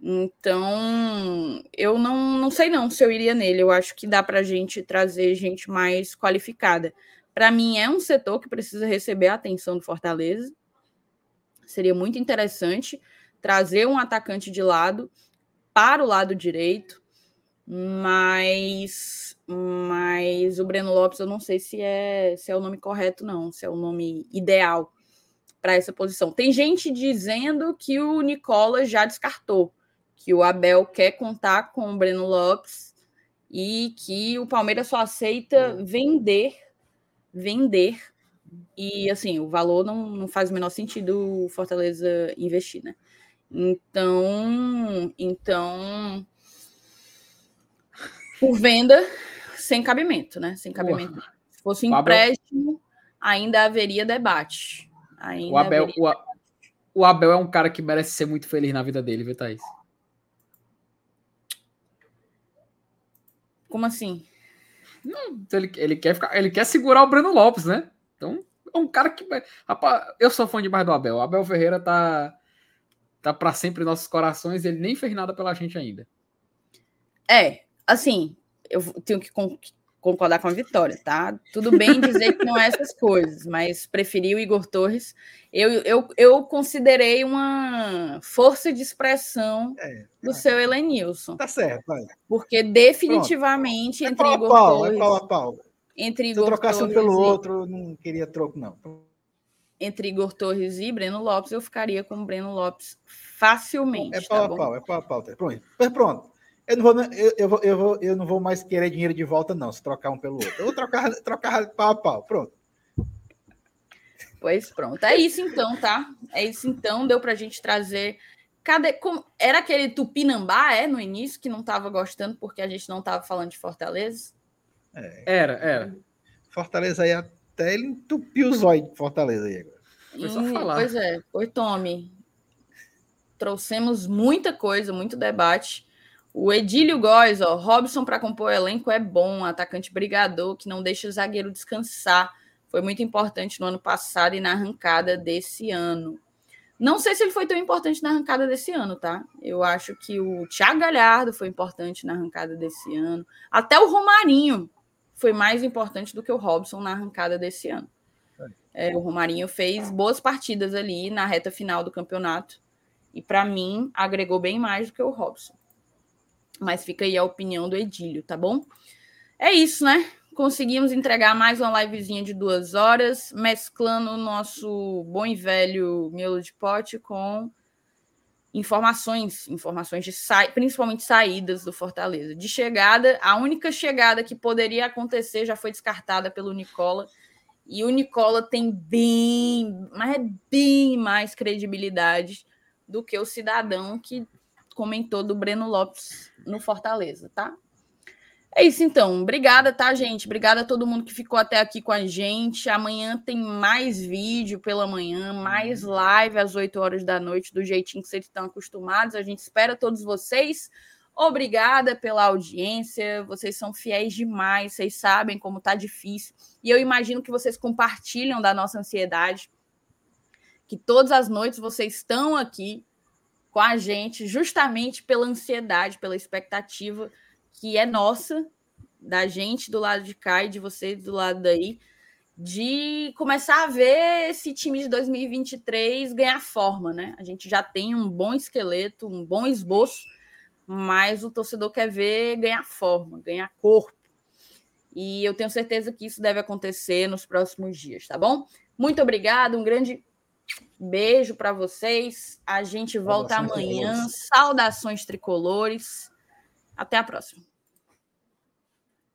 S1: Então, eu não, não sei não se eu iria nele. Eu acho que dá para a gente trazer gente mais qualificada. Para mim, é um setor que precisa receber a atenção do Fortaleza. Seria muito interessante trazer um atacante de lado para o lado direito, mas, mas o Breno Lopes eu não sei se é, se é o nome correto, não, se é o nome ideal para essa posição. Tem gente dizendo que o Nicola já descartou, que o Abel quer contar com o Breno Lopes e que o Palmeiras só aceita vender, vender. E assim, o valor não, não faz o menor sentido o Fortaleza investir, né? Então, então por venda sem cabimento, né? Sem cabimento. Porra. Se fosse um empréstimo, ainda haveria debate. Ainda
S2: o, Abel, o, o, Abel é um cara que merece ser muito feliz na vida dele, viu, Thaís?
S1: Como assim?
S2: Não, ele, ele, quer ficar, ele quer segurar o Breno Lopes, né? Então, é um cara que. Rapaz, eu sou fã demais do Abel. O Abel Ferreira tá tá para sempre em nossos corações, ele nem fez nada pela gente ainda.
S1: É, assim, eu tenho que concordar com a Vitória, tá? Tudo bem dizer que não é essas coisas, mas preferi o Igor Torres. Eu, eu, eu considerei uma força de expressão é, do é. seu Elenilson.
S3: Tá certo, vai.
S1: Porque definitivamente Pronto. entre é Igor
S3: pau,
S1: Torres...
S3: É pau a pau.
S1: Entre Igor
S3: Se eu trocasse um pelo e... outro, não queria troco, não
S1: entre Igor Torres e Breno Lopes, eu ficaria com o Breno Lopes facilmente.
S3: É pau tá a pau, é pau a pau. Pronto. Pronto. Eu não, vou, eu, eu, vou, eu, vou, eu não vou mais querer dinheiro de volta, não, se trocar um pelo outro. Eu vou trocar, trocar pau a pau. Pronto.
S1: Pois pronto. É isso então, tá? É isso então. Deu para a gente trazer. Cadê, como, era aquele Tupinambá, é, no início, que não estava gostando porque a gente não estava falando de Fortaleza?
S2: É. Era, era.
S3: Fortaleza aí até ele entupiu os olhos de Fortaleza aí agora.
S1: Foi só hum, falar. Pois é, oi, Tome. Trouxemos muita coisa, muito debate. O Edílio Góes, ó, Robson para compor o elenco é bom, atacante brigador que não deixa o zagueiro descansar. Foi muito importante no ano passado e na arrancada desse ano. Não sei se ele foi tão importante na arrancada desse ano, tá? Eu acho que o Thiago Galhardo foi importante na arrancada desse ano. Até o Romarinho foi mais importante do que o Robson na arrancada desse ano. É, o Romarinho fez boas partidas ali na reta final do campeonato e para mim agregou bem mais do que o Robson. Mas fica aí a opinião do Edílio, tá bom? É isso, né? Conseguimos entregar mais uma livezinha de duas horas, mesclando o nosso bom e velho miolo de pote com informações, informações de sa principalmente saídas do Fortaleza. De chegada, a única chegada que poderia acontecer já foi descartada pelo Nicola. E o Nicola tem bem, mas é bem mais credibilidade do que o cidadão que comentou do Breno Lopes no Fortaleza, tá? É isso então. Obrigada, tá, gente? Obrigada a todo mundo que ficou até aqui com a gente. Amanhã tem mais vídeo pela manhã, mais live às 8 horas da noite, do jeitinho que vocês estão acostumados. A gente espera todos vocês. Obrigada pela audiência. Vocês são fiéis demais. Vocês sabem como tá difícil. E eu imagino que vocês compartilham da nossa ansiedade. Que todas as noites vocês estão aqui com a gente, justamente pela ansiedade, pela expectativa que é nossa, da gente do lado de cá e de vocês do lado daí, de começar a ver esse time de 2023 ganhar forma, né? A gente já tem um bom esqueleto, um bom esboço, mas o torcedor quer ver ganhar forma, ganhar corpo. E eu tenho certeza que isso deve acontecer nos próximos dias, tá bom? Muito obrigado, um grande beijo para vocês. A gente volta Saudações amanhã. Saudações tricolores. Até a próxima.